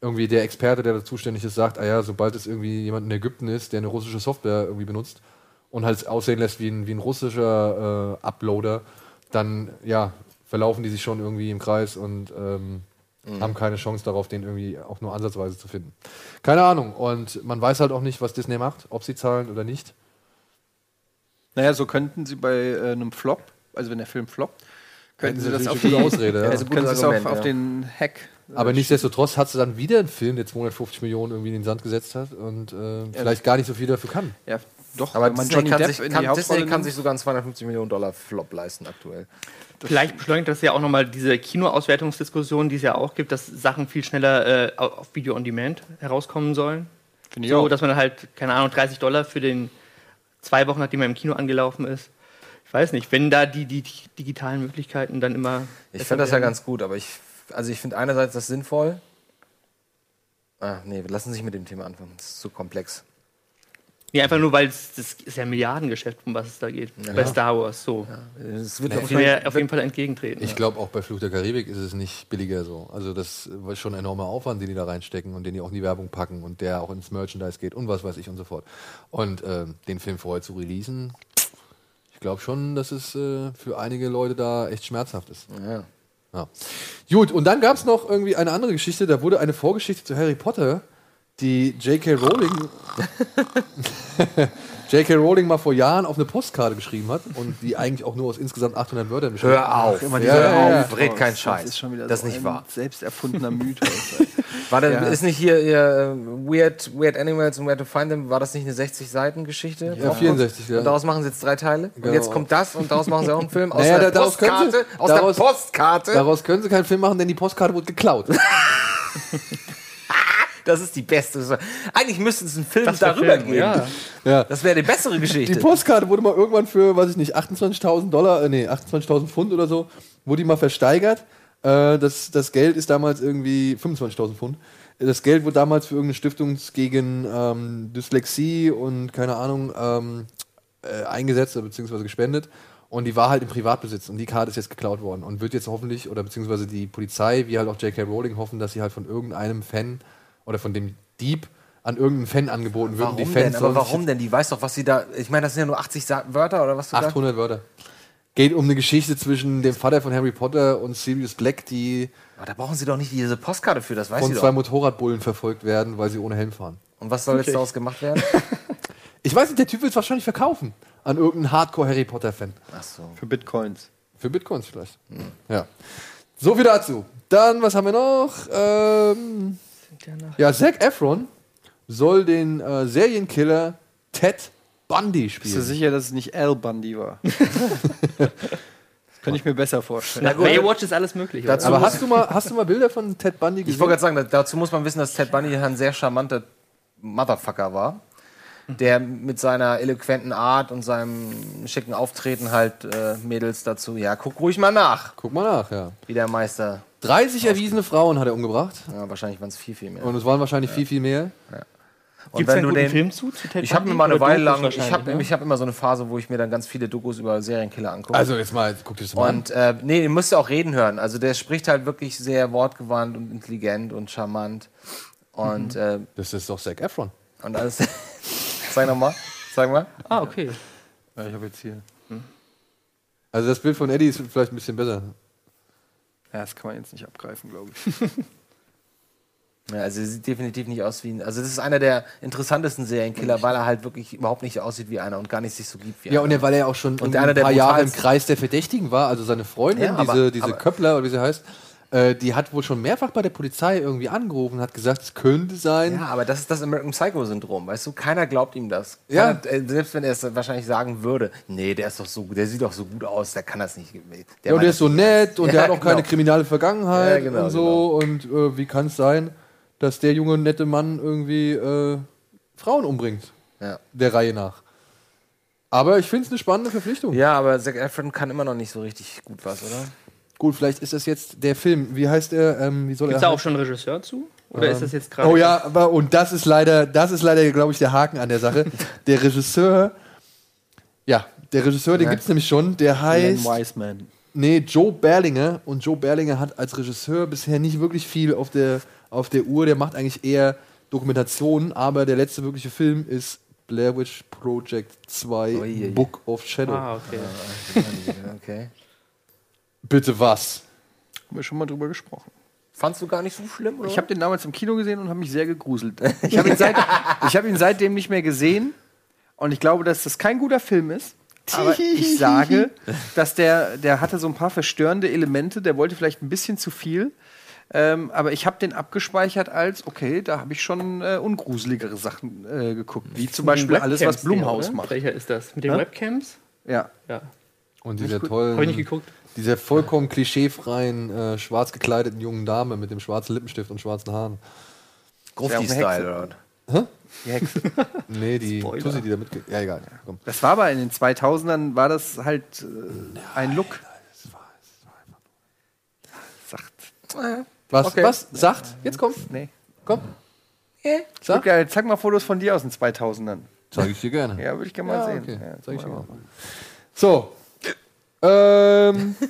irgendwie der Experte, der da zuständig ist, sagt, ah ja, sobald es irgendwie jemand in Ägypten ist, der eine russische Software irgendwie benutzt und halt aussehen lässt wie ein, wie ein russischer äh, Uploader, dann ja, verlaufen die sich schon irgendwie im Kreis und ähm, haben keine Chance darauf, den irgendwie auch nur ansatzweise zu finden. Keine Ahnung. Und man weiß halt auch nicht, was Disney macht, ob sie zahlen oder nicht. Naja, so könnten sie bei äh, einem Flop, also wenn der Film floppt, könnten sie das auf die Ausrede. Ja. Also können sie es auf, Argument, auf ja. den Hack. Aber nichtsdestotrotz hat sie dann wieder einen Film, der 250 Millionen irgendwie in den Sand gesetzt hat und äh, vielleicht gar nicht so viel dafür kann. Ja, doch, Aber man Disney, Johnny kann Depp sich, in kann, die Disney kann sich sogar einen 250 Millionen Dollar Flop leisten aktuell. Vielleicht beschleunigt das ja auch nochmal diese Kinoauswertungsdiskussion, die es ja auch gibt, dass Sachen viel schneller äh, auf Video on Demand herauskommen sollen. Finde ich So, auch. dass man halt, keine Ahnung, 30 Dollar für den zwei Wochen, nachdem er im Kino angelaufen ist. Ich weiß nicht, wenn da die, die digitalen Möglichkeiten dann immer. Ich finde das ja ganz gut, aber ich, also ich finde einerseits das sinnvoll. Ah, nee, wir lassen sich mit dem Thema anfangen. Das ist zu komplex. Nee, einfach nur, weil es das ist ja ein Milliardengeschäft, um was es da geht. Bei Star Wars so. Es wird auf ja auf jeden Fall entgegentreten. Ich glaube, auch bei Fluch der Karibik ist es nicht billiger so. Also das war schon ein enormer Aufwand, den die da reinstecken und den die auch in die Werbung packen und der auch ins Merchandise geht und was weiß ich und so fort. Und ähm, den Film vorher zu releasen, ich glaube schon, dass es äh, für einige Leute da echt schmerzhaft ist. Ja. Ja. Gut, und dann gab es noch irgendwie eine andere Geschichte, da wurde eine Vorgeschichte zu Harry Potter, die J.K. Rowling J.K. Rowling mal vor Jahren auf eine Postkarte geschrieben hat und die eigentlich auch nur aus insgesamt 800 Wörtern besteht. Hör auf, Immer Ja, dieser ja, ja. Raum. Red kein Das Scheiß. ist schon wieder Das so ist nicht ein wahr. selbst erfundener Mythos. War das, Ja. Ist nicht hier, hier äh, Weird, Weird Animals and Where to Find Them, war das nicht eine 60-Seiten-Geschichte? Ja, 64, ja. Und daraus machen sie jetzt drei Teile. Und Genau. jetzt kommt das und daraus machen sie auch einen Film. Aus Naja, der da- daraus können sie- Postkarte, aus daraus- der Postkarte. Daraus können sie keinen Film machen, denn die Postkarte wurde geklaut. Das ist die beste. Eigentlich müsste es einen Film Das darüber Film, geben. ja. ja. Das wäre die bessere Geschichte. Die Postkarte wurde mal irgendwann für, weiß ich nicht, 28.000 Dollar, äh, nee, 28.000 Pfund oder so, wurde die mal versteigert. Äh, das, das Geld ist damals irgendwie 25.000 Pfund. Das Geld wurde damals für irgendeine Stiftung gegen ähm, Dyslexie und keine Ahnung ähm, äh, eingesetzt oder beziehungsweise gespendet. Und die war halt im Privatbesitz und die Karte ist jetzt geklaut worden und wird jetzt hoffentlich, oder beziehungsweise die Polizei, wie halt auch J.K. Rowling hoffen, dass sie halt von irgendeinem Fan oder von dem Dieb an irgendeinen Fan angeboten wird. und warum die denn? Fans Aber sollen sich warum denn? Die weiß doch, was sie da. Ich meine, das sind ja nur 80 Sa Wörter oder was du da? 800 Wörter. Geht um eine Geschichte zwischen dem Vater von Harry Potter und Sirius Black, die Aber da brauchen sie doch nicht diese Postkarte für, das weiß von sie zwei doch. Motorradbullen verfolgt werden, weil sie ohne Helm fahren. Und was soll jetzt daraus gemacht werden? Ich weiß nicht, der Typ will es wahrscheinlich verkaufen an irgendeinen Hardcore-Harry Potter-Fan. Ach so. Für Bitcoins. Für Bitcoins vielleicht. Ja. So viel dazu. Dann, was haben wir noch? Ähm, ja, Zac Efron soll den äh, Serienkiller Ted Bundy Bist du spielen. sicher, dass es nicht Al Bundy war? das könnte ich mir besser vorstellen. Nach Baywatch ist alles möglich. Dazu Aber hast du, mal, hast du mal Bilder von Ted Bundy Ich gesehen? wollte gerade sagen, da- dazu muss man wissen, dass Ted Bundy ein sehr charmanter Motherfucker war, der mit seiner eloquenten Art und seinem schicken Auftreten halt äh, Mädels dazu, ja, guck ruhig mal nach, Guck mal nach, ja. wie der Meister. 30 erwiesene Frauen hat er umgebracht. Ja, wahrscheinlich waren es viel, viel mehr. Und es waren wahrscheinlich viel, viel mehr. Und Gibt es einen du guten den- Film zu? zu Ted Ich habe mir mal eine Weile lang, ich habe ne? ich hab immer so eine Phase, wo ich mir dann ganz viele Dokus über Serienkiller angucke. Also jetzt mal, guck dir das mal an. und äh, nee, ihr müsst ja auch reden hören. Also der spricht halt wirklich sehr wortgewandt und intelligent und charmant. Und, Mhm. äh, Das ist doch Zac Efron. und alles. Sag nochmal. Sag mal. Ah, okay. Ja, ich habe jetzt hier. Also das Bild von Eddie ist vielleicht ein bisschen besser. Ja, das kann man jetzt nicht abgreifen, glaube ich. Ja, also er sieht definitiv nicht aus wie ein. Also das ist einer der interessantesten Serienkiller, weil er halt wirklich überhaupt nicht aussieht wie einer und gar nicht sich so gibt wie Ja, einer. und er, weil er auch schon Und ein einer paar Jahre im Kreis der Verdächtigen war, also seine Freundin, Ja, aber- diese, diese aber- Köppler oder wie sie heißt, äh, die hat wohl schon mehrfach bei der Polizei irgendwie angerufen und hat gesagt, es könnte sein. Ja, aber das ist das American Psycho-Syndrom, weißt du? Keiner glaubt ihm das. Ja. Keiner, äh, selbst wenn er es wahrscheinlich sagen würde, nee, der ist doch so der sieht doch so gut aus, der kann das nicht. Der Ja, und der ist so nett und Ja, der hat auch keine genau. kriminelle Vergangenheit Ja, genau, und so. Und äh, wie kann es sein, dass der junge, nette Mann irgendwie äh, Frauen umbringt? Ja. Der Reihe nach. Aber ich finde es eine spannende Verpflichtung. ja, aber Zac Efron kann immer noch nicht so richtig gut was, oder? Gut, vielleicht ist das jetzt der Film. Wie heißt er? Ähm, wie soll Gibt es er da auch schon einen Regisseur zu? Oder ist das jetzt gerade. Oh ja, aber und das ist leider, das ist leider, glaube ich, der Haken an der Sache. Der Regisseur, ja, der Regisseur, den Ja. gibt es nämlich schon, der heißt, Alan Wiseman. nee, Joe Berlinger. Und Joe Berlinger hat als Regisseur bisher nicht wirklich viel auf der, auf der Uhr. Der macht eigentlich eher Dokumentationen, aber der letzte wirkliche Film ist Blair Witch Project 2 Ui, ui. Book of Shadow. Ah, okay. Okay. Bitte was? Haben wir schon mal drüber gesprochen. Fandst du gar nicht so schlimm, oder? Ich habe den damals im Kino gesehen und habe mich sehr gegruselt. Ich habe ihn, seit, ich hab ihn seitdem nicht mehr gesehen und ich glaube, dass das kein guter Film ist. Aber ich sage, dass der, der hatte so ein paar verstörende Elemente, der wollte vielleicht ein bisschen zu viel. Ähm, aber ich habe den abgespeichert als, okay, da habe ich schon äh, ungruseligere Sachen äh, geguckt. Wie zum Beispiel alles, was Blumhaus macht. Welcher ist das? Mit den Hä? Webcams? Ja. Ja. Und dieser Habe ich tollen, nicht geguckt. Dieser vollkommen klischeefreien, äh, schwarz gekleideten jungen Dame mit dem schwarzen Lippenstift und schwarzen Haaren. Grufti-Style, oder? Hä? Die Hexe. Nee, die Spoiler. Tussi, die da mitge... Ja, egal. Komm. Das war aber in den 2000ern, war das halt äh, ein Look. Sagt. Was? Okay. Was? Sagt? Jetzt komm. Nee. Komm. Sag, ja, zeig mal Fotos von dir aus den 2000ern. Zeige ich dir gerne. Ja, würde ich gerne mal sehen. okay. Ja, Zeig ich dir mal. So. Ähm.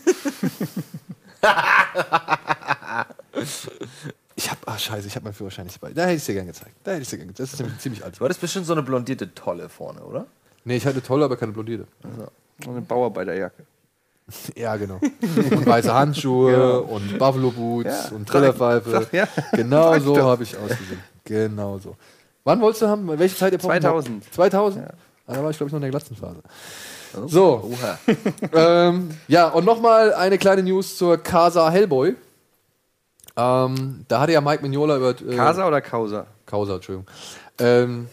ich hab, ah scheiße, ich habe meinen Führerschein nicht dabei. Da hätte ich dir gerne gezeigt. Da hätte ich dir gerne gezeigt. Das ist nämlich ziemlich alt. Du hattest bestimmt so eine blondierte Tolle vorne, oder? Nee, ich hatte tolle, aber keine blondierte. Und eine Bauarbeiterjacke. Ja, genau. Und weiße Handschuhe und Buffalo Boots Ja, und Trillerpfeife. ja. Genau so habe ich ausgesehen. Genau so. Wann wolltest du haben? Welche Zeit? 2000. 2000? Ja. Ah, Da war ich, glaube ich, noch in der Glatzenphase. So, Oha. ähm, ja, und nochmal eine kleine News zur Casa Hellboy. Ähm, da hatte ja Mike Mignola über... Äh, Casa oder Causa? Causa, Entschuldigung. Ähm,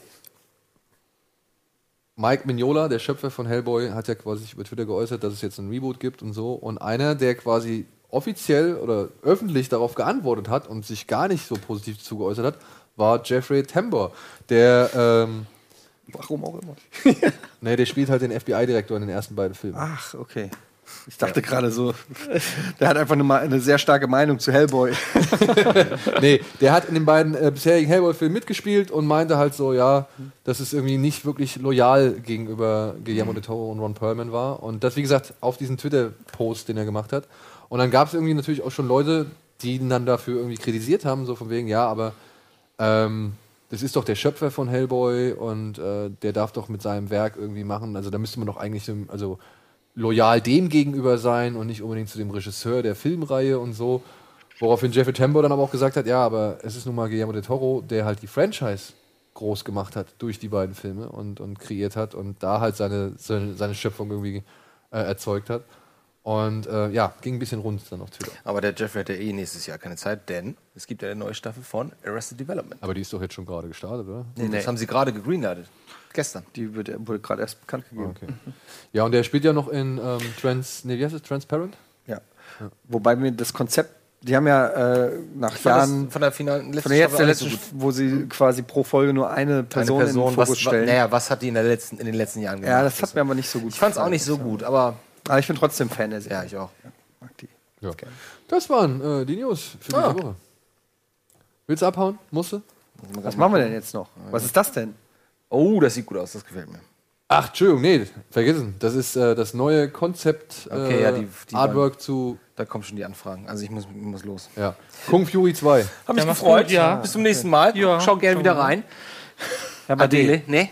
Mike Mignola, der Schöpfer von Hellboy, hat ja quasi sich über Twitter geäußert, dass es jetzt einen Reboot gibt und so. Und einer, der quasi offiziell oder öffentlich darauf geantwortet hat und sich gar nicht so positiv zugeäußert hat, war Jeffrey Tambor, der, ähm, Warum auch immer. nee, der spielt halt den FBI-Direktor in den ersten beiden Filmen. Ach, okay. Ich dachte gerade so, der hat einfach eine, eine sehr starke Meinung zu Hellboy. nee, der hat in den beiden äh, bisherigen Hellboy-Filmen mitgespielt und meinte halt so, ja, dass es irgendwie nicht wirklich loyal gegenüber Guillermo del Toro und Ron Perlman war. Und das, wie gesagt, auf diesen Twitter-Post, den er gemacht hat. Und dann gab es irgendwie natürlich auch schon Leute, die ihn dann dafür irgendwie kritisiert haben, so von wegen, ja, aber ähm, das ist doch der Schöpfer von Hellboy und äh, der darf doch mit seinem Werk irgendwie machen. Also da müsste man doch eigentlich also loyal dem gegenüber sein und nicht unbedingt zu dem Regisseur der Filmreihe und so. Woraufhin Jeffrey Tambor dann aber auch gesagt hat, ja, aber es ist nun mal Guillermo del Toro, der halt die Franchise groß gemacht hat durch die beiden Filme und, und kreiert hat und da halt seine, seine, seine Schöpfung irgendwie äh, erzeugt hat. Und äh, ja, ging ein bisschen rund dann auf Twitter. Aber der Jeffrey hat ja eh nächstes Jahr keine Zeit, denn es gibt ja eine neue Staffel von Arrested Development. Aber die ist doch jetzt schon gerade gestartet, oder? Nee, Das haben sie gerade gegreenlightet. Gestern. Die wird, wurde gerade erst bekannt gegeben. Okay. Ja, und der spielt ja noch in ähm, Trans, nee, wie heißt es? Transparent? Ja. Wobei mir das Konzept, die haben ja äh, nach Jahren, das von der finalen letzten von der jetzt der letzten, so wo sie quasi pro Folge nur eine Person, Eine in den Fokus was, wa- stellen. naja, was hat die in, der letzten, in den letzten Jahren gemacht? ja, das hat mir aber nicht so gut ich fand es auch nicht so gut, aber Aber ich bin trotzdem Fan der Serie. ja, ich auch. mag die. Ja. Das waren äh, die News für Ah. diese Woche. Willst du abhauen? Musst du? Was machen wir denn jetzt noch? Was ist das denn? Oh, das sieht gut aus, das gefällt mir. Ach, Entschuldigung, nee, vergessen. Das ist äh, das neue Konzept Okay, äh, ja, die- die Artwork zu Da kommen schon die Anfragen. Also ich muss, ich muss los. ja. Kung Fury 2. Hab mich mach's gefreut. ja. Bis zum nächsten Mal. Ja. Schau gerne wieder rein. Adele. Nee.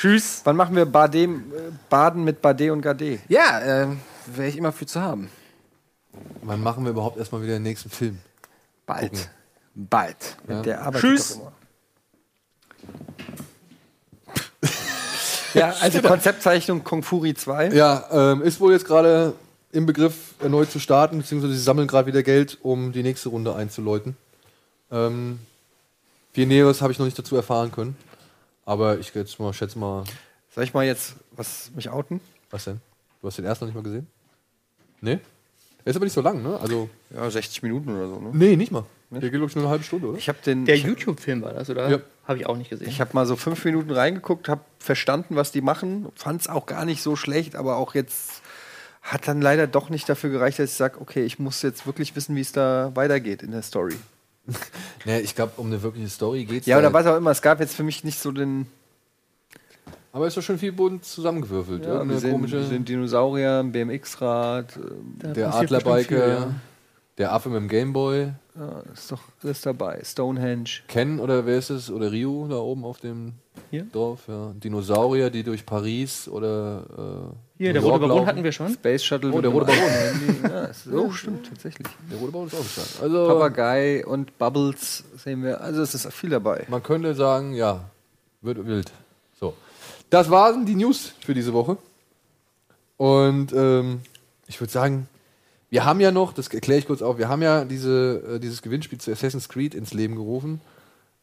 Tschüss. Wann machen wir Badem, äh, Baden mit Bade und Gade? Ja, ähm, wäre ich immer für zu haben. Wann machen wir überhaupt erstmal wieder den nächsten Film? Bald. Gucken. Bald. Ja. Der arbeitet Tschüss. ja, also Konzeptzeichnung Kung Fury 2. Ja, ähm, ist wohl jetzt gerade im Begriff erneut zu starten, beziehungsweise sie sammeln gerade wieder Geld, um die nächste Runde einzuläuten. Ähm, viel Näheres habe ich noch nicht dazu erfahren können. Aber ich jetzt mal, schätze mal, Soll ich mal jetzt was mich outen? was denn? Du hast den ersten noch nicht mal gesehen? Nee? Der ist aber nicht so lang, ne? Also, Ja, 60 Minuten oder so. Ne? nee, nicht mal. Der geht, glaube ich, nur eine halbe Stunde, oder? Ich habe den. Der YouTube-Film war das, oder? Ja. Habe ich auch nicht gesehen. ich habe mal so fünf Minuten reingeguckt, habe verstanden, was die machen, fand es auch gar nicht so schlecht, aber auch jetzt hat dann leider doch nicht dafür gereicht, dass ich sage, okay, ich muss jetzt wirklich wissen, wie es da weitergeht in der Story. Nee, ich glaube, um eine wirkliche Story geht's Ja, da oder jetzt. was auch immer. Es gab jetzt für mich nicht so den. Aber ist doch schon viel bunt zusammengewürfelt. Ja, wir, sehen, komische, wir sehen Dinosaurier, ein BMX-Rad. äh, Da der Adlerbiker, ja. der Affe mit dem Gameboy, Ja, ist doch alles dabei. Stonehenge. Ken oder wer ist es? Oder Ryu da oben auf dem Hier? Dorf, ja. Dinosaurier, die durch Paris oder äh, Hier, der rote Baron laufen. hatten wir schon. Space Shuttle. Oh, der rote Baron. Ja, ist, oh, stimmt, tatsächlich. Der rote Baron ist auch nicht da. Also, Papagei und Bubbles sehen wir. Also es ist viel dabei. man könnte sagen, ja, wird wild. So. Das waren die News für diese Woche. Und ähm, ich würde sagen, wir haben ja noch, das erkläre ich kurz auf, wir haben ja diese, äh, dieses Gewinnspiel zu Assassin's Creed ins Leben gerufen.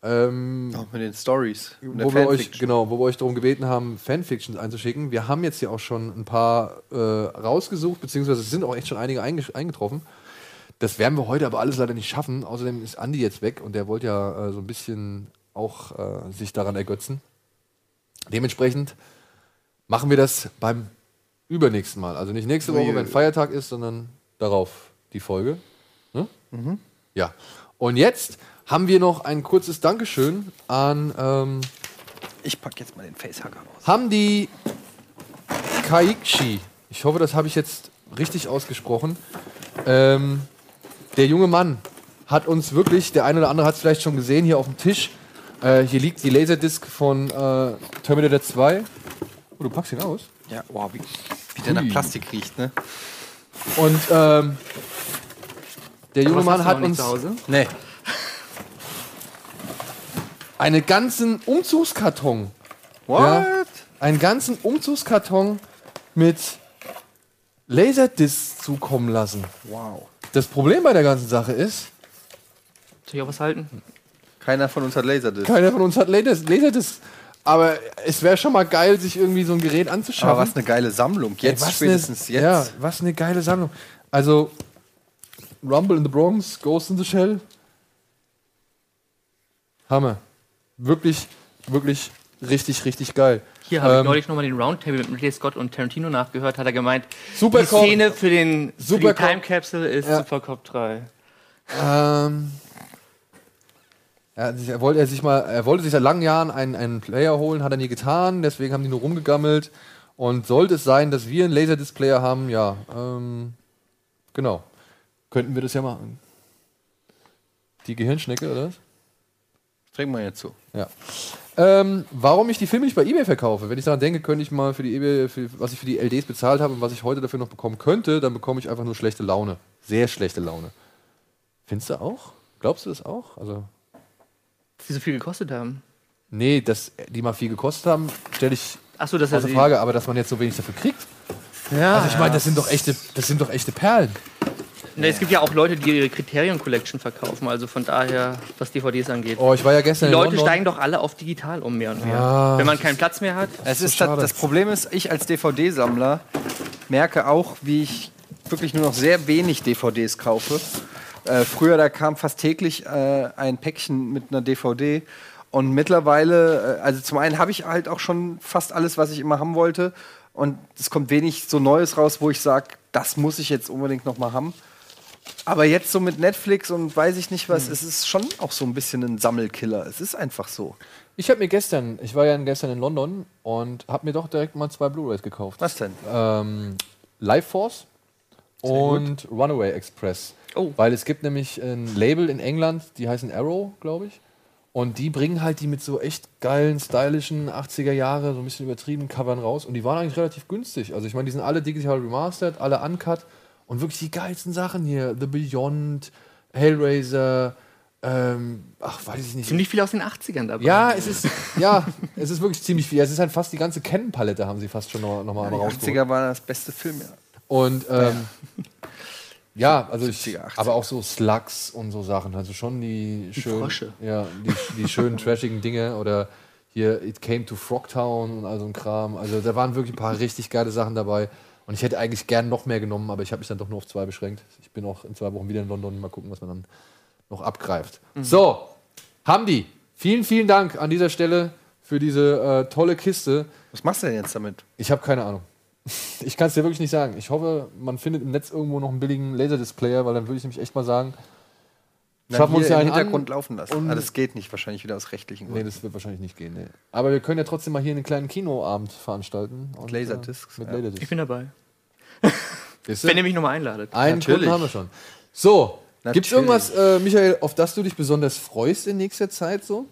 Ähm, Auch mit den Stories. wo wir euch genau, wo wir euch darum gebeten haben, Fanfictions einzuschicken. Wir haben jetzt ja auch schon ein paar äh, rausgesucht, beziehungsweise es sind auch echt schon einige einge- eingetroffen. Das werden wir heute aber alles leider nicht schaffen. Außerdem ist Andi jetzt weg und der wollte ja äh, so ein bisschen auch äh, sich daran ergötzen. Dementsprechend machen wir das beim übernächsten Mal. Also nicht nächste Woche, wenn Feiertag ist, sondern darauf die Folge. Ne? Ja. Und jetzt haben wir noch ein kurzes Dankeschön an ähm, Ich pack jetzt mal den Facehugger aus. haben die Kaikchi, ich hoffe, das habe ich jetzt richtig ausgesprochen, ähm, der junge Mann hat uns wirklich, der eine oder andere hat es vielleicht schon gesehen, hier auf dem Tisch, äh, hier liegt die Laserdisc von äh, Terminator 2. Oh, du packst ihn aus. Ja, wow, wie, wie der nach Plastik riecht, ne? Und ähm, der junge Mann hat uns? Nee. einen ganzen Umzugskarton, What? Ja. einen ganzen Umzugskarton mit Laserdiscs zukommen lassen. Wow. Das Problem bei der ganzen Sache ist, Soll ich auch was halten? Keiner von uns hat Laserdisc. keiner von uns hat Laserdiscs. Laserdiscs. Aber es wäre schon mal geil, sich irgendwie so ein Gerät anzuschaffen. Aber was eine geile Sammlung. Jetzt, Ey, was spätestens ne, jetzt. Ja, was eine geile Sammlung. Also, Rumble in the Bronx, Ghost in the Shell. Hammer. Wirklich, wirklich richtig, richtig geil. Hier habe ich Ähm, neulich nochmal den Roundtable mit Ridley Scott und Tarantino nachgehört. Hat er gemeint, Super die Szene für, den, für Super die Time Capsule ist Ja. Supercop 3. Ähm, er, er, wollte, er, sich mal, er wollte sich seit langen Jahren einen, einen Player holen, hat er nie getan, deswegen haben die nur rumgegammelt. Und sollte es sein, dass wir einen Laserdisc-Player haben, ja, ähm, genau. Könnten wir das ja machen. Die Gehirnschnecke, oder was? Trinken wir jetzt so. Ja. Ähm, warum ich die Filme nicht bei eBay verkaufe? Wenn ich daran denke, könnte ich mal für die eBay, für, was ich für die LDs bezahlt habe und was ich heute dafür noch bekommen könnte, dann bekomme ich einfach nur schlechte Laune. Sehr schlechte Laune. Findest du auch? Glaubst du das auch? Also, die so viel gekostet haben. nee, dass die mal viel gekostet haben, stelle ich Achso, das ist außer Frage, aber dass man jetzt so wenig dafür kriegt. Ja. Also ich meine, das sind doch echte, das sind doch echte Perlen. Ne, es gibt ja auch Leute, die ihre Criterion Collection verkaufen, also von daher, was DVDs angeht. Oh, ich war ja gestern die in Leute London. steigen doch alle auf digital um mehr und mehr. Ah, Wenn man keinen Platz mehr hat. Es so ist das, schade. das Problem ist, ich als DVD-Sammler merke auch, wie ich wirklich nur noch sehr wenig DVDs kaufe. Äh, früher, da kam fast täglich äh, ein Päckchen mit einer DVD. Und mittlerweile, äh, also zum einen habe ich halt auch schon fast alles, was ich immer haben wollte. Und es kommt wenig so Neues raus, wo ich sage, das muss ich jetzt unbedingt noch mal haben. Aber jetzt so mit Netflix und weiß ich nicht was, es ist schon auch so ein bisschen ein Sammelkiller. Es ist einfach so. Ich habe mir gestern, ich war ja gestern in London und habe mir doch direkt mal zwei Blu-rays gekauft. Was denn? ähm, Life Force und Runaway Express. Oh. Weil es gibt nämlich ein Label in England, die heißen Arrow, glaube ich. Und die bringen halt die mit so echt geilen, stylischen 80er Jahre, so ein bisschen übertriebenen Covern raus. Und die waren eigentlich relativ günstig. Also ich meine, die sind alle digital remastered, alle uncut. Und wirklich die geilsten Sachen hier. The Beyond, Hellraiser, ähm, ach, weiß ich nicht. Ziemlich viel aus den 80ern dabei. Ja, es ist, ja, es ist wirklich ziemlich viel. Es ist halt fast die ganze Canon-Palette haben sie fast schon noch, noch mal Die rausgeholt. 80er war das beste Film, ja. Und ähm, ja, also ich, 70er, 80er. aber auch so Slugs und so Sachen, also schon die schönen, Frösche. ja, die, die schönen trashigen Dinge oder hier It Came to Frogtown und all so ein Kram. Also da waren wirklich ein paar richtig geile Sachen dabei. Und ich hätte eigentlich gern noch mehr genommen, aber ich habe mich dann doch nur auf zwei beschränkt. Ich bin auch in zwei Wochen wieder in London. Mal gucken, was man dann noch abgreift. So, Hamdi, vielen, vielen Dank an dieser Stelle für diese äh, tolle Kiste. Was machst du denn jetzt damit? Ich habe keine Ahnung. Ich kann es dir wirklich nicht sagen. Ich hoffe, man findet im Netz irgendwo noch einen billigen Laserdisplayer, weil dann würde ich nämlich echt mal sagen, schaffen wir uns ja einen Hintergrund an. laufen lassen. und- Ah, das geht nicht, wahrscheinlich wieder aus rechtlichen Nee, Gründen. das wird wahrscheinlich nicht gehen. Nee. Aber wir können ja trotzdem mal hier einen kleinen Kinoabend veranstalten. Und, Laserdiscs, Äh, mit ja. Laserdiscs. Ich bin dabei. Wenn ihr mich nochmal einladet. Einen Natürlich. Kunden haben wir schon. So, gibt es irgendwas, äh, Michael, auf das du dich besonders freust in nächster Zeit so?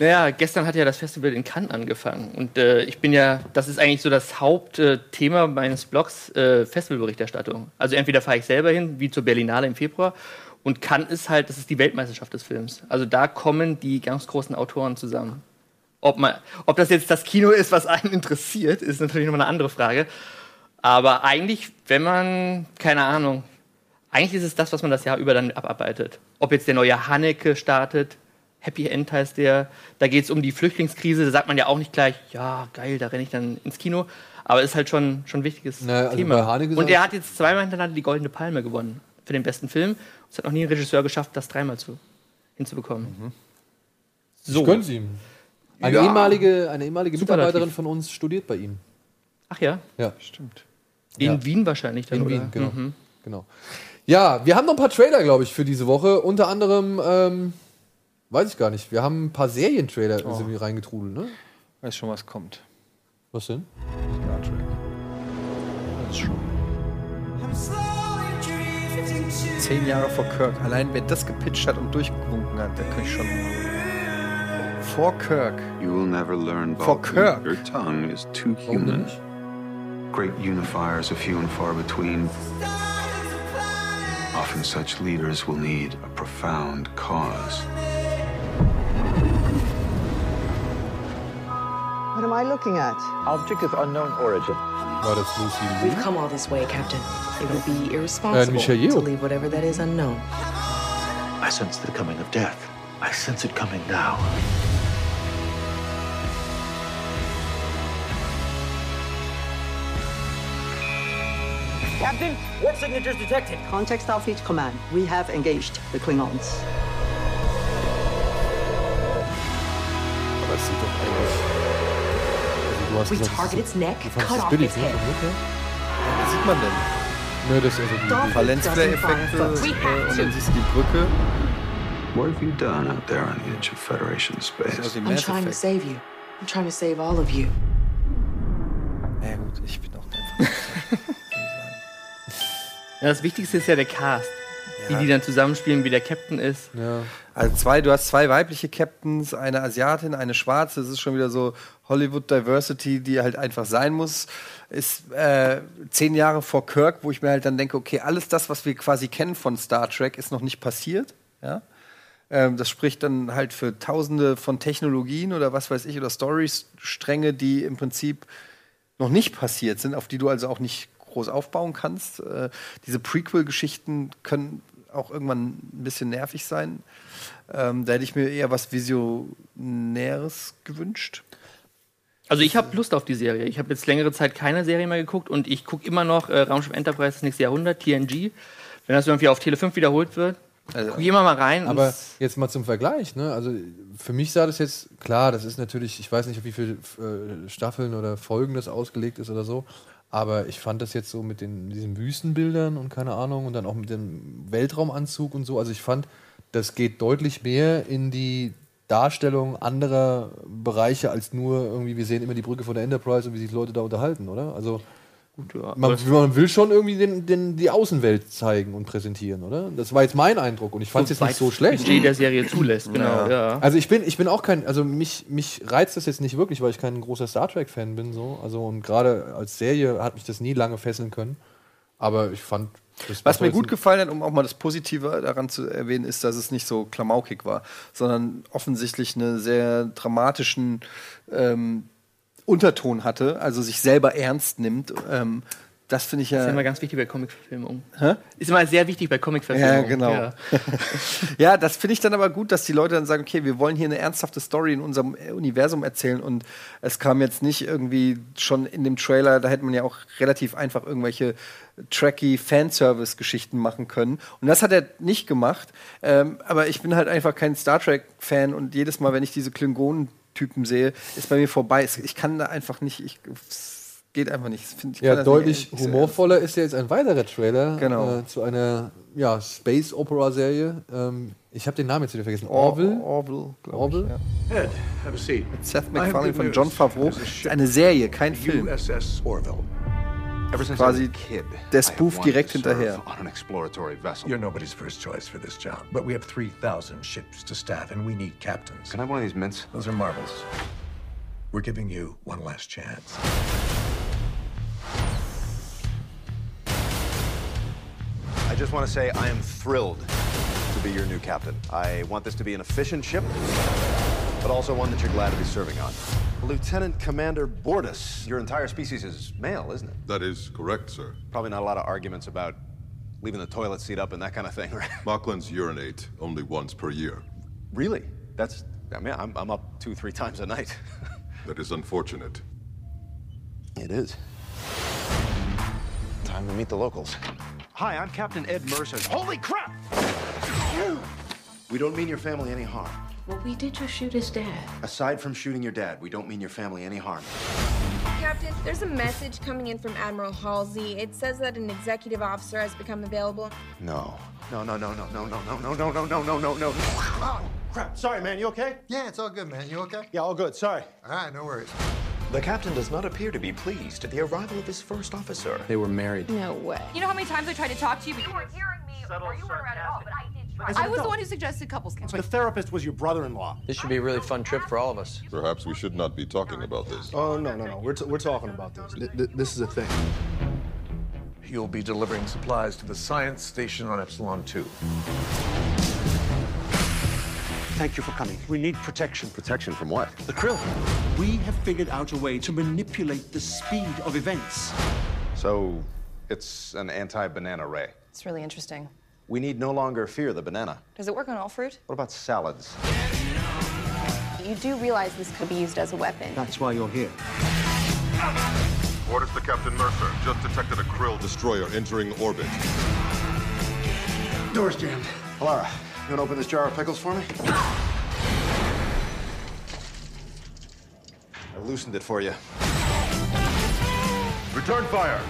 Naja, gestern hat ja das Festival in Cannes angefangen. Und äh, ich bin ja, das ist eigentlich so das Hauptthema meines Blogs, äh, Festivalberichterstattung. Also entweder fahre ich selber hin, wie zur Berlinale im Februar. Und Cannes ist halt, das ist die Weltmeisterschaft des Films. Also da kommen die ganz großen Autoren zusammen. Ob, man, ob das jetzt das Kino ist, was einen interessiert, ist natürlich nochmal eine andere Frage. Aber eigentlich, wenn man, keine Ahnung, eigentlich ist es das, was man das Jahr über dann abarbeitet. Ob jetzt der neue Haneke startet, Happy End heißt der, da geht es um die Flüchtlingskrise, da sagt man ja auch nicht gleich, ja, geil, da renne ich dann ins Kino. Aber es ist halt schon, schon ein wichtiges Na, also Thema. Und er hat jetzt zweimal hintereinander die Goldene Palme gewonnen für den besten Film. Es hat noch nie ein Regisseur geschafft, das dreimal zu, hinzubekommen. So. Ich gönn's ihm. Eine Ja. ehemalige, eine ehemalige. Mitarbeiterin von uns studiert bei ihm. Ach ja, Ja, Stimmt. in Ja. Wien wahrscheinlich dann, in oder? Wien, genau. Mhm. genau. Ja, wir haben noch ein paar Trailer, glaube ich, für diese Woche. Unter anderem, ähm, weiß ich gar nicht, wir haben ein paar Serientrailer Oh. wir reingetrudelt, ne? Weiß schon, was kommt. Was denn? Star Trek. Das ist schon. Zehn Jahre vor Kirk. Allein wer das gepitcht hat und durchgewunken hat, der könnte ich schon. Vor Kirk. You will never learn, For Vulcan. Kirk. Your tongue is too human. Great unifiers are few and far between. Often such leaders will need a profound cause. I looking at? Object of unknown origin. War das Lucy We've come all this way, Captain. It would be Äh, irresponsible to leave whatever that is unknown. I sense the coming of death. I sense it coming now. Captain, warp signatures detected. Contact Starfleet Command. We have engaged the Klingons. Du hast We gesagt, target its neck, du cut off billig, its ne? head. Was sieht man denn? Nö, das ist also die. die Valenzflare-Effekte äh, und dann siehst du die Brücke. What have you done out there on the edge of Federation space? Also I'm trying to save you. I'm trying to save all of you. Ja gut, ich bin auch einfach. Ja, das Wichtigste ist ja der Cast. Wie die dann zusammenspielen, wie der Captain ist. Ja. Also zwei, du hast zwei weibliche Captains, eine Asiatin, eine Schwarze. Das ist schon wieder so Hollywood Diversity, die halt einfach sein muss. Ist äh, zehn Jahre vor Kirk, wo ich mir halt dann denke, okay, alles das, was wir quasi kennen von Star Trek, ist noch nicht passiert. Ja? Ähm, das spricht dann halt für Tausende von Technologien oder was weiß ich oder Storystränge, die im Prinzip noch nicht passiert sind, auf die du also auch nicht groß aufbauen kannst. Äh, diese Prequel-Geschichten können auch irgendwann ein bisschen nervig sein. Ähm, da hätte ich mir eher was Visionäres gewünscht. Also ich habe Lust auf die Serie. Ich habe jetzt längere Zeit keine Serie mehr geguckt und ich gucke immer noch äh, Raumschiff Enterprise das nächste Jahrhundert, TNG. Wenn das irgendwie auf Tele 5 wiederholt wird, Also, gucke ich immer mal rein. Aber jetzt mal zum Vergleich, ne? Also für mich sah das jetzt, klar, das ist natürlich, ich weiß nicht, auf wie viele äh, Staffeln oder Folgen das ausgelegt ist oder so, aber ich fand das jetzt so mit den diesen Wüstenbildern und keine Ahnung und dann auch mit dem Weltraumanzug und so, also ich fand, das geht deutlich mehr in die Darstellung anderer Bereiche als nur irgendwie, wir sehen immer die Brücke von der Enterprise und wie sich Leute da unterhalten, oder? Also ja, man, man will schon irgendwie den, den, die Außenwelt zeigen und präsentieren, oder? Das war jetzt mein Eindruck und ich fand es jetzt nicht so das schlecht. Budget der Serie zulässt, genau. Ja. Also ich bin, ich bin auch kein, also mich, mich reizt das jetzt nicht wirklich, weil ich kein großer Star Trek-Fan bin, so. Also und gerade als Serie hat mich das nie lange fesseln können. Aber ich fand. Das Was mir gut gefallen hat, um auch mal das Positive daran zu erwähnen, ist, dass es nicht so klamaukig war, sondern offensichtlich einen sehr dramatischen ähm, Unterton hatte, also sich selber ernst nimmt. Ähm, das finde ich Das ist ja. immer ganz wichtig bei Comic-Verfilmungen. Ist immer sehr wichtig bei Ja, Comic-Verfilmungen. genau. Ja. Ja, das finde ich dann aber gut, dass die Leute dann sagen, okay, wir wollen hier eine ernsthafte Story in unserem äh, Universum erzählen und es kam jetzt nicht irgendwie schon in dem Trailer, da hätte man ja auch relativ einfach irgendwelche tracky Fanservice-Geschichten machen können. Und das hat er nicht gemacht. Ähm, aber ich bin halt einfach kein Star Trek-Fan und jedes Mal, wenn ich diese Klingonen-Typen sehe, ist bei mir vorbei. Ich kann da einfach nicht, ich, es geht einfach nicht. Ich Ja, deutlich nicht- humorvoller ist ja jetzt ein weiterer Trailer Genau. äh, zu einer ja, Space-Opera-Serie. Ähm, ich habe den Namen jetzt wieder vergessen. Or- Orville? Orville, glaub ich, Orville? ja. Ed, have a seat. Seth MacFarlane von. John Favreau. Eine Serie, kein Film. USS Orville. Ever since Quasi a kid, der I have Spoof direkt hinterher. On an exploratory vessel. You're nobody's first choice for this job, but we have 3,000 ships to staff, and we need captains. Can I have one of these mints? Those are marbles. We're giving you one last chance. I just want to say I am thrilled to be your new captain. I want this to be an efficient ship, but also one that you're glad to be serving on. Lieutenant Commander Bordas, your entire species is male, isn't it? That is correct, sir. Probably not a lot of arguments about leaving the toilet seat up and that kind of thing, right? Mocklins urinate only once per year. Really? That's, I mean, I'm, I'm up two, three times a night. That is unfortunate. It is. Time to meet the locals. Hi, I'm Captain Ed Mercer. Holy crap! We don't mean your family any harm. Well, we did just shoot his dad. Aside from shooting your dad, we don't mean your family any harm. Captain, there's a message coming in from Admiral Halsey. It says that an executive officer has become available. No. No, no, no, no, no, no, no, no, no, no, no, no, no, no. Crap. Sorry, man. You okay? Yeah, it's all good, man. You okay? Yeah, all good. Sorry. All right, no worries. The captain does not appear to be pleased at the arrival of his first officer. They were married. No way. You know how many times I tried to talk to you, but you weren't hearing me, or you weren't around at all. But I did try. As I was the one who suggested couples counseling. The therapist was your brother-in-law. This should be a really fun trip for all of us. Perhaps we should not be talking about this. Oh no, no, no. We're, t- we're talking about this. Th- th- this is a thing. You'll be delivering supplies to the science station on Epsilon 2. Thank you for coming. We need protection. Protection from what? The krill. We have figured out a way to manipulate the speed of events. So, it's an anti-banana ray. It's really interesting. We need no longer fear the banana. Does it work on all fruit? What about salads? You do realize this could be used as a weapon. That's why you're here. Orders to Captain Mercer. Just detected a Krill destroyer entering orbit. Door's jammed. Alara, you wanna open this jar of pickles for me? I loosened it for you. Return fire!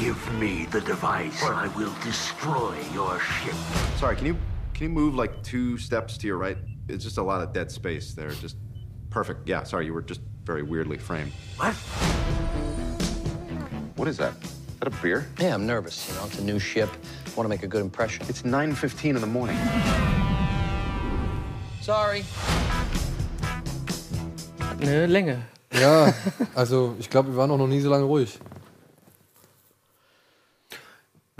Give me the device. Or I will destroy your ship. Sorry, can you can you move like two steps to your right? It's just a lot of dead space there. Just perfect. Yeah, sorry, you were just very weirdly framed. What? What is that? Is that a beer? Yeah, I'm nervous. You know, it's a new ship. I Want to make a good impression. It's 9:15 in the morning. Sorry. Hat eine Länge. Ja, also ich glaube, wir waren auch noch nie so lange ruhig.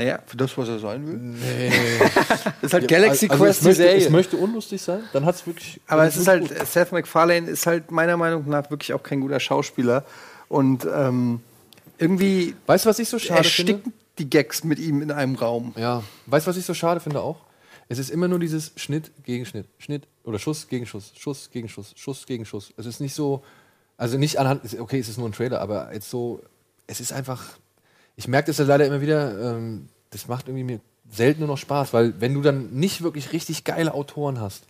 Naja, für das, was er sein will. Nee. ist halt Galaxy also Quest, es möchte, Serie. Es möchte unlustig sein, dann hat es wirklich. Aber es ist halt, Seth MacFarlane ist halt meiner Meinung nach wirklich auch kein guter Schauspieler. Und ähm, irgendwie. Weißt du, was ich so schade ersticken die Gags mit ihm in einem Raum. Ja, weißt du, was ich so schade finde auch? Es ist immer nur dieses Schnitt gegen Schnitt, Schnitt oder Schuss gegen Schuss, Schuss gegen Schuss, Schuss gegen Schuss. Es ist nicht so, also nicht anhand, okay, es ist nur ein Trailer, aber jetzt so, es ist einfach, ich merke das ja leider immer wieder, ähm, das macht irgendwie mir selten nur noch Spaß, weil wenn du dann nicht wirklich richtig geile Autoren hast,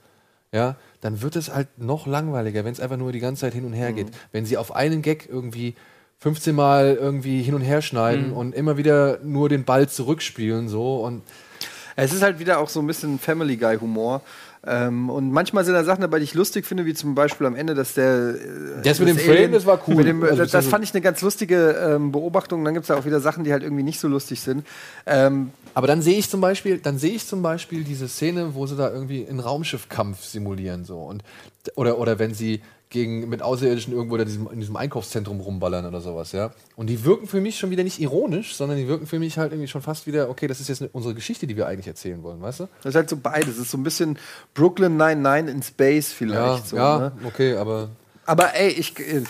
ja, dann wird es halt noch langweiliger, wenn es einfach nur die ganze Zeit hin und her geht. Wenn sie auf einen Gag irgendwie 15 Mal irgendwie hin und her schneiden Mhm. und immer wieder nur den Ball zurückspielen so und Es ist halt wieder auch so ein bisschen Family Guy Humor. Ähm, und manchmal sind da Sachen dabei, die ich lustig finde, wie zum Beispiel am Ende, dass der. äh, Das mit dem Alien- Frame, das war cool. Dem, Also, das, das fand ich eine ganz lustige ähm, Beobachtung. Dann gibt es da auch wieder Sachen, die halt irgendwie nicht so lustig sind. Ähm, Aber dann sehe ich zum Beispiel, dann sehe ich zum Beispiel diese Szene, wo sie da irgendwie einen Raumschiffkampf simulieren so und oder oder wenn sie gegen mit Außerirdischen irgendwo in diesem, in diesem Einkaufszentrum rumballern oder sowas, ja. Und die wirken für mich schon wieder nicht ironisch, sondern die wirken für mich halt irgendwie schon fast wieder, okay, das ist jetzt eine, unsere Geschichte, die wir eigentlich erzählen wollen, weißt du? das ist halt so beides. Es ist so ein bisschen Brooklyn 99 in Space Ja, vielleicht. so, ja, ne? okay, aber Aber ey, ich. äh,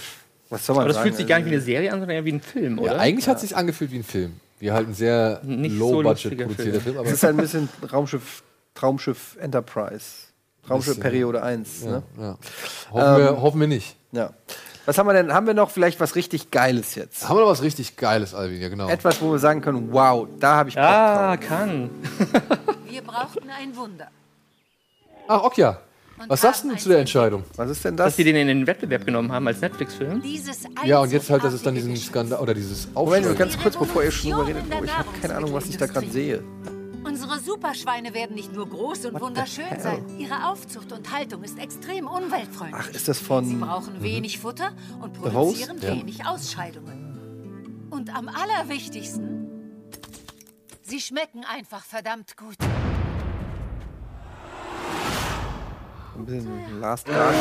Was soll man Aber das sagen? fühlt sich gar nicht wie eine Serie an, sondern eher wie ein Film, oder? ja, eigentlich hat es sich angefühlt wie ein Film. Wie halt ein sehr Nicht so low-budget lustiger produzierter Film. Film. aber Es ist halt ein bisschen Raumschiff, Traumschiff Enterprise. Raumschiff Bisschen, Periode 1. ja, Ne? ja. Hoffen, wir, Ähm, hoffen wir nicht. Ja. Was haben wir denn? Haben wir noch vielleicht was richtig Geiles jetzt? Haben wir noch was richtig Geiles, Alvin, ja genau. Etwas, wo wir sagen können, wow, da habe ich Bock Ah, drauf. kann. Wir brauchten ein Wunder. Ach, Okja. Was sagst du zu der Entscheidung? Was ist denn Dass das? sie den in den Wettbewerb genommen haben als Netflix-Film. Ja, und jetzt halt, dass es dann diesen Skandal oder dieses Moment, Aufschrei. ganz kurz, bevor ihr schon drüber redet, oh, ich habe keine Ahnung, was ich da gerade sehe. Unsere Superschweine werden nicht nur groß und wunderschön hell? sein. Ihre Aufzucht und Haltung ist extrem umweltfreundlich. Ach, ist das Sie von. brauchen wenig Futter und produzieren Ja. wenig Ausscheidungen. Und am allerwichtigsten, sie schmecken einfach verdammt gut. Ein bisschen Last Guard.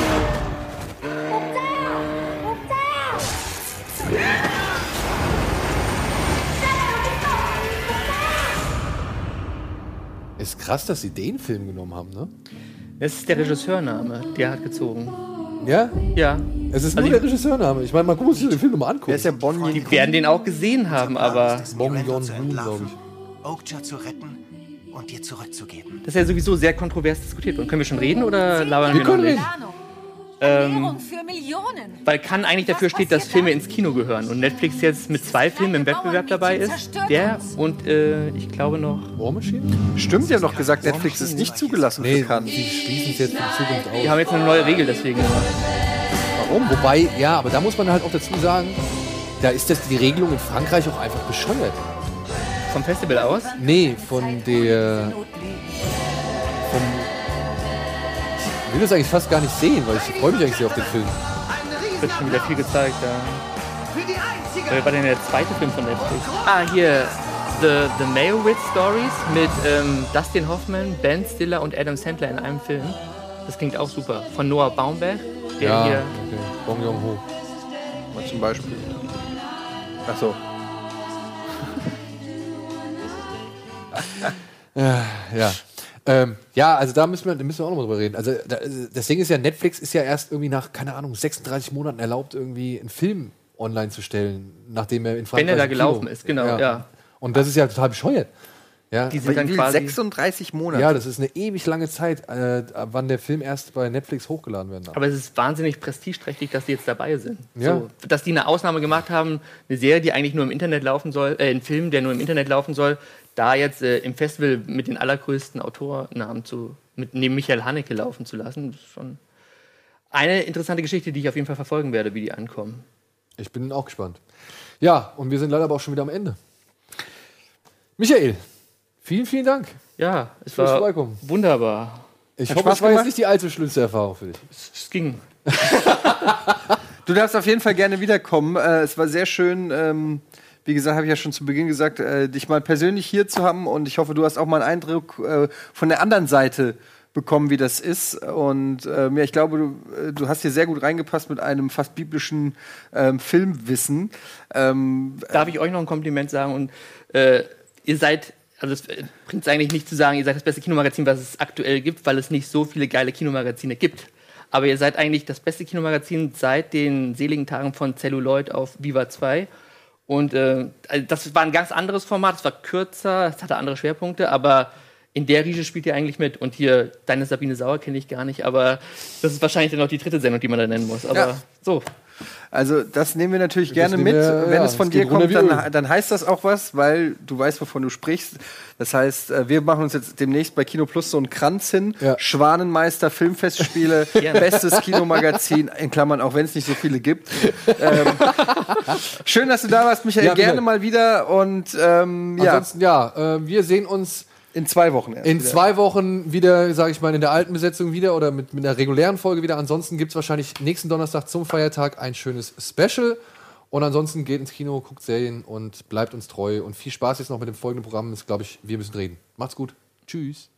Ist krass, dass sie den Film genommen haben, ne? Das ist der Regisseurname, der hat gezogen. Ja? Ja. Es ist Also nur der Regisseurname. Ich meine, man muss sich den Film nochmal angucken. Wer ist der Bon Die werden den auch gesehen haben, aber Bong Joon-ho, glaube ich. Oakja zu retten und dir zurückzugeben. das ist ja sowieso sehr kontrovers diskutiert. Und können wir schon reden oder labern Wir wir, noch können nicht? reden. Ähm, Ernährung für Millionen. weil kann eigentlich dafür steht, dass Filme ins Kino gehören und Netflix jetzt mit zwei Filmen im Wettbewerb dabei ist. Der und äh, ich glaube noch. War Machine? Stimmt, die haben doch gesagt, Netflix ist nicht zugelassen Nee, für Cannes. sie schließen es jetzt in Zukunft Die aus. haben jetzt eine neue Regel deswegen gemacht. Warum? Wobei, ja, aber da muss man halt auch dazu sagen, da ist das die Regelung in Frankreich auch einfach bescheuert. Vom Festival aus? Nee, von der. Ich will das eigentlich fast gar nicht sehen, weil ich freue mich eigentlich sehr auf den Film. Wird schon wieder viel gezeigt, ja. Wer war denn der zweite Film von Netflix? Ah, hier. The, The Meyerowitz Stories mit ähm, Dustin Hoffman, Ben Stiller und Adam Sandler in einem Film. Das klingt auch super. Von Noah Baumberg. Der Ja, hier okay. Bong Joon-ho. Mal zum Beispiel. Ach so. Ja, ja. Ähm, ja, also da müssen wir, da müssen wir auch noch mal drüber reden. Also da, das Ding ist ja, Netflix ist ja erst irgendwie nach, keine Ahnung, 36 Monaten erlaubt, irgendwie einen Film online zu stellen, nachdem er in Frankreich Wenn er da im Kino- gelaufen ist, genau, ja. Und das ist ja total bescheuert. Ja. Die sind dann quasi 36 Monate. ja, das ist eine ewig lange Zeit, äh, wann der Film erst bei Netflix hochgeladen werden darf. Aber es ist wahnsinnig prestigeträchtig, dass die jetzt dabei sind. Ja. So, dass die eine Ausnahme gemacht haben, eine Serie, die eigentlich nur im Internet laufen soll, äh, ein Film, der nur im Internet laufen soll, da jetzt äh, im Festival mit den allergrößten Autornamen zu, mit neben Michael Haneke laufen zu lassen, das ist schon eine interessante Geschichte, die ich auf jeden Fall verfolgen werde, wie die ankommen. Ich bin auch gespannt. Ja, und wir sind leider aber auch schon wieder am Ende. Michael, vielen, vielen Dank. Ja, es Fürs war Vorbeikommen. wunderbar. Ich Hat hoffe, Spaß es war jetzt nicht die allzu schlimmste Erfahrung für dich. Es ging. Du darfst auf jeden Fall gerne wiederkommen. Äh, es war sehr schön. Ähm, wie gesagt, habe ich ja schon zu Beginn gesagt, äh, dich mal persönlich hier zu haben. Und ich hoffe, du hast auch mal einen Eindruck äh, von der anderen Seite bekommen, wie das ist. Und ähm, ja, ich glaube, du, äh, du hast hier sehr gut reingepasst mit einem fast biblischen ähm, Filmwissen. Ähm, Darf ich euch noch ein Kompliment sagen? Und äh, ihr seid, also es äh, bringt es eigentlich nicht zu sagen, ihr seid das beste Kinomagazin, was es aktuell gibt, weil es nicht so viele geile Kinomagazine gibt. Aber ihr seid eigentlich das beste Kinomagazin seit den seligen Tagen von Celluloid auf Viva 2. Und äh, also das war ein ganz anderes Format, es war kürzer, es hatte andere Schwerpunkte, aber in der Riege spielt ihr eigentlich mit. Und hier, deine Sabine Sauer kenne ich gar nicht, aber das ist wahrscheinlich dann noch die dritte Sendung, die man da nennen muss. Aber Ja. so. Also das nehmen wir natürlich gerne nehmen mit. wir- Wenn ja, es von dir kommt, dann, dann heißt das auch was, weil du weißt, wovon du sprichst. Das heißt, äh, wir machen uns jetzt demnächst bei Kino Plus so einen Kranz hin. Schwanenmeister, Filmfestspiele, bestes Kinomagazin, in Klammern, auch wenn es nicht so viele gibt. ähm, schön, dass du da warst, Michael. Ja, gerne mal wieder. Und ähm, ja, Ansonsten, ja, äh, wir sehen uns in zwei Wochen erst in wieder. zwei Wochen wieder, sage ich mal, in der alten Besetzung wieder oder mit, mit einer regulären Folge wieder. Ansonsten gibt es wahrscheinlich nächsten Donnerstag zum Feiertag ein schönes Special. Und ansonsten geht ins Kino, guckt Serien und bleibt uns treu. Und viel Spaß jetzt noch mit dem folgenden Programm. Ist, glaube ich, wir müssen reden. Macht's gut. Tschüss.